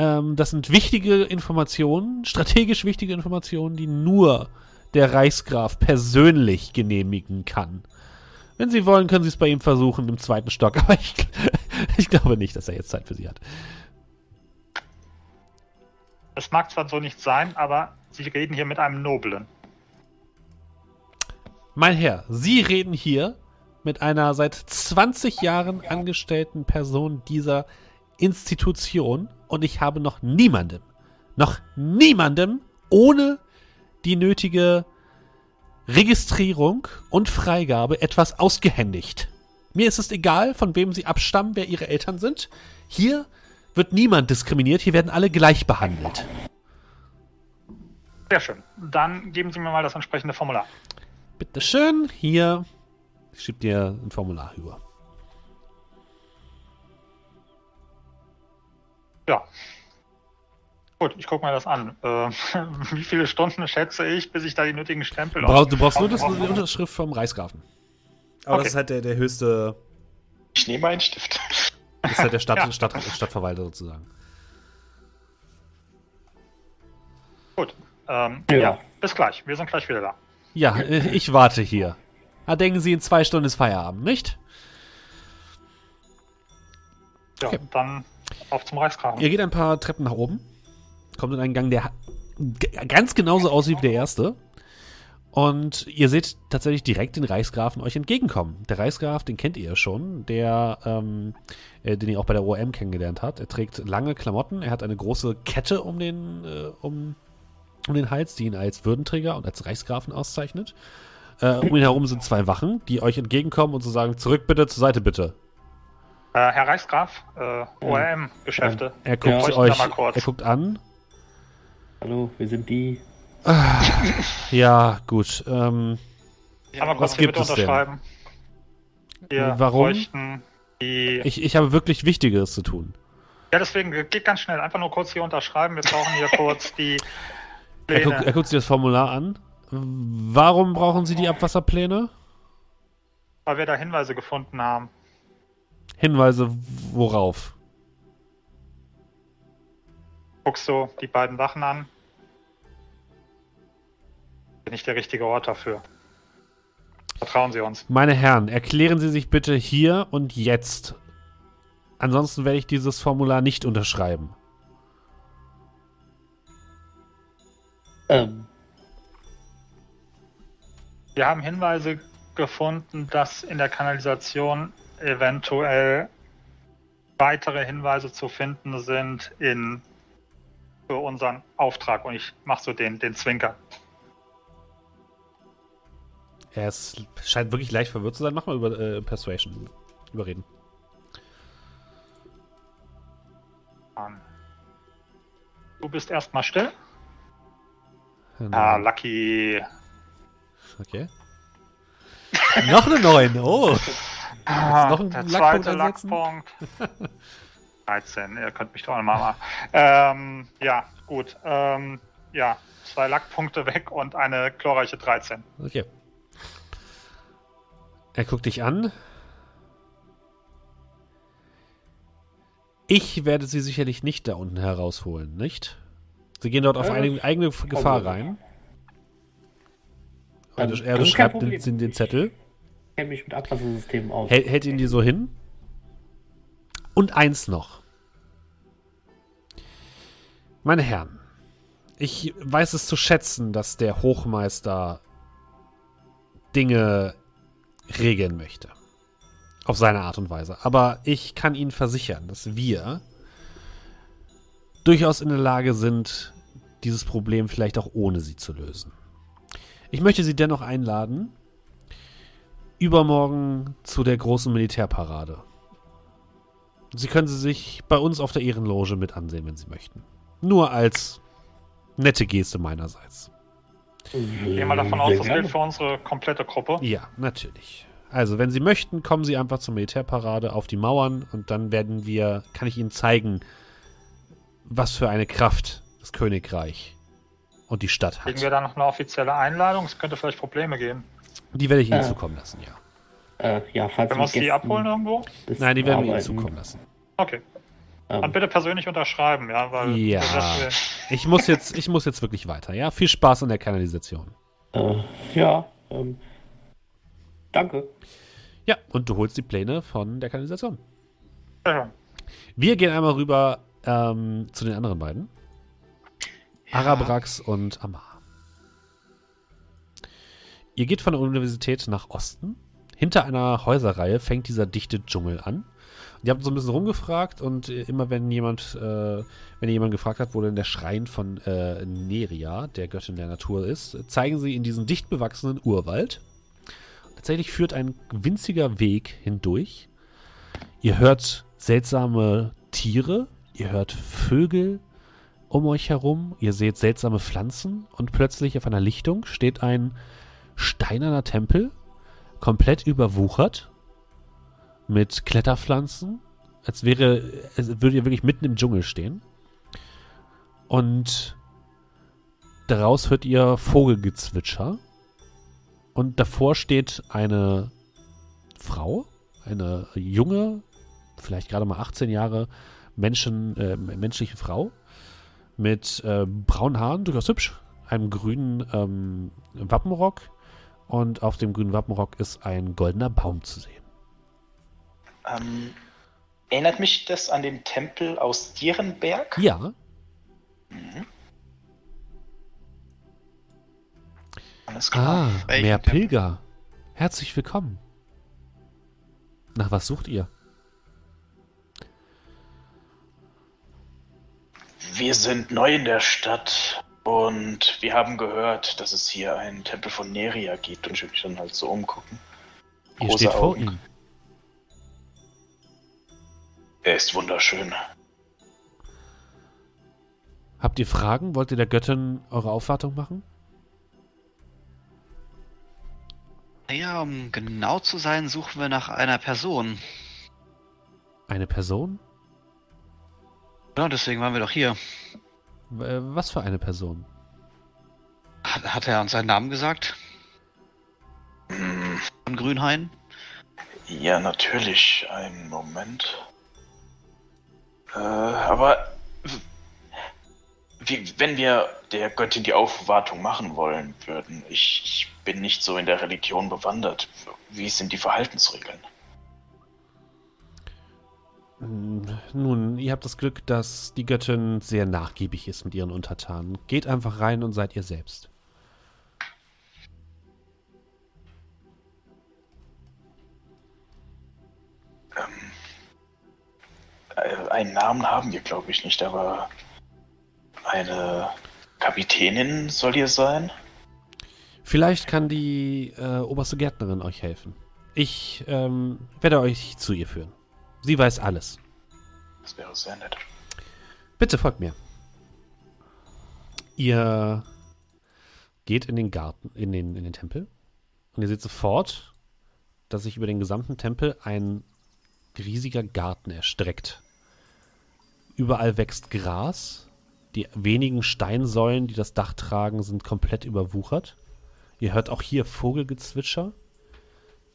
Ähm, das sind wichtige Informationen, strategisch wichtige Informationen, die nur der Reichsgraf persönlich genehmigen kann. Wenn Sie wollen, können Sie es bei ihm versuchen im zweiten Stock, (laughs) aber ich, ich glaube nicht, dass er jetzt Zeit für Sie hat. Es mag zwar so nicht sein, aber Sie reden hier mit einem Noblen. Mein Herr, Sie reden hier mit einer seit 20 Jahren angestellten Person dieser Institution und ich habe noch niemandem, noch niemandem ohne die nötige Registrierung und Freigabe etwas ausgehändigt. Mir ist es egal, von wem Sie abstammen, wer Ihre Eltern sind. Hier wird niemand diskriminiert, hier werden alle gleich behandelt. Sehr schön. Dann geben Sie mir mal das entsprechende Formular. Bitteschön, hier. Ich schieb dir ein Formular über. Ja. Gut, ich gucke mir das an. Äh, (laughs) wie viele Stunden schätze ich, bis ich da die nötigen Stempel Du brauchst, du brauchst nur das, die Unterschrift vom Reichsgrafen. Aber Okay. das ist halt der, der höchste, Ich nehme einen Stift. (laughs) das ist halt der Stadt, Ja. Stadt, Stadtverwalter sozusagen. Gut. Ähm, Ja. ja. bis gleich. Wir sind gleich wieder da. Ja, äh, ich warte hier. Ah, denken Sie, in zwei Stunden ist Feierabend, nicht? Ja, Okay. dann auf zum Reichsgrafen. Ihr geht ein paar Treppen nach oben, kommt in einen Gang, der ganz genauso aussieht wie der erste. Und ihr seht tatsächlich direkt den Reichsgrafen euch entgegenkommen. Der Reichsgraf, den kennt ihr ja schon, der, ähm, äh, den ihr auch bei der OM kennengelernt habt. Er trägt lange Klamotten, er hat eine große Kette um den, äh, um, um den Hals, die ihn als Würdenträger und als Reichsgrafen auszeichnet. Äh, um ihn herum sind zwei Wachen, die euch entgegenkommen und so sagen, zurück bitte, zur Seite bitte. Äh, Herr Reichsgraf, äh, ORM-Geschäfte. Er guckt da euch, mal kurz. er guckt an, Hallo, wir sind die. Ja, gut. Ähm, Einmal was kurz hier gibt es denn? unterschreiben. Wir Warum? bräuchten die. ich, ich habe wirklich Wichtigeres zu tun. ja, deswegen geht ganz schnell. Einfach nur kurz hier unterschreiben. Wir brauchen hier kurz die (laughs) Er, Pläne. guckt, er guckt sich das Formular an. Warum brauchen Sie die Abwasserpläne? weil wir da Hinweise gefunden haben. Hinweise worauf? Guckst du die beiden Wachen an? Bin ich der richtige Ort dafür? Vertrauen Sie uns. Meine Herren, erklären Sie sich bitte hier und jetzt. Ansonsten werde ich dieses Formular nicht unterschreiben. Ähm, Wir haben Hinweise gefunden, dass in der Kanalisation eventuell weitere Hinweise zu finden sind in für unseren Auftrag und ich mache so den, den Zwinker. Er ist, scheint wirklich leicht verwirrt zu sein. Mach mal über äh, Persuasion überreden. Du bist erstmal still. Genau. Ah, Lucky. Okay. (laughs) noch eine 9. Oh. (laughs) Ah, noch einen der Lackpunkt zweite einsetzen? Lackpunkt. (laughs) 13, ihr könnt mich doch einmal mal. Ähm, ja, gut. Ähm, ja, zwei Lackpunkte weg und eine glorreiche 13. Okay. Er guckt dich an. Ich werde sie sicherlich nicht da unten herausholen, nicht? Sie gehen dort auf Äh, eine eigene Gefahr rein. Und er ist beschreibt den, den, den Zettel, Ich kenne mich mit Abwassersystemen aus. hält, hält ihn dir so hin. Und eins noch. Meine Herren, ich weiß es zu schätzen, dass der Hochmeister Dinge regeln möchte. Auf seine Art und Weise. Aber ich kann Ihnen versichern, dass wir durchaus in der Lage sind, dieses Problem vielleicht auch ohne Sie zu lösen. Ich möchte Sie dennoch einladen, übermorgen zu der großen Militärparade. Sie können sie sich bei uns auf der Ehrenloge mit ansehen, wenn Sie möchten. Nur als nette Geste meinerseits. Ich gehe mal davon aus, das gilt für unsere komplette Gruppe. Ja, natürlich. Also, wenn Sie möchten, kommen Sie einfach zur Militärparade auf die Mauern und dann werden wir, kann ich Ihnen zeigen, was für eine Kraft das Königreich und die Stadt Kriegen hat. wir da noch eine offizielle Einladung? Es könnte vielleicht Probleme geben. Die werde ich Ihnen Äh. zukommen lassen, ja. Äh, ja, falls Können wir uns die abholen irgendwo? Nein, die werden wir Ihnen zukommen lassen. Okay. ähm, Dann bitte persönlich unterschreiben, ja, weil Ja. das, Ich muss jetzt, ich muss jetzt wirklich weiter, ja? Viel Spaß in der Kanalisation. Äh, ja, ähm, danke. Ja, und du holst die Pläne von der Kanalisation. ja. Wir gehen einmal rüber ähm, zu den anderen beiden. Arabrax und Amar. Ihr geht von der Universität nach Osten. Hinter einer Häuserreihe fängt dieser dichte Dschungel an. Und ihr habt so ein bisschen rumgefragt und äh, immer wenn jemand, äh, wenn ihr jemand gefragt hat, wo denn der Schrein von äh, Neria, der Göttin der Natur ist, zeigen sie in diesen dicht bewachsenen Urwald. Tatsächlich führt ein winziger Weg hindurch. Ihr hört seltsame Tiere, ihr hört Vögel um euch herum, ihr seht seltsame Pflanzen und plötzlich auf einer Lichtung steht ein steinerner Tempel, komplett überwuchert mit Kletterpflanzen, als wäre, als würdet ihr wirklich mitten im Dschungel stehen. Und daraus hört ihr Vogelgezwitscher. Und davor steht eine Frau, eine junge, vielleicht gerade mal 18 Jahre Menschen, äh, menschliche Frau mit äh, braunen Haaren, durchaus hübsch, einem grünen ähm, Wappenrock und auf dem grünen Wappenrock ist ein goldener Baum zu sehen. Ähm, erinnert mich das an den Tempel aus Dierenberg? Ja, Alles klar. ah, welchen mehr Tempel? Pilger. Herzlich willkommen. Nach was sucht ihr? Wir sind neu in der Stadt und wir haben gehört, dass es hier einen Tempel von Neria gibt und ich würde mich dann halt so umgucken. Ihr Große steht vor Augen. ihm. Er ist wunderschön. Habt ihr Fragen? Wollt ihr der Göttin eure Aufwartung machen? Naja, um genau zu sein, suchen wir nach einer Person. Eine Person? Ja, deswegen waren wir doch hier. Äh, Was für eine Person? Hat, hat er uns seinen Namen gesagt? Von Grünhain? Ja, natürlich. Einen Moment. Äh, aber wie, wenn wir der Göttin die Aufwartung machen wollen würden, ich, ich bin nicht so in der Religion bewandert. Wie sind die Verhaltensregeln? Nun, ihr habt das Glück, dass die Göttin sehr nachgiebig ist mit ihren Untertanen. Geht einfach rein und seid ihr selbst. Ähm, äh, einen Namen haben wir, glaube ich, nicht, aber eine Kapitänin soll ihr sein? Vielleicht kann die äh, oberste Gärtnerin euch helfen. Ich ähm, werde euch zu ihr führen. Sie weiß alles. Das wäre sehr nett. Bitte folgt mir. Ihr geht in den Garten, in den, in den Tempel und ihr seht sofort, dass sich über den gesamten Tempel ein riesiger Garten erstreckt. Überall wächst Gras. Die wenigen Steinsäulen, die das Dach tragen, sind komplett überwuchert. Ihr hört auch hier Vogelgezwitscher.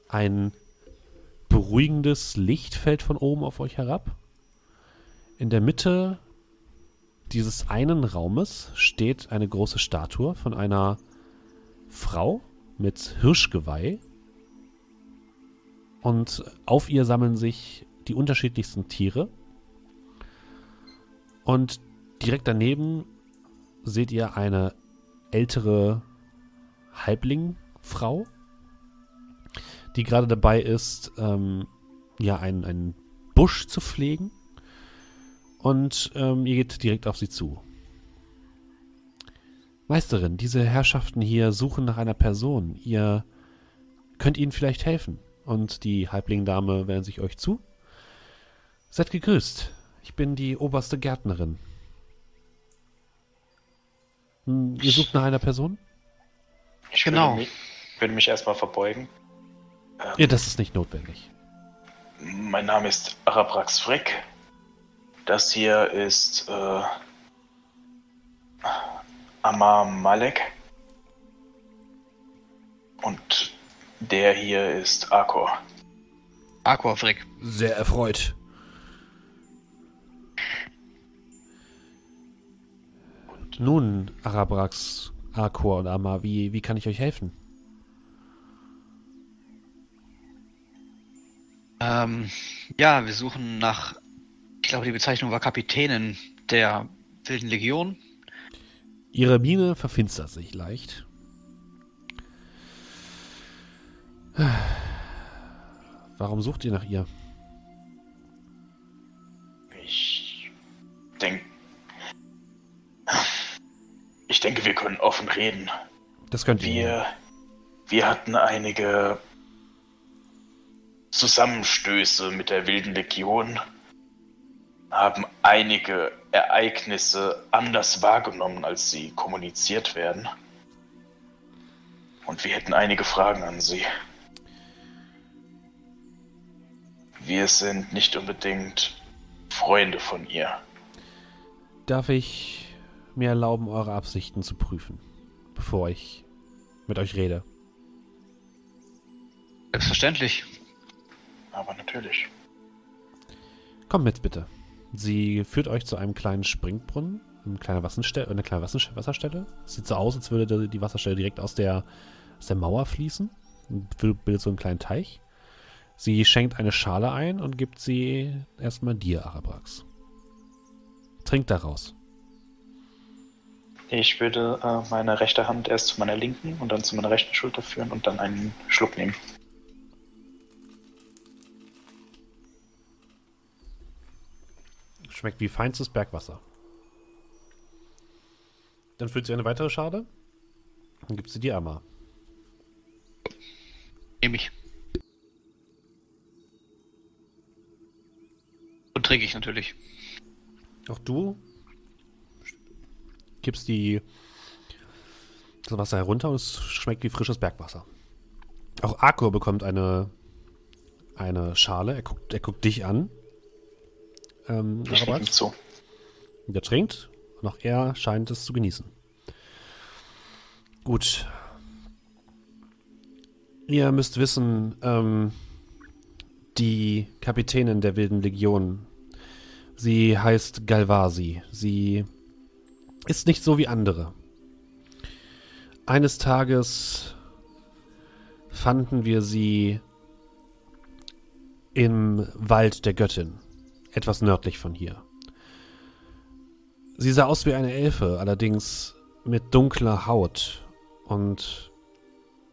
Ein beruhigendes Licht fällt von oben auf euch herab. In der Mitte dieses einen Raumes steht eine große Statue von einer Frau mit Hirschgeweih. Und auf ihr sammeln sich die unterschiedlichsten Tiere. Und direkt daneben seht ihr eine ältere Halblingfrau, die gerade dabei ist, ähm, ja, einen, einen Busch zu pflegen. Und ähm, ihr geht direkt auf sie zu. Meisterin, diese Herrschaften hier suchen nach einer Person. Ihr könnt ihnen vielleicht helfen. Und die Halblingdame wendet sich euch zu. Seid gegrüßt. Ich bin die oberste Gärtnerin. Hm, ihr sucht nach einer Person? Ich Genau. würde mich, würde mich erstmal verbeugen. Ähm, Ja, das ist nicht notwendig. Mein Name ist Arabrax Frick. Das hier ist äh, Amar Malek. Und der hier ist Akor. Aquafrick. Sehr erfreut. Nun, Arabrax, Arkor und Amar, wie, wie kann ich euch helfen? Ähm, ja, wir suchen nach, ich glaube, die Bezeichnung war Kapitänin der Wilden Legion. Ihre Miene verfinstert sich leicht. Warum sucht ihr nach ihr? Ich denke. Ich denke, wir können offen reden. Das könnt ihr. Wir, wir hatten einige Zusammenstöße mit der Wilden Legion, haben einige Ereignisse anders wahrgenommen, als sie kommuniziert werden. Und wir hätten einige Fragen an Sie. Wir sind nicht unbedingt Freunde von ihr. Darf ich mir erlauben, eure Absichten zu prüfen, bevor ich mit euch rede? Selbstverständlich. Aber natürlich. Kommt mit, bitte. Sie führt euch zu einem kleinen Springbrunnen, eine kleine Wasserstelle. Eine kleine Wasser- Wasserstelle. Sieht so aus, als würde die Wasserstelle direkt aus der, aus der Mauer fließen. Und bildet so einen kleinen Teich. Sie schenkt eine Schale ein und gibt sie erstmal dir, Arabrax. Trink daraus. Ich würde äh, meine rechte Hand erst zu meiner linken und dann zu meiner rechten Schulter führen und dann einen Schluck nehmen. Schmeckt wie feinstes Bergwasser. Dann füllt sie eine weitere Schale und gibt sie dir einmal. Nehme ich. Und trinke ich natürlich. Auch du gibst die das Wasser herunter und es schmeckt wie frisches Bergwasser. Auch Akko bekommt eine, eine Schale. Er guckt, er guckt dich an. Ähm, Ich nicke ihm Arabat. zu. Und er trinkt und auch er scheint es zu genießen. Gut. Ihr müsst wissen, ähm, die Kapitänin der Wilden Legion, sie heißt Galvasi. Sie ist nicht so wie andere. Eines Tages fanden wir sie im Wald der Göttin, etwas nördlich von hier. Sie sah aus wie eine Elfe, allerdings mit dunkler Haut. Und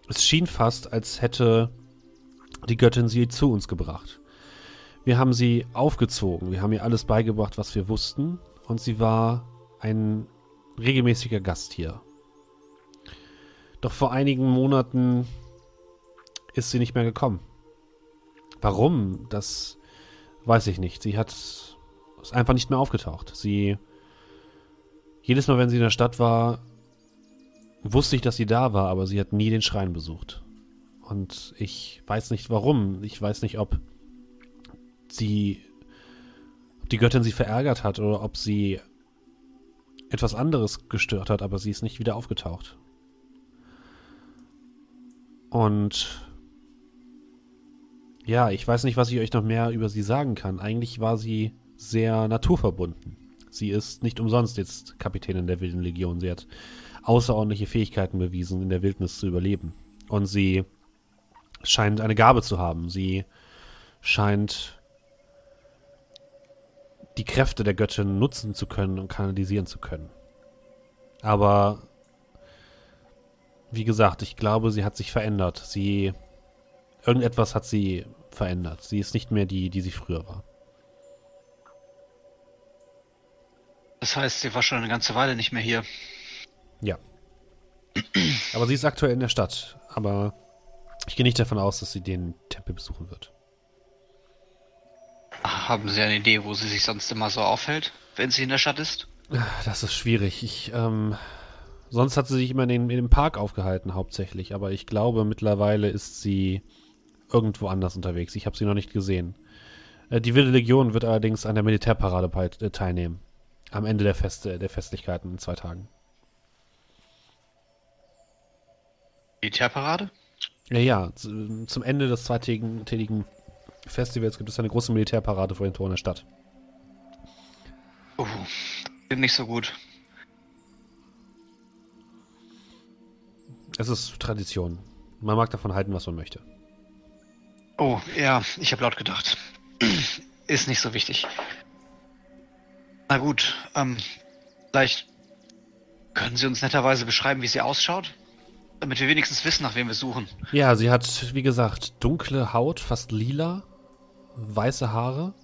es schien fast, als hätte die Göttin sie zu uns gebracht. Wir haben sie aufgezogen. Wir haben ihr alles beigebracht, was wir wussten. Und sie war ein regelmäßiger Gast hier. Doch vor einigen Monaten ist sie nicht mehr gekommen. Warum? Das weiß ich nicht. Sie hat ist einfach nicht mehr aufgetaucht. Sie jedes Mal, wenn sie in der Stadt war, wusste ich, dass sie da war, aber sie hat nie den Schrein besucht. Und ich weiß nicht warum. Ich weiß nicht, ob sie, ob die Göttin sie verärgert hat oder ob sie etwas anderes gestört hat, aber sie ist nicht wieder aufgetaucht. Und ja, ich weiß nicht, was ich euch noch mehr über sie sagen kann. Eigentlich war sie sehr naturverbunden. Sie ist nicht umsonst jetzt Kapitänin der Wilden Legion. Sie hat außerordentliche Fähigkeiten bewiesen, in der Wildnis zu überleben. Und sie scheint eine Gabe zu haben. Sie scheint die Kräfte der Göttin nutzen zu können und kanalisieren zu können. Aber wie gesagt, ich glaube, sie hat sich verändert. Sie irgendetwas hat sie verändert. Sie ist nicht mehr die, die sie früher war. Das heißt, sie war schon eine ganze Weile nicht mehr hier. Ja. (clears throat) Aber sie ist aktuell in der Stadt. Aber ich gehe nicht davon aus, dass sie den Tempel besuchen wird. Haben Sie eine Idee, wo sie sich sonst immer so aufhält, wenn sie in der Stadt ist? Das ist schwierig. Ich, ähm, sonst hat sie sich immer in, in dem Park aufgehalten, hauptsächlich. Aber ich glaube, mittlerweile ist sie irgendwo anders unterwegs. Ich habe sie noch nicht gesehen. Äh, die Wilde Legion wird allerdings an der Militärparade äh, teilnehmen. Am Ende der Feste, der Festlichkeiten in zwei Tagen. Militärparade? Ja, ja. Zum Ende des zweitägigen Festivals gibt es eine große Militärparade vor den Toren der Stadt. Oh, nicht so gut. Es ist Tradition. Man mag davon halten, was man möchte. Oh, ja, ich habe laut gedacht. (clears throat) Ist nicht so wichtig. Na gut, ähm, vielleicht können Sie uns netterweise beschreiben, wie sie ausschaut? Damit wir wenigstens wissen, nach wem wir suchen. Ja, sie hat, wie gesagt, dunkle Haut, fast lila, weiße Haare.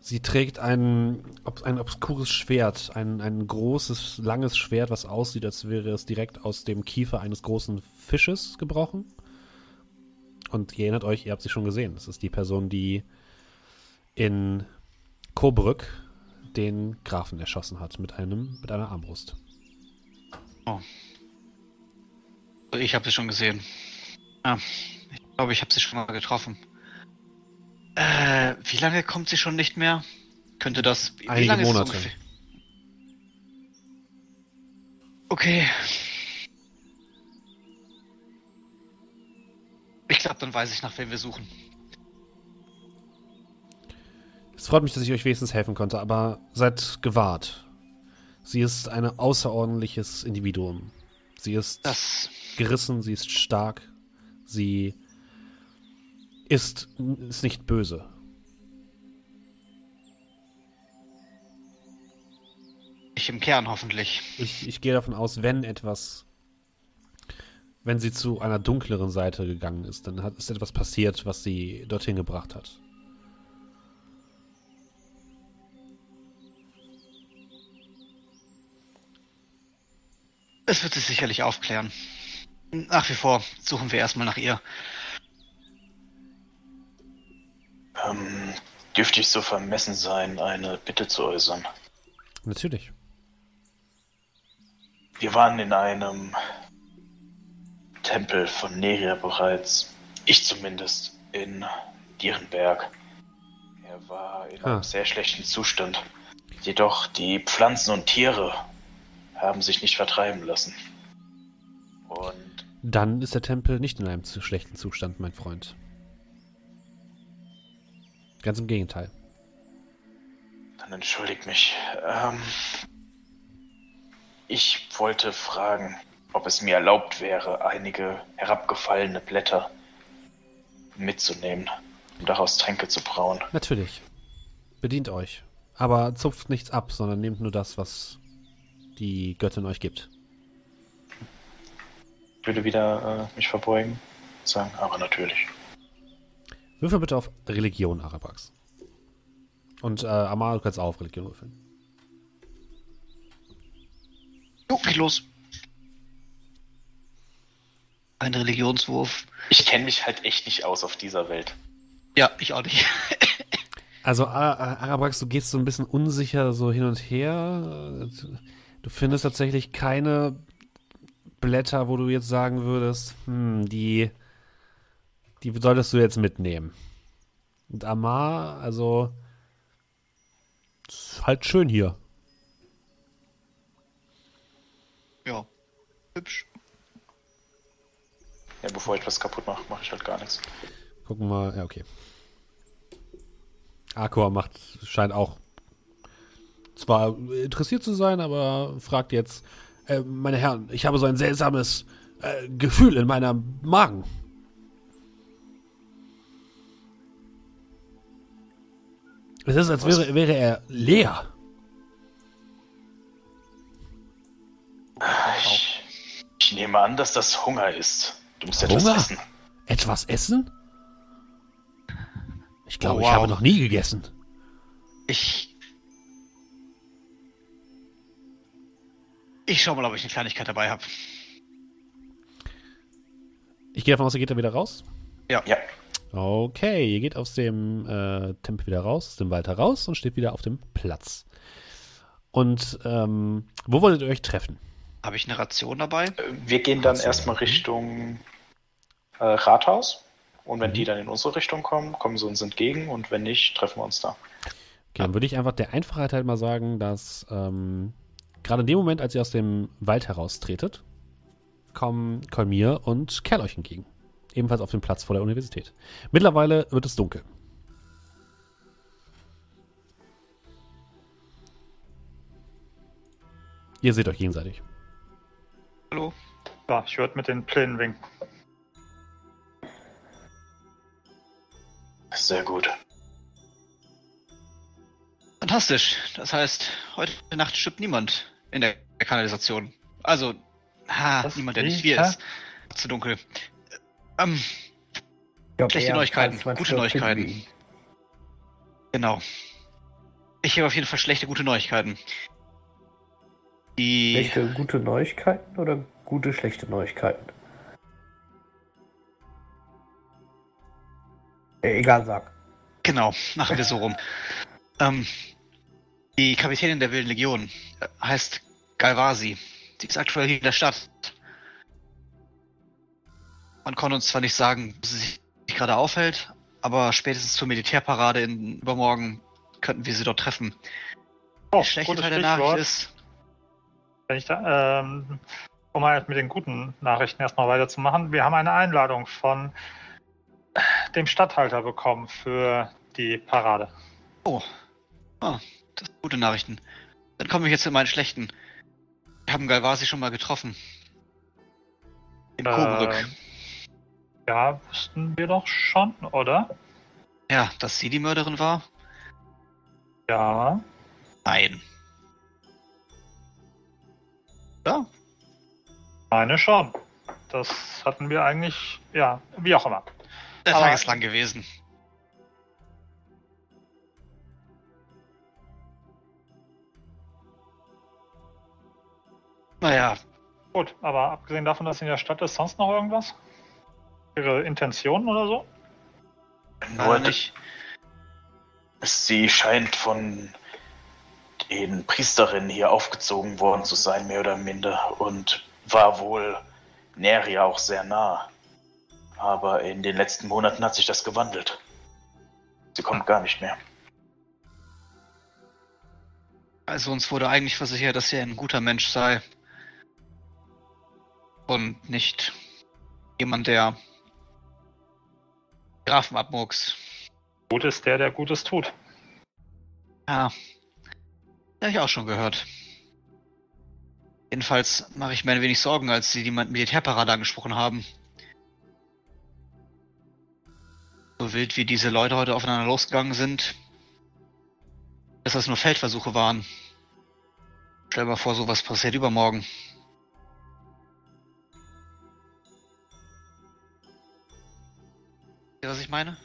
Sie trägt ein, ein obskures Schwert, ein, ein großes, langes Schwert, was aussieht, als wäre es direkt aus dem Kiefer eines großen Fisches gebrochen. Und ihr erinnert euch, ihr habt sie schon gesehen. Das ist die Person, die in Coburg den Grafen erschossen hat mit einem mit einer Armbrust. Oh. Ich habe sie schon gesehen. Ja, ich glaube, ich habe sie schon mal getroffen. Äh, wie lange kommt sie schon nicht mehr? Könnte das. Einige Monate. Okay. Ich glaube, dann weiß ich, nach wem wir suchen. Es freut mich, dass ich euch wenigstens helfen konnte, aber seid gewahrt. Sie ist ein außerordentliches Individuum. Sie ist das... gerissen, sie ist stark, sie ist, ist nicht böse. Ich im Kern hoffentlich. Ich, ich gehe davon aus, wenn etwas wenn sie zu einer dunkleren Seite gegangen ist, dann hat, ist etwas passiert, was sie dorthin gebracht hat. Es wird sich sicherlich aufklären. Nach wie vor suchen wir erstmal nach ihr. Ähm, dürfte ich so vermessen sein, eine Bitte zu äußern? Natürlich. Wir waren in einem Tempel von Neria bereits. Ich zumindest. In Dierenberg. Er war in ah. einem sehr schlechten Zustand. Jedoch die Pflanzen und Tiere haben sich nicht vertreiben lassen. Und. Dann ist der Tempel nicht in einem zu schlechten Zustand, mein Freund. Ganz im Gegenteil. Dann entschuldigt mich. Ähm, ich wollte fragen, ob es mir erlaubt wäre, einige herabgefallene Blätter mitzunehmen, um daraus Tränke zu brauen. Natürlich. Bedient euch. Aber zupft nichts ab, sondern nehmt nur das, was die Göttin euch gibt. Ich würde wieder äh, mich verbeugen, sagen, aber natürlich. Würfel bitte auf Religion, Arabax. Und äh, Amal, du kannst auch auf Religion würfeln. Jo, geht los. Ein Religionswurf. Ich kenne mich halt echt nicht aus auf dieser Welt. Ja, ich auch nicht. (laughs) Also, Ara- Ara- Arabax, du gehst so ein bisschen unsicher so hin und her. Du findest tatsächlich keine Blätter, wo du jetzt sagen würdest, hm, die, die solltest du jetzt mitnehmen. Und Amar, also, ist halt schön hier. ja. Hübsch. Ja, bevor ich was kaputt mache, mache ich halt gar nichts. Gucken wir mal, ja, okay. Akor macht, scheint auch zwar interessiert zu sein, aber fragt jetzt, äh, meine Herren, ich habe so ein seltsames äh, Gefühl in meinem Magen. Es ist, als wäre, wäre er leer. Ich, ich nehme an, dass das Hunger ist. Du musst etwas Hunger? essen. Etwas essen? Ich glaube, Oh, ich wow. habe noch nie gegessen. Ich. Ich schau mal, ob ich eine Kleinigkeit dabei habe. Ich gehe davon aus, ihr geht da wieder raus. Ja. Okay, ihr geht aus dem äh, Tempel wieder raus, aus dem Wald heraus und steht wieder auf dem Platz. Und ähm, wo wolltet ihr euch treffen? Habe ich eine Ration dabei? Wir gehen dann erstmal. Richtung äh, Rathaus. Und wenn Mhm. die dann in unsere Richtung kommen, kommen sie uns entgegen. Und wenn nicht, treffen wir uns da. Okay, dann würde ich einfach der Einfachheit halt mal sagen, dass ähm, gerade in dem Moment, als ihr aus dem Wald heraustretet, kommen Kolmir und Kerl euch entgegen. Ebenfalls auf dem Platz vor der Universität. Mittlerweile wird es dunkel. Ihr seht euch gegenseitig. Hallo? Ja, ich würde mit den Plänen winken. Sehr gut. Fantastisch. Das heißt, heute Nacht stirbt niemand in der Kanalisation. Also, ha, Was? niemand, der nicht wir ist. Zu dunkel. Ähm, glaub, Schlechte Neuigkeiten, gute Neuigkeiten. genau. Ich habe auf jeden Fall schlechte, gute Neuigkeiten. Die. Schlechte, gute Neuigkeiten oder gute, schlechte Neuigkeiten? Äh, egal, sag. Genau, machen wir so rum. (laughs) Ähm, die Kapitänin der Wilden Legion äh, heißt Galvasi. Sie ist aktuell hier in der Stadt. Man konnte uns zwar nicht sagen, wo sie sich gerade aufhält, aber spätestens zur Militärparade in übermorgen könnten wir sie dort treffen. Oh, Der schlechte Teil der Nachricht ist, Wenn ich da, ähm, um mal mit den guten Nachrichten erstmal weiterzumachen, wir haben eine Einladung von dem Stadthalter bekommen für die Parade. oh, ah, das sind gute Nachrichten. Dann kommen wir jetzt zu meinen schlechten. Wir haben Galvasi schon mal getroffen. In. Ähm, ja, wussten wir doch schon, oder? Ja, dass sie die Mörderin war? Ja. Nein. Ja, Meine schon. Das hatten wir eigentlich, ja, wie auch immer. der Aber- Tag ist lang gewesen. Naja, Gut, aber abgesehen davon, dass sie in der Stadt ist, sonst noch irgendwas? Ihre Intentionen oder so? Nur nicht. Sie scheint von den Priesterinnen hier aufgezogen worden zu sein, mehr oder minder, und war wohl Neria auch sehr nah. Aber in den letzten Monaten hat sich das gewandelt. Sie kommt gar nicht mehr. Also uns wurde eigentlich versichert, dass er ein guter Mensch sei. Und nicht jemand, der Grafen abmurks. Gut ist der, der Gutes tut. Ja. Ja, ich auch schon gehört. Jedenfalls mache ich mir ein wenig Sorgen, als sie die Militärparade angesprochen haben. So wild wie diese Leute heute aufeinander losgegangen sind, dass das nur Feldversuche waren. Stell dir mal vor, sowas passiert übermorgen. Was ich meine?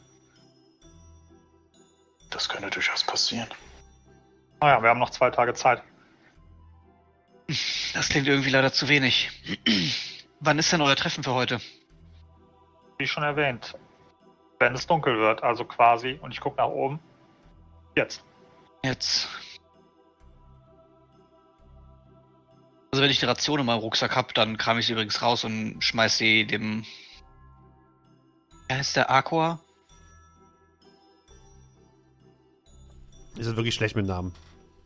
Das könnte durchaus passieren. Naja, wir haben noch zwei Tage Zeit. Das klingt irgendwie leider zu wenig. Wann ist denn euer Treffen für heute? Wie schon erwähnt, wenn es dunkel wird, also quasi, und ich gucke nach oben. Jetzt. Jetzt. Also wenn ich die Ration in meinem Rucksack habe, dann kram ich sie übrigens raus und schmeiß sie dem. Wer heißt der Aqua? Ist das wirklich schlecht mit Namen?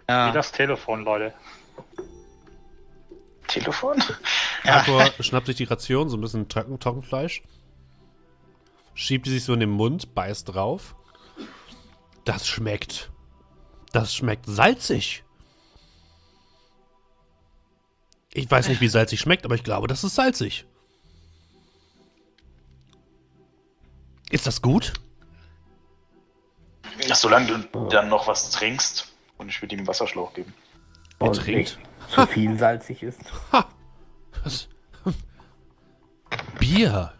Wie Ja, das Telefon, Leute. Telefon? Ja. Arthur schnappt sich die Ration, so ein bisschen Trocken Trockenfleisch, schiebt die sich so in den Mund, beißt drauf. Das schmeckt. Das schmeckt salzig. Ich weiß nicht, wie salzig schmeckt, aber ich glaube, das ist salzig. Ist das gut? Solange du dann noch was trinkst. Und ich würde ihm einen Wasserschlauch geben. Er trinkt. zu viel salzig ist. (laughs) Ha! Was? Bier.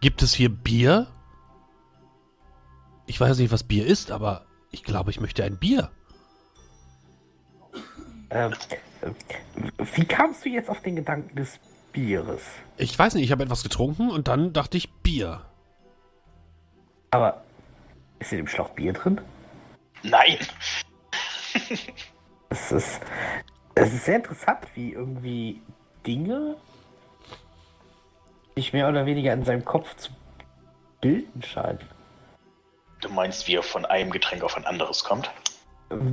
Gibt es hier Bier? Ich weiß nicht, was Bier ist, aber ich glaube, ich möchte ein Bier. Ähm, äh, wie kamst du jetzt auf den Gedanken des Bieres? Ich weiß nicht, ich habe etwas getrunken und dann dachte ich Bier. Aber ist in dem Schlauch Bier drin? Nein! Es ist, es ist sehr interessant, wie irgendwie Dinge sich mehr oder weniger in seinem Kopf zu bilden scheinen. Du meinst, wie er von einem Getränk auf ein anderes kommt?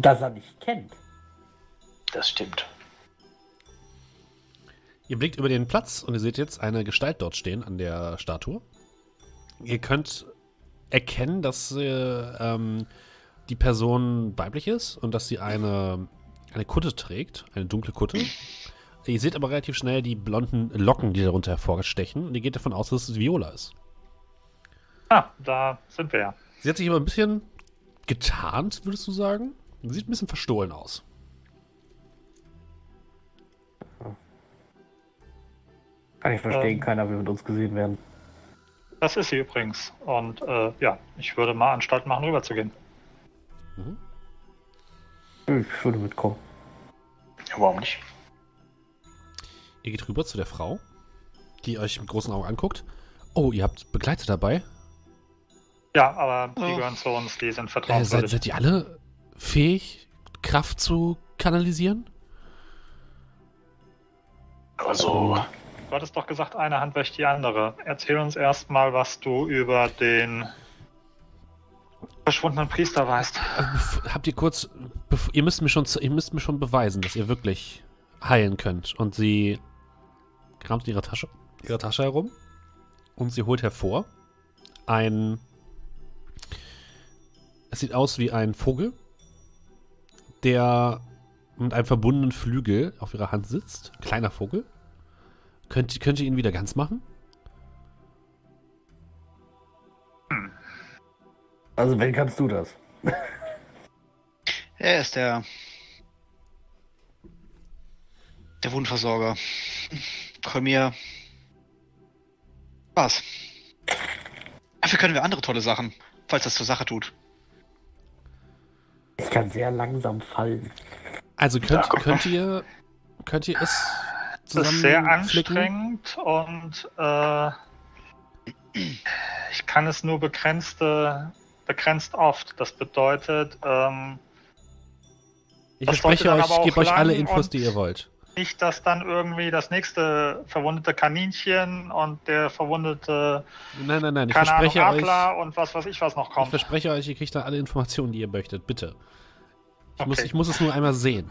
Das er nicht kennt. Das stimmt. Ihr blickt über den Platz und ihr seht jetzt eine Gestalt dort stehen an der Statue. Ihr könnt erkennen, dass äh, ähm, die Person weiblich ist und dass sie eine, eine Kutte trägt, eine dunkle Kutte. Ihr seht aber relativ schnell die blonden Locken, die darunter hervorstechen und ihr geht davon aus, dass es Viola ist. Ah, da sind wir ja. Sie hat sich aber ein bisschen getarnt, würdest du sagen? Sie sieht ein bisschen verstohlen aus. Kann ich verstehen, Ähm. keiner will mit uns gesehen werden. Das ist sie übrigens. Und äh, ja, ich würde mal Anstalt machen, rüberzugehen. Ich würde mitkommen. Ja, warum nicht? Ihr geht rüber zu der Frau, die euch mit großen Augen anguckt. Oh, ihr habt Begleiter dabei. Ja, aber die Oh. gehören zu uns, die sind Äh, seid, vertrauenswürdig. seid ihr alle fähig, Kraft zu kanalisieren? Also, Du hattest doch gesagt, eine Hand wäscht die andere. Erzähl uns erstmal, was du über den verschwundenen Priester weißt. Äh, Habt ihr kurz, ihr müsst mir schon, ihr müsst mir schon beweisen, dass ihr wirklich heilen könnt. Und sie kramt in ihrer Tasche, ihrer Tasche herum und sie holt hervor ein, es sieht aus wie ein Vogel, der mit einem verbundenen Flügel auf ihrer Hand sitzt. Kleiner Vogel. Könnt, könnt ihr ihn wieder ganz machen? Also, wenn kannst du das? (laughs) er ist der. Der Wundversorger. Kolmir. Was? Dafür können wir andere tolle Sachen, falls das zur Sache tut. Ich kann sehr langsam fallen. Also könnt, Ja, könnt ihr könnt ihr es Das ist sehr anstrengend und äh, ich kann es nur begrenzte, begrenzt oft. Das bedeutet ähm, Ich verspreche euch, ich gebe euch alle Infos, die ihr wollt. nicht, dass dann irgendwie das nächste verwundete Kaninchen und der verwundete, Nein, nein, nein, ich keine Ahnung, verspreche euch, und was weiß ich was noch ich kommt. verspreche euch, ihr kriegt dann alle Informationen, die ihr möchtet, bitte. Ich, muss, Okay. ich muss es nur einmal sehen.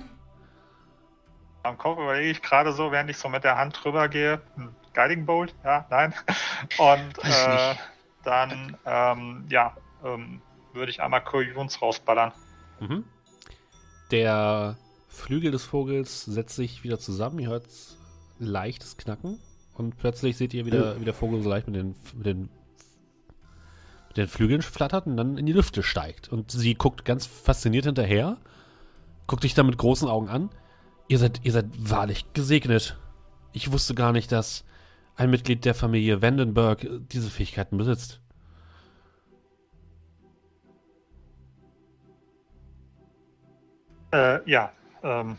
Am Kopf überlege ich gerade so, während ich so mit der Hand drüber gehe. Hm, Guiding Bolt? Ja, nein. (laughs) Und äh, dann, ähm, ja, ähm, würde ich einmal Coyoons rausballern. Mhm. Der Flügel des Vogels setzt sich wieder zusammen, ihr hört leichtes Knacken und plötzlich seht ihr wieder, wie der Vogel so leicht mit den, mit den mit den Flügeln flattert und dann in die Lüfte steigt. Und sie guckt ganz fasziniert hinterher, guckt dich dann mit großen Augen an. Ihr seid, ihr seid wahrlich gesegnet. Ich wusste gar nicht, dass ein Mitglied der Familie Vandenberg diese Fähigkeiten besitzt. Äh, ja. Ähm.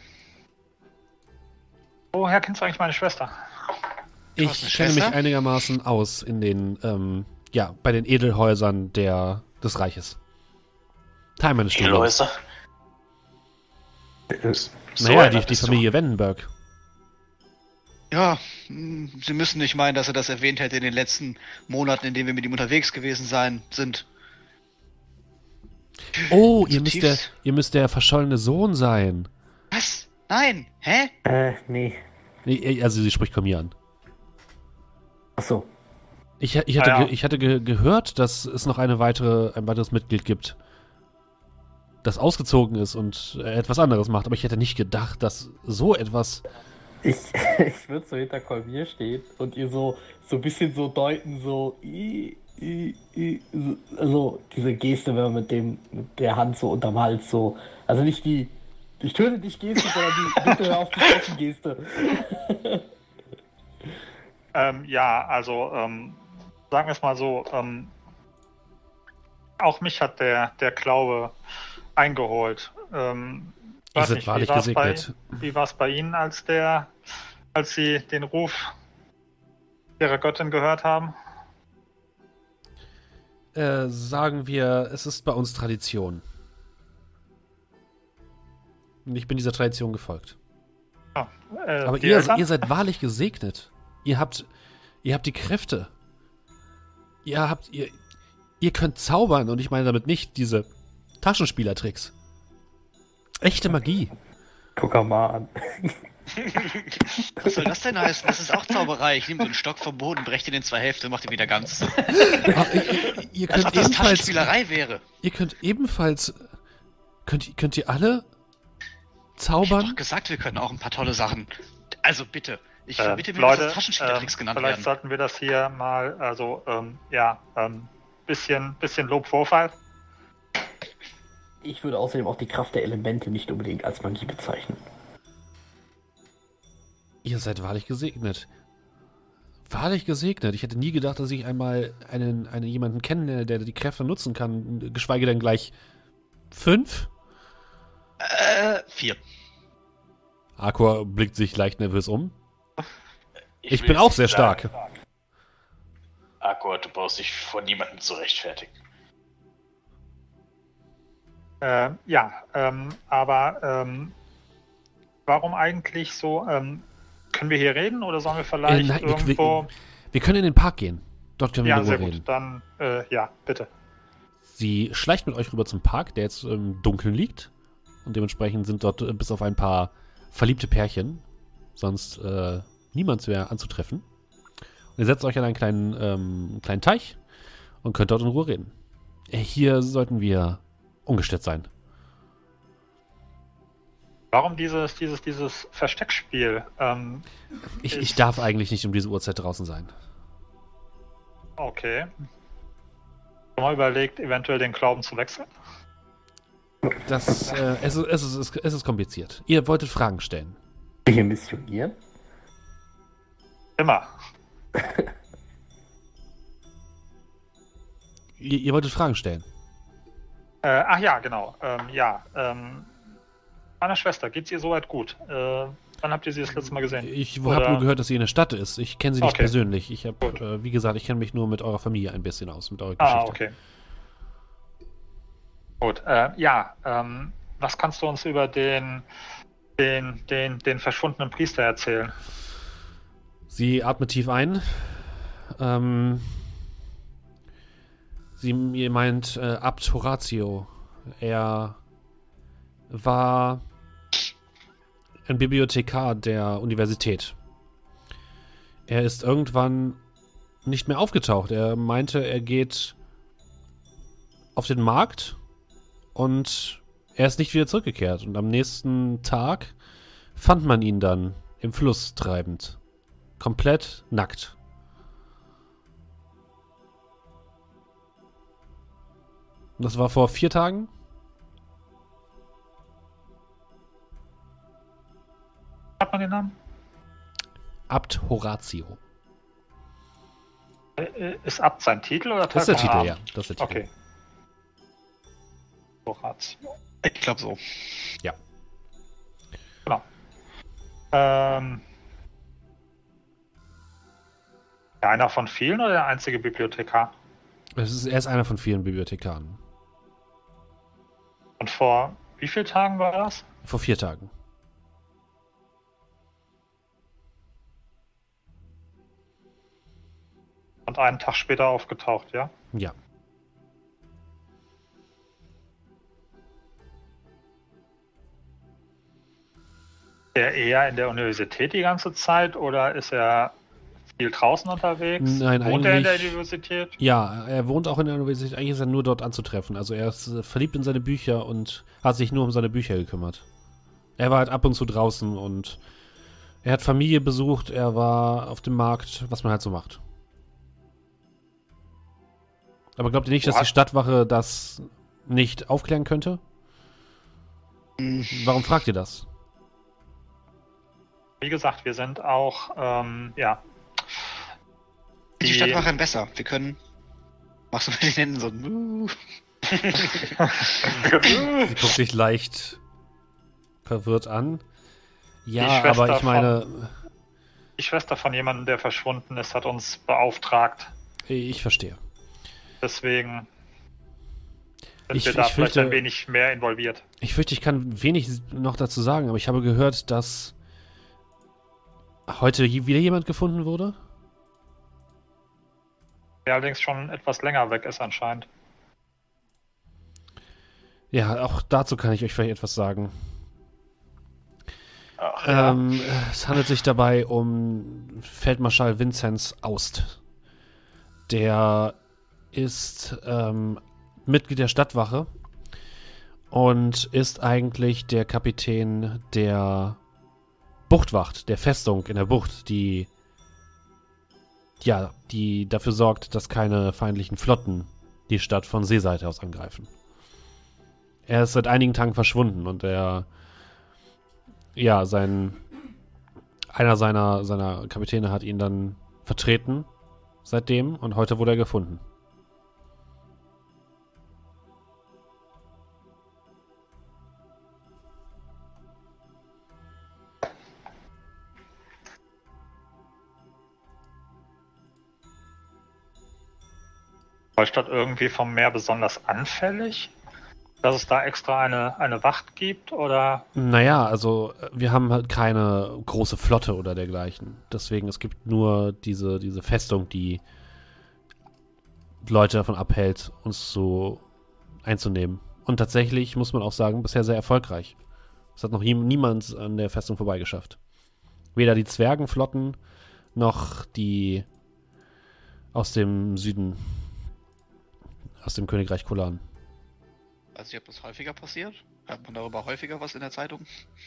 Woher kennst du eigentlich meine Schwester? Ich hast eine kenne mich einigermaßen aus in den, ähm, ja, bei den Edelhäusern der, des Reiches. Teil meines Studiums. Edelhäuser? So Naja, die, die bist du. Familie Wendenberg. Ja, hm, Sie müssen nicht meinen, dass er das erwähnt hätte in den letzten Monaten, in denen wir mit ihm unterwegs gewesen sein sind. Oh, ihr müsst, der, ihr müsst der verschollene Sohn sein. Was? Nein? Hä? Äh, nee. Nee, also sie spricht Komier an. Achso. Ich, ich hatte, Ah, ja. ge, ich hatte ge, gehört, dass es noch eine weitere, ein weiteres Mitglied gibt, das ausgezogen ist und etwas anderes macht. Aber ich hätte nicht gedacht, dass so etwas. Ich, (laughs) ich würde so hinter Kolmier stehen und ihr so, so ein bisschen so deuten, so, i, i, i, so- also diese Geste, wenn man mit dem, mit der Hand so unterm Hals so, also nicht die, ich töte dich Geste, sondern die (laughs) bitte hör auf die sprechen Geste. (laughs) Ähm, ja, also ähm, sagen wir es mal so, ähm, auch mich hat der, der Glaube eingeholt. Ähm, weiß nicht, wahrlich wie war's gesegnet. Bei, wie war es bei Ihnen, als der, als Sie den Ruf Ihrer Göttin gehört haben? Äh, sagen wir, es ist bei uns Tradition. Und ich bin dieser Tradition gefolgt. Äh, Aber ihr, Eltern? ihr seid wahrlich gesegnet. Ihr habt, ihr habt die Kräfte. Ihr habt, ihr, ihr könnt zaubern und ich meine damit nicht diese Taschenspielertricks. Echte Magie. Guck mal an. (laughs) (laughs) Was soll das denn heißen? Das ist auch Zauberei. Ich nehme so einen Stock vom Boden, breche den in zwei Hälfte und mache den wieder ganz. (laughs) Ah, ihr, ihr Als könnt ob das ebenfalls, Taschenspielerei wäre. ihr könnt ebenfalls, könnt, könnt ihr alle Ich hab zaubern? doch gesagt, wir können auch ein paar tolle Sachen. Also bitte. Ich Äh, verbitte mir, Leute, dass das Taschenspielertricks ähm, genannt vielleicht werden. sollten wir das hier mal, also ähm, ja, ähm, bisschen, bisschen Lob Vorfall. Ich würde außerdem auch die Kraft der Elemente nicht unbedingt als Magie bezeichnen. Ihr seid wahrlich gesegnet. Wahrlich gesegnet. Ich hätte nie gedacht, dass ich einmal einen, einen jemanden kenne, der die Kräfte nutzen kann, geschweige denn gleich fünf. Äh, vier. Aqua blickt sich leicht nervös um. Ich, will bin auch sehr sagen, stark. Akku, du brauchst dich vor niemandem zu rechtfertigen. Äh, ja, ähm, aber ähm, warum eigentlich so? Ähm, können wir hier reden oder sollen wir vielleicht Äh, nein, wir- irgendwo? Wir können in den Park gehen. Dort können wir ja, sehr gut. reden. Dann äh, ja, bitte. Sie schleicht mit euch rüber zum Park, der jetzt im Dunkeln liegt. Und dementsprechend sind dort äh, bis auf ein paar verliebte Pärchen sonst äh, niemand mehr anzutreffen. Und ihr setzt euch an einen kleinen, ähm, kleinen Teich und könnt dort in Ruhe reden. Äh, Hier sollten wir ungestört sein. Warum dieses, dieses, dieses Versteckspiel? Ähm, Ich, Ich- ich darf eigentlich nicht um diese Uhrzeit draußen sein. okay. Mal überlegt, eventuell den Glauben zu wechseln? Das, äh, es, ist, es, ist, es ist kompliziert. Ihr wolltet Fragen stellen. Wir hier missionieren? Immer. (laughs) Ihr, ihr wolltet Fragen stellen. Äh, ach ja, genau. Ähm, ja. Ähm, meiner Schwester, geht's ihr soweit gut? Äh, wann habt ihr sie das letzte Mal gesehen? Ich habe nur gehört, dass sie in der Stadt ist. Ich kenne sie nicht Okay. persönlich. Ich habe, äh, wie gesagt, ich kenne mich nur mit eurer Familie ein bisschen aus, mit eurer Ah, Geschichte. okay. Gut, äh, ja, ähm, was kannst du uns über den, den, den, den verschwundenen Priester erzählen? Sie atmet tief ein. Ähm, sie meint äh, Abt Horatio. Er war ein Bibliothekar der Universität. Er ist irgendwann nicht mehr aufgetaucht. Er meinte, er geht auf den Markt und er ist nicht wieder zurückgekehrt. Und am nächsten Tag fand man ihn dann im Fluss treibend. Komplett nackt. Das war vor vier Tagen. Hat man den Namen? Abt Horatio. Äh, äh, Ist Abt sein Titel oder Das ist der Titel, ja. Das ist der Titel. Okay. Horatio. Ich glaube so. Genau. Ähm, einer von vielen oder der einzige Bibliothekar? Es ist, er ist einer von vielen Bibliothekaren. Und vor wie vielen Tagen war das? Vor vier Tagen. Und einen Tag später aufgetaucht, ja? Ja. Ist er eher in der Universität die ganze Zeit oder ist er viel draußen unterwegs? Nein, Wohnt er in der Universität? Ja, er wohnt auch in der Universität. Eigentlich ist er nur dort anzutreffen. Also er ist äh, verliebt in seine Bücher und hat sich nur um seine Bücher gekümmert. Er war halt ab und zu draußen und er hat Familie besucht, er war auf dem Markt, was man halt so macht. Aber glaubt ihr nicht, dass die Stadtwache das nicht aufklären könnte? Warum fragt ihr das? Wie gesagt, wir sind auch, ähm, ja. Die Stadtwache besser. Wir können. Machst du mit den Händen so ein. (laughs) Sie guckt dich leicht verwirrt an. Ja, Die aber ich meine, Die Schwester von jemandem, der verschwunden ist, hat uns beauftragt. ich verstehe. Deswegen sind Ich- wir da ich vielleicht fürchte- ein wenig mehr involviert. Ich fürchte, ich kann wenig noch dazu sagen, aber ich habe gehört, dass heute wieder jemand gefunden wurde. Der allerdings schon etwas länger weg ist anscheinend. Ja, auch dazu kann ich euch vielleicht etwas sagen. Ach, ja. Ähm, es handelt sich dabei um Feldmarschall Vinzenz Aust. Der ist ähm, Mitglied der Stadtwache und ist eigentlich der Kapitän der Buchtwacht, der Festung in der Bucht, die ja, die dafür sorgt, dass keine feindlichen Flotten die Stadt von Seeseite aus angreifen. Er ist seit einigen Tagen verschwunden und er ja, sein einer seiner seiner Kapitäne hat ihn dann vertreten seitdem und heute wurde er gefunden. Neustadt irgendwie vom Meer besonders anfällig? Dass es da extra eine, eine Wacht gibt oder Naja, also äh, wir haben halt keine große Flotte oder dergleichen. Deswegen, es gibt nur diese, diese Festung, die Leute davon abhält, uns so einzunehmen. Und tatsächlich muss man auch sagen, bisher sehr erfolgreich. Es hat noch nie, niemand an der Festung vorbeigeschafft. Weder die Zwergenflotten noch die aus dem Süden, aus dem Königreich Kulan. Weiß nicht, ob das häufiger passiert. Hört man darüber häufiger was in der Zeitung?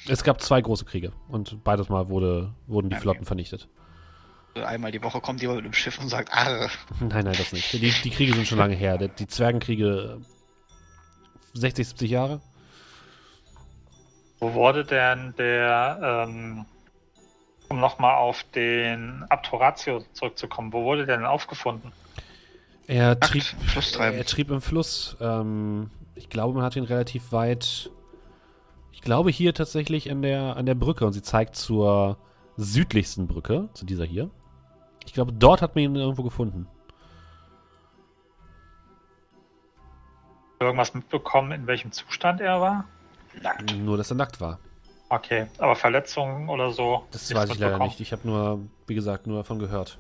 Es gab zwei große Kriege und beides Mal wurde, wurden die Okay. Flotten vernichtet. Einmal die Woche kommt jemand mit einem Schiff und sagt, ah, (laughs) Nein, nein, das nicht. Die, die Kriege sind schon lange her. Die, die Zwergenkriege 60, 70 Jahre. wo wurde denn der, ähm, um nochmal auf den Abtoratio zurückzukommen, wo wurde der denn aufgefunden? Er Akt, trieb, Flusstreiben. er trieb im Fluss. Ähm, ich glaube, man hat ihn relativ weit. Ich glaube hier tatsächlich an der, an der Brücke und sie zeigt zur südlichsten Brücke, zu dieser hier. Ich glaube, dort hat man ihn irgendwo gefunden. Irgendwas mitbekommen, in welchem Zustand er war? Nackt. Nur, dass er nackt war. Okay, aber Verletzungen oder so? Das weiß ich leider nicht. Ich habe nur, wie gesagt, nur davon gehört.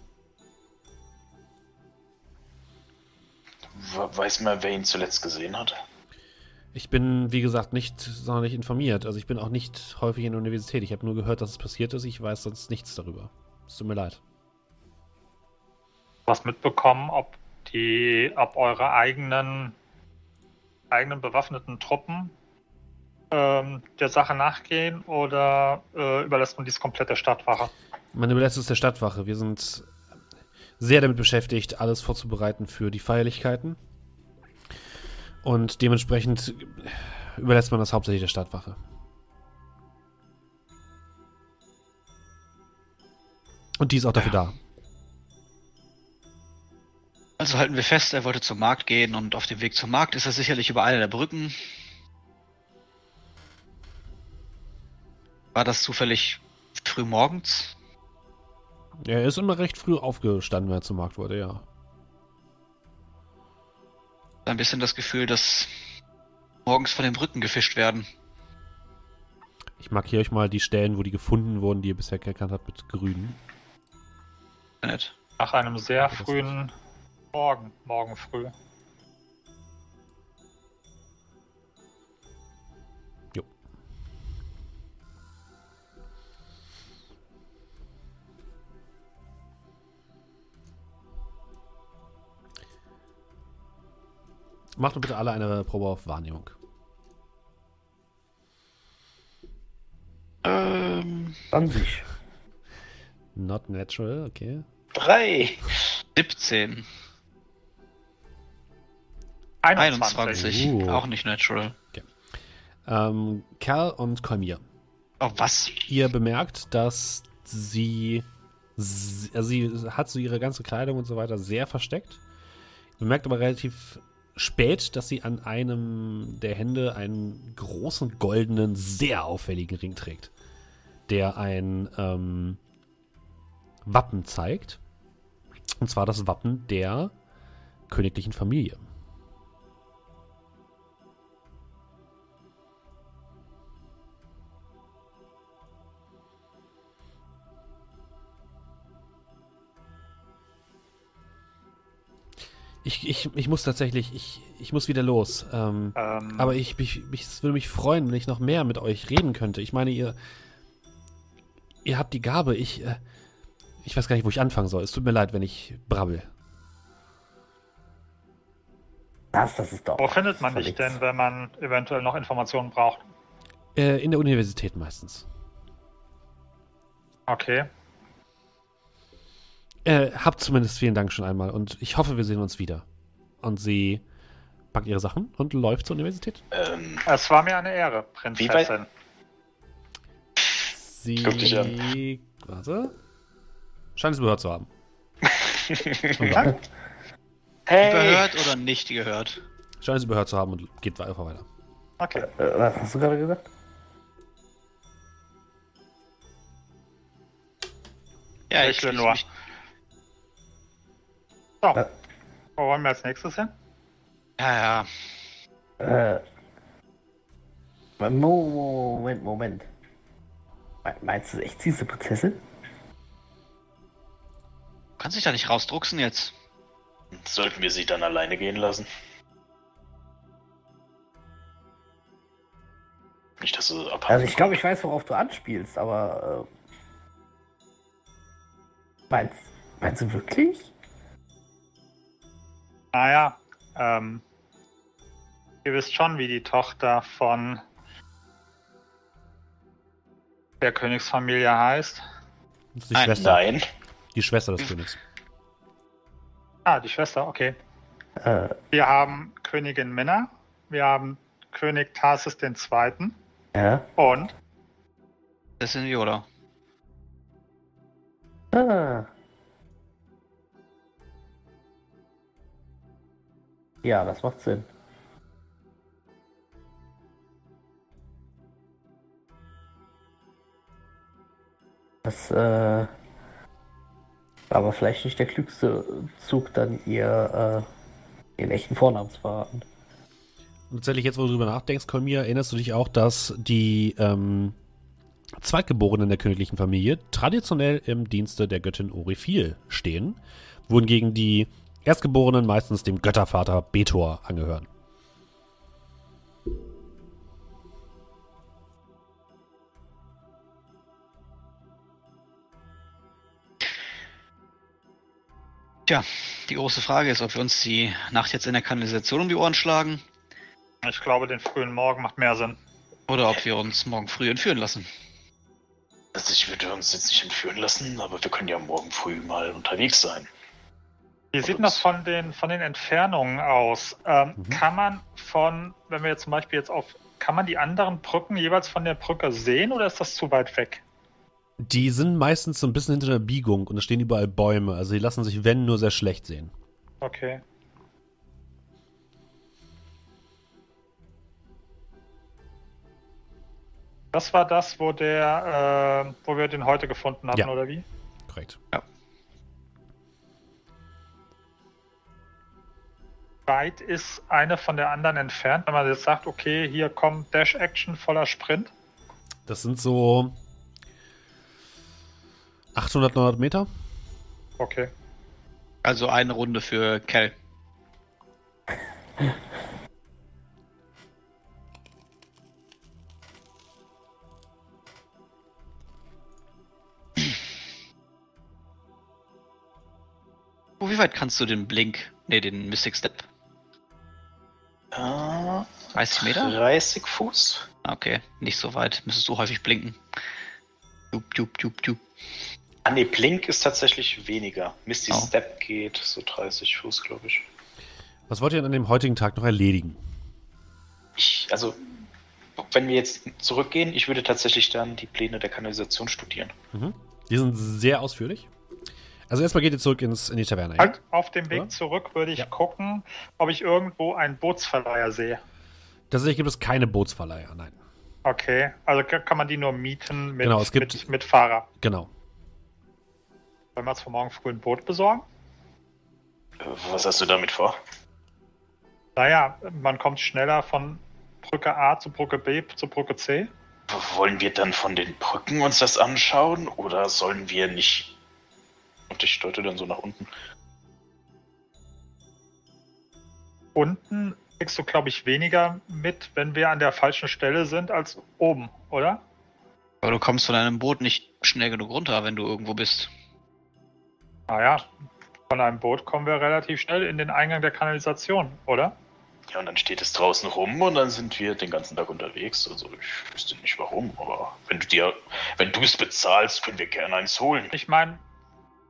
Weiß man, wer ihn zuletzt gesehen hat? Ich bin, wie gesagt, nicht sonderlich informiert. Also ich bin auch nicht häufig in der Universität. Ich habe nur gehört, dass es passiert ist. Ich weiß sonst nichts darüber. Es tut mir leid. was mitbekommen, ob die, ob eure eigenen, eigenen bewaffneten Truppen ähm, der Sache nachgehen oder äh, überlässt man dies komplett der Stadtwache? Man überlässt es der Stadtwache. Wir sind sehr damit beschäftigt, alles vorzubereiten für die Feierlichkeiten. Und dementsprechend überlässt man das hauptsächlich der Stadtwache. Und die ist auch dafür da. Also halten wir fest, er wollte zum Markt gehen und auf dem Weg zum Markt ist er sicherlich über eine der Brücken. War das zufällig früh morgens? Er ist immer recht früh aufgestanden, wenn er zum Markt wurde, ja. Ein bisschen das Gefühl, dass morgens von den Brücken gefischt werden. Ich markiere euch mal die Stellen, wo die gefunden wurden, die ihr bisher gekannt habt, mit grün. Nett. Nach einem sehr frühen Morgen, morgen früh. Macht doch bitte alle eine Probe auf Wahrnehmung. Ähm, 20. Not natural, okay. drei. 17. 21. 21. Uh. Auch nicht natural. Ähm, Kerl und Kolmir. Oh, was? Ihr bemerkt, dass sie, also sie hat so ihre ganze Kleidung und so weiter sehr versteckt. Ihr bemerkt aber relativ spät, dass sie an einem der Hände einen großen goldenen, sehr auffälligen Ring trägt, der ein ähm, Wappen zeigt. Und zwar das Wappen der königlichen Familie. Ich, ich, ich muss tatsächlich, ich, ich muss wieder los. Ähm, Ähm, aber ich, mich, mich, es würde mich freuen, wenn ich noch mehr mit euch reden könnte. Ich meine, ihr, ihr habt die Gabe. Ich, äh, ich weiß gar nicht, wo ich anfangen soll. Es tut mir leid, wenn ich brabbel. Das, das ist doch. wo findet man dich denn, wenn man eventuell noch Informationen braucht? Äh, in der Universität meistens. Okay. Äh, habt zumindest vielen Dank schon einmal und ich hoffe, wir sehen uns wieder. Und sie packt ihre Sachen und läuft zur Universität. Ähm, Es war mir eine Ehre, Prinzessin. Sie. Guck dich an. Warte. Scheint es gehört zu haben. (laughs) hey! Gehört oder nicht gehört? Scheint es gehört zu haben und geht einfach weiter. Okay. Äh, was hast du gerade gesagt? Ja, Ich will schließe nur. mich- So. Äh. Wo wollen wir als nächstes hin? Ja, ja. Äh. Mo- Moment, Moment. Me- Meinst du echt, eine Prinzessin? Kannst dich da nicht rausdrucksen jetzt? Sollten wir sie dann alleine gehen lassen? Nicht, dass sie abhauen. Also ich glaube, ich weiß, worauf du anspielst, aber. Äh, meinst, meinst du wirklich? Naja, ähm, ihr wisst schon, wie die Tochter von der Königsfamilie heißt. Das ist die Nein, Schwester. Nein. Die Schwester des Königs. Ah, die Schwester, okay. Äh, Wir haben Königin Minna, wir haben König Tarsis II. ja. und Das sind Yoda. Ah. Ja, das macht Sinn. Das, äh, aber vielleicht nicht der klügste Zug, dann ihr, äh, ihren echten Vornamen zu verraten. Und tatsächlich, jetzt wo du drüber nachdenkst, Kolmir, erinnerst du dich auch, dass die ähm, Zweitgeborenen der königlichen Familie traditionell im Dienste der Göttin Orifil stehen, wohingegen die Erstgeborenen meistens dem Göttervater Betor angehören. Tja, die große Frage ist, ob wir uns die Nacht jetzt in der Kanalisation um die Ohren schlagen ich glaube, den frühen Morgen macht mehr Sinn. oder ob wir uns morgen früh entführen lassen. Also ich würde uns jetzt nicht entführen lassen, aber wir können ja morgen früh mal unterwegs sein. Wie sieht das von den, von den Entfernungen aus? Ähm, Mhm. Kann man von, wenn wir jetzt zum Beispiel jetzt auf, kann man die anderen Brücken jeweils von der Brücke sehen oder ist das zu weit weg? Die sind meistens so ein bisschen hinter der Biegung und es stehen überall Bäume, also die lassen sich, wenn, nur sehr schlecht sehen. Okay. Das war das, wo der, äh, wo wir den heute gefunden hatten, Ja. oder wie? Korrekt. Weit ist eine von der anderen entfernt, wenn man jetzt sagt, okay, hier kommt Dash Action voller Sprint. Das sind so 800, 900 Meter. Okay. Also eine Runde für Kel. Oh, wie weit kannst du den Blink, nee, den Mystic Step? Ah, 30 Meter? 30 Fuß. Ah, Okay, nicht so weit. Müsstest du häufig blinken. Jup, jup, jup, jup. Ah, nee, Blink ist tatsächlich weniger. Misty Oh. Step geht so 30 Fuß, glaube ich. Was wollt ihr an dem heutigen Tag noch erledigen? Ich, also, wenn wir jetzt zurückgehen, ich würde tatsächlich dann die Pläne der Kanalisation studieren. Mhm. Die sind sehr ausführlich. Also erstmal geht ihr zurück ins, in die Taverne. ja? Halt, auf dem Weg Oder? zurück würde ich Ja. gucken, ob ich irgendwo einen Bootsverleiher sehe. Tatsächlich gibt es keine Bootsverleiher, nein. Okay, also ka- kann man die nur mieten mit, Genau, es gibt- mit, mit Fahrer. Genau. Wollen wir uns für morgen früh ein Boot besorgen? Was hast du damit vor? Naja, man kommt schneller von Brücke A zu Brücke B zu Brücke C. Wollen wir dann von den Brücken uns das anschauen oder sollen wir nicht. Und ich deute dann so nach unten. Unten kriegst du, glaube ich, weniger mit, wenn wir an der falschen Stelle sind, als oben, oder? Aber du kommst von einem Boot nicht schnell genug runter, wenn du irgendwo bist. Naja, von einem Boot kommen wir relativ schnell in den Eingang der Kanalisation, oder? Ja, und dann steht es draußen rum und dann sind wir den ganzen Tag unterwegs. Also ich wüsste nicht warum, aber wenn du dir, wenn du es bezahlst, können wir gerne eins holen. Ich meine,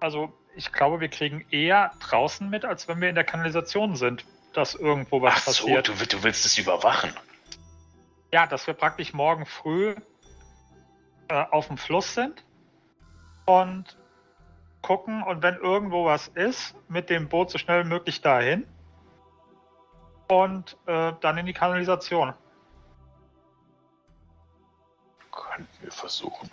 also ich glaube, wir kriegen eher draußen mit, als wenn wir in der Kanalisation sind, dass irgendwo was Ach so, passiert. du, will- du willst es überwachen. Ja, dass wir praktisch morgen früh äh, auf dem Fluss sind und gucken und wenn irgendwo was ist, mit dem Boot so schnell wie möglich dahin und äh, dann in die Kanalisation. Könnten wir versuchen.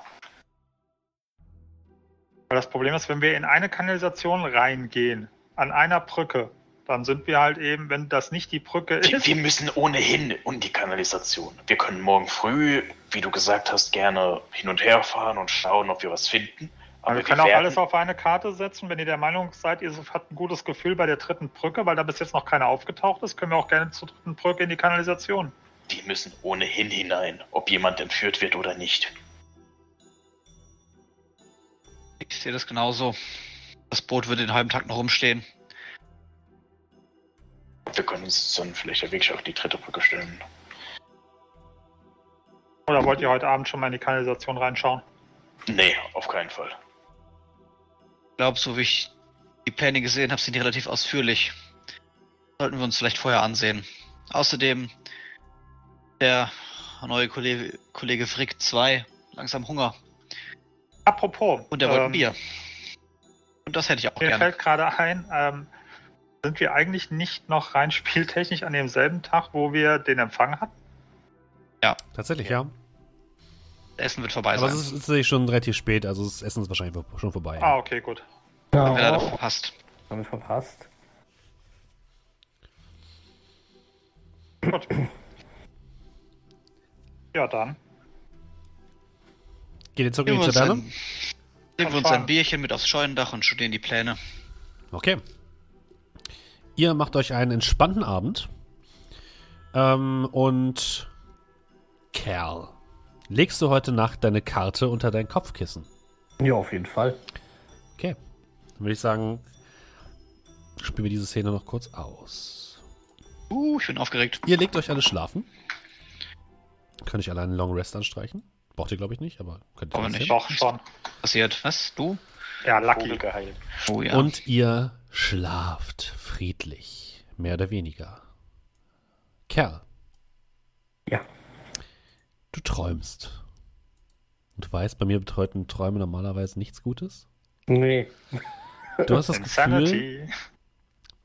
Weil das Problem ist, wenn wir in eine Kanalisation reingehen, an einer Brücke, dann sind wir halt eben, wenn das nicht die Brücke ist, wir müssen ohnehin in die Kanalisation. Wir können morgen früh, wie du gesagt hast, gerne hin und her fahren und schauen, ob wir was finden. Aber wir können auch alles auf eine Karte setzen. Wenn ihr der Meinung seid, ihr habt ein gutes Gefühl bei der dritten Brücke, weil da bis jetzt noch keiner aufgetaucht ist, können wir auch gerne zur dritten Brücke in die Kanalisation. Die müssen ohnehin hinein, ob jemand entführt wird oder nicht. Ich sehe das genauso. Das Boot wird den halben Tag noch rumstehen. Wir können uns dann vielleicht ja wirklich auf die dritte Brücke stellen. Oder wollt ihr heute Abend schon mal in die Kanalisation reinschauen? Nee, auf keinen Fall. Ich glaube, so wie ich die Pläne gesehen habe, sind die relativ ausführlich. Sollten wir uns vielleicht vorher ansehen. Außerdem, der neue Kollege, Kollege Frick 2, langsam Hunger. Apropos. Und er wollte ähm, Bier. Und das hätte ich auch Mir gerne. fällt gerade ein, ähm, sind wir eigentlich nicht noch rein spieltechnisch an demselben Tag, wo wir den Empfang hatten? Tatsächlich, ja. Essen wird vorbei Aber sein. es ist, ist tatsächlich schon relativ spät, also das Essen ist wahrscheinlich schon vorbei. Ah, okay, gut. Haben wir leider Ja, verpasst. haben wir verpasst. Gut. (clears throat) Ja, dann. Geht ihr zurück in wir die uns, Taverne? ein, nehmen wir uns ein Bierchen mit aufs Scheunendach und studieren die Pläne. Okay. Ihr macht euch einen entspannten Abend. Ähm, und Kerl, legst du heute Nacht deine Karte unter dein Kopfkissen? Ja, auf jeden Fall. Okay. Dann würde ich sagen, spielen wir diese Szene noch kurz aus. Uh, ich bin aufgeregt. Ihr legt euch alle schlafen. Könnt ich alle einen Long Rest anstreichen? Braucht ihr, glaube ich, nicht, aber könnt ihr nicht. Doch, schon. Passiert. Was? Du? Ja, Lucky. Geheilt. Oh ja. Und ihr schlaft friedlich. Mehr oder weniger. Kerl, Ja. du träumst. Und du weißt, bei mir bedeuten Träume normalerweise nichts Gutes. Nee. Du hast das Gefühl, Insanity.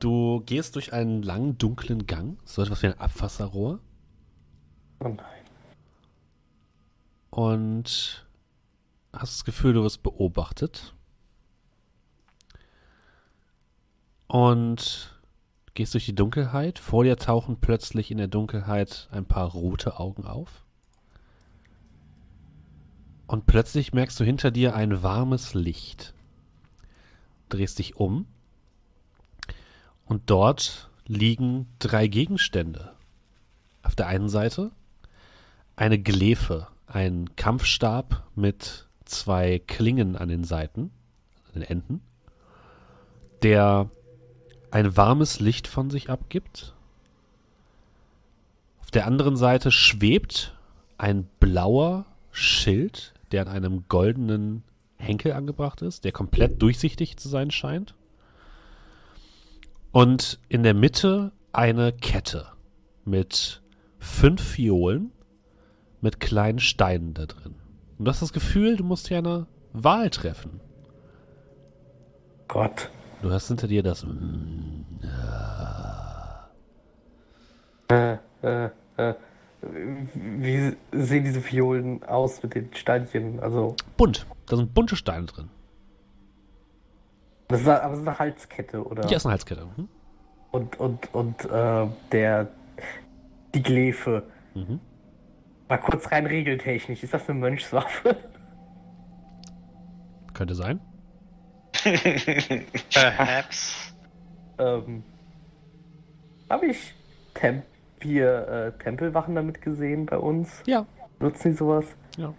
du gehst durch einen langen, dunklen Gang, so etwas wie ein Abwasserrohr. Oh nein. Und hast das Gefühl, du wirst beobachtet. Und gehst durch die Dunkelheit. Vor dir tauchen plötzlich in der Dunkelheit ein paar rote Augen auf. Und plötzlich merkst du hinter dir ein warmes Licht. Drehst dich um. Und dort liegen drei Gegenstände. Auf der einen Seite eine Glefe, ein Kampfstab mit zwei Klingen an den Seiten, an den Enden, der ein warmes Licht von sich abgibt. Auf der anderen Seite schwebt ein blauer Schild, der an einem goldenen Henkel angebracht ist, der komplett durchsichtig zu sein scheint. Und in der Mitte eine Kette mit fünf Fiolen mit kleinen Steinen da drin. Und du hast das Gefühl, du musst hier eine Wahl treffen. Gott. Du hast hinter dir das. Äh, äh, äh. Wie sehen diese Violen aus mit den Steinchen? Also, Bunt. Da sind bunte Steine drin. das ist, aber das ist eine Halskette, oder? Hier ist eine Halskette. Mhm. Und, und, und äh, der, die Glefe. Mhm. Mal kurz rein regeltechnisch. Ist das eine Mönchswaffe? (laughs) Könnte sein. (laughs) Perhaps. ähm, Habe ich Tem hier äh, Tempelwachen damit gesehen bei uns? Ja. Nutzen die sowas? Ja.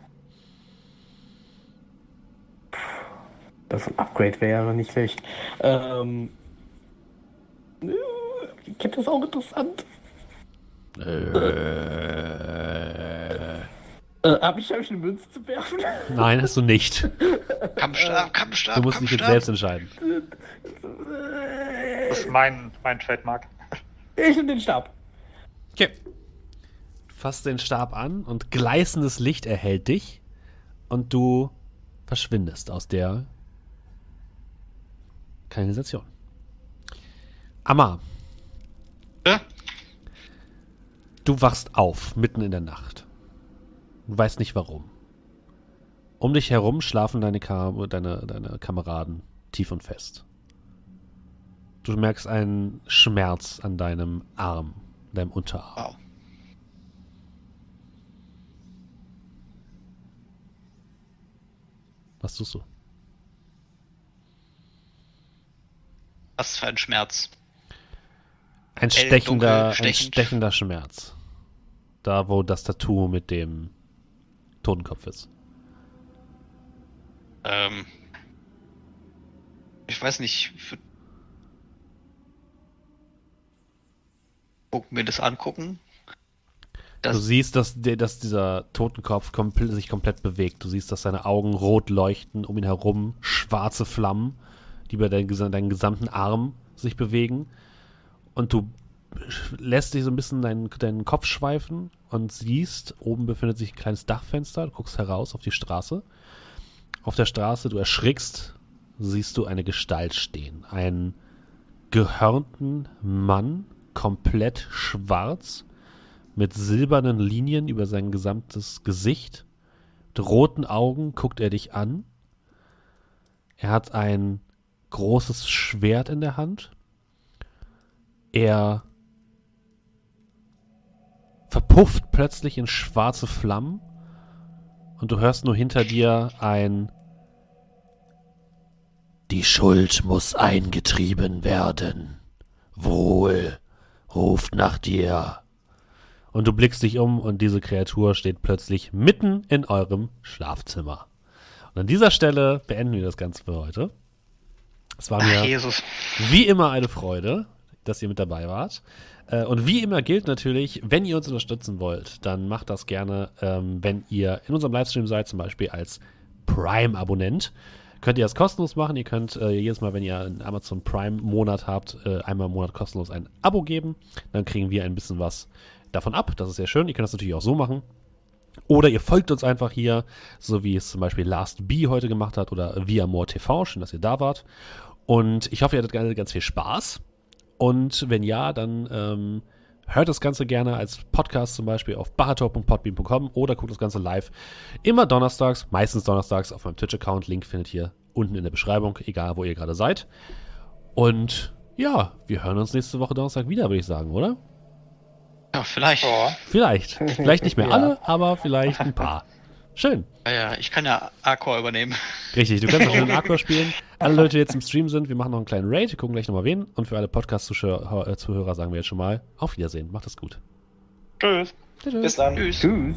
Das ein Upgrade wäre ja noch nicht schlecht. Ähm, äh, die Kette ist auch interessant. Äh, hab ich, hab ich eine Münze zu werfen? Nein, hast du nicht. Kampfstab, Kampfstab, Du musst dich jetzt selbst entscheiden. Das ist mein, mein Trademark. Ich nehme den Stab. Okay. Fasst den Stab an und gleißendes Licht erhält dich und du verschwindest aus der Kanalisation. Amma, Ja? Du wachst auf mitten in der Nacht. Du weißt nicht warum. Um dich herum schlafen deine, Kam deine, deine Kameraden tief und fest. Du merkst einen Schmerz an deinem Arm, deinem Unterarm. Wow. Was tust du? Was für ein Schmerz. Ein stechender, dunkel, ein stechend. stechender Schmerz. Da, wo das Tattoo mit dem Totenkopf ist. Ähm, ich weiß nicht. Guck mir das angucken. Das- du siehst, dass, dass dieser Totenkopf komple sich komplett bewegt. Du siehst, dass seine Augen rot leuchten, um ihn herum schwarze Flammen, die über deinen, deinen gesamten Arm sich bewegen. Und du lässt dich so ein bisschen deinen, deinen Kopf schweifen und siehst, oben befindet sich ein kleines Dachfenster. Du guckst heraus auf die Straße. Auf der Straße, du erschrickst, siehst du eine Gestalt stehen. Einen gehörnten Mann, komplett schwarz, mit silbernen Linien über sein gesamtes Gesicht. Mit roten Augen guckt er dich an. Er hat ein großes Schwert in der Hand. Er verpufft plötzlich in schwarze Flammen und du hörst nur hinter dir ein Die Schuld muss eingetrieben werden. Wohl ruft nach dir. Und du blickst dich um und diese Kreatur steht plötzlich mitten in eurem Schlafzimmer. Und an dieser Stelle beenden wir das Ganze für heute. Es war Ach, mir Jesus. wie immer eine Freude, dass ihr mit dabei wart. Äh, Und wie immer gilt natürlich, wenn ihr uns unterstützen wollt, dann macht das gerne, ähm, wenn ihr in unserem Livestream seid, zum Beispiel als Prime-Abonnent. Könnt ihr das kostenlos machen. Ihr könnt äh, jedes Mal, wenn ihr einen Amazon Prime-Monat habt, äh, einmal im Monat kostenlos ein Abo geben. Dann kriegen wir ein bisschen was davon ab. Das ist sehr schön. Ihr könnt das natürlich auch so machen. Oder ihr folgt uns einfach hier, so wie es zum Beispiel Last B heute gemacht hat oder Via More TV. Schön, dass ihr da wart. Und ich hoffe, ihr hattet ganz, ganz viel Spaß. Und wenn ja, dann ähm, Hört das Ganze gerne als Podcast zum Beispiel auf bahator.podbean.com oder guckt das Ganze live. Immer donnerstags, meistens donnerstags auf meinem Twitch-Account. Link findet ihr unten in der Beschreibung, egal wo ihr gerade seid. Und ja, wir hören uns nächste Woche Donnerstag wieder, würde ich sagen, oder? Ja, vielleicht. Ja. Vielleicht. Vielleicht nicht mehr (laughs) Ja. alle, aber vielleicht ein paar. Schön. Ja, ja, ich kann ja Arcor übernehmen. Richtig, du kannst auch schon Aqua (laughs) spielen. Alle Leute, die jetzt im Stream sind, wir machen noch einen kleinen Raid, wir gucken gleich nochmal wen. Und für alle Podcast-Zuhörer äh, Zuhörer sagen wir jetzt schon mal auf Wiedersehen. Macht es gut. Tschüss. Bis dann. Tschüss. Tschüss.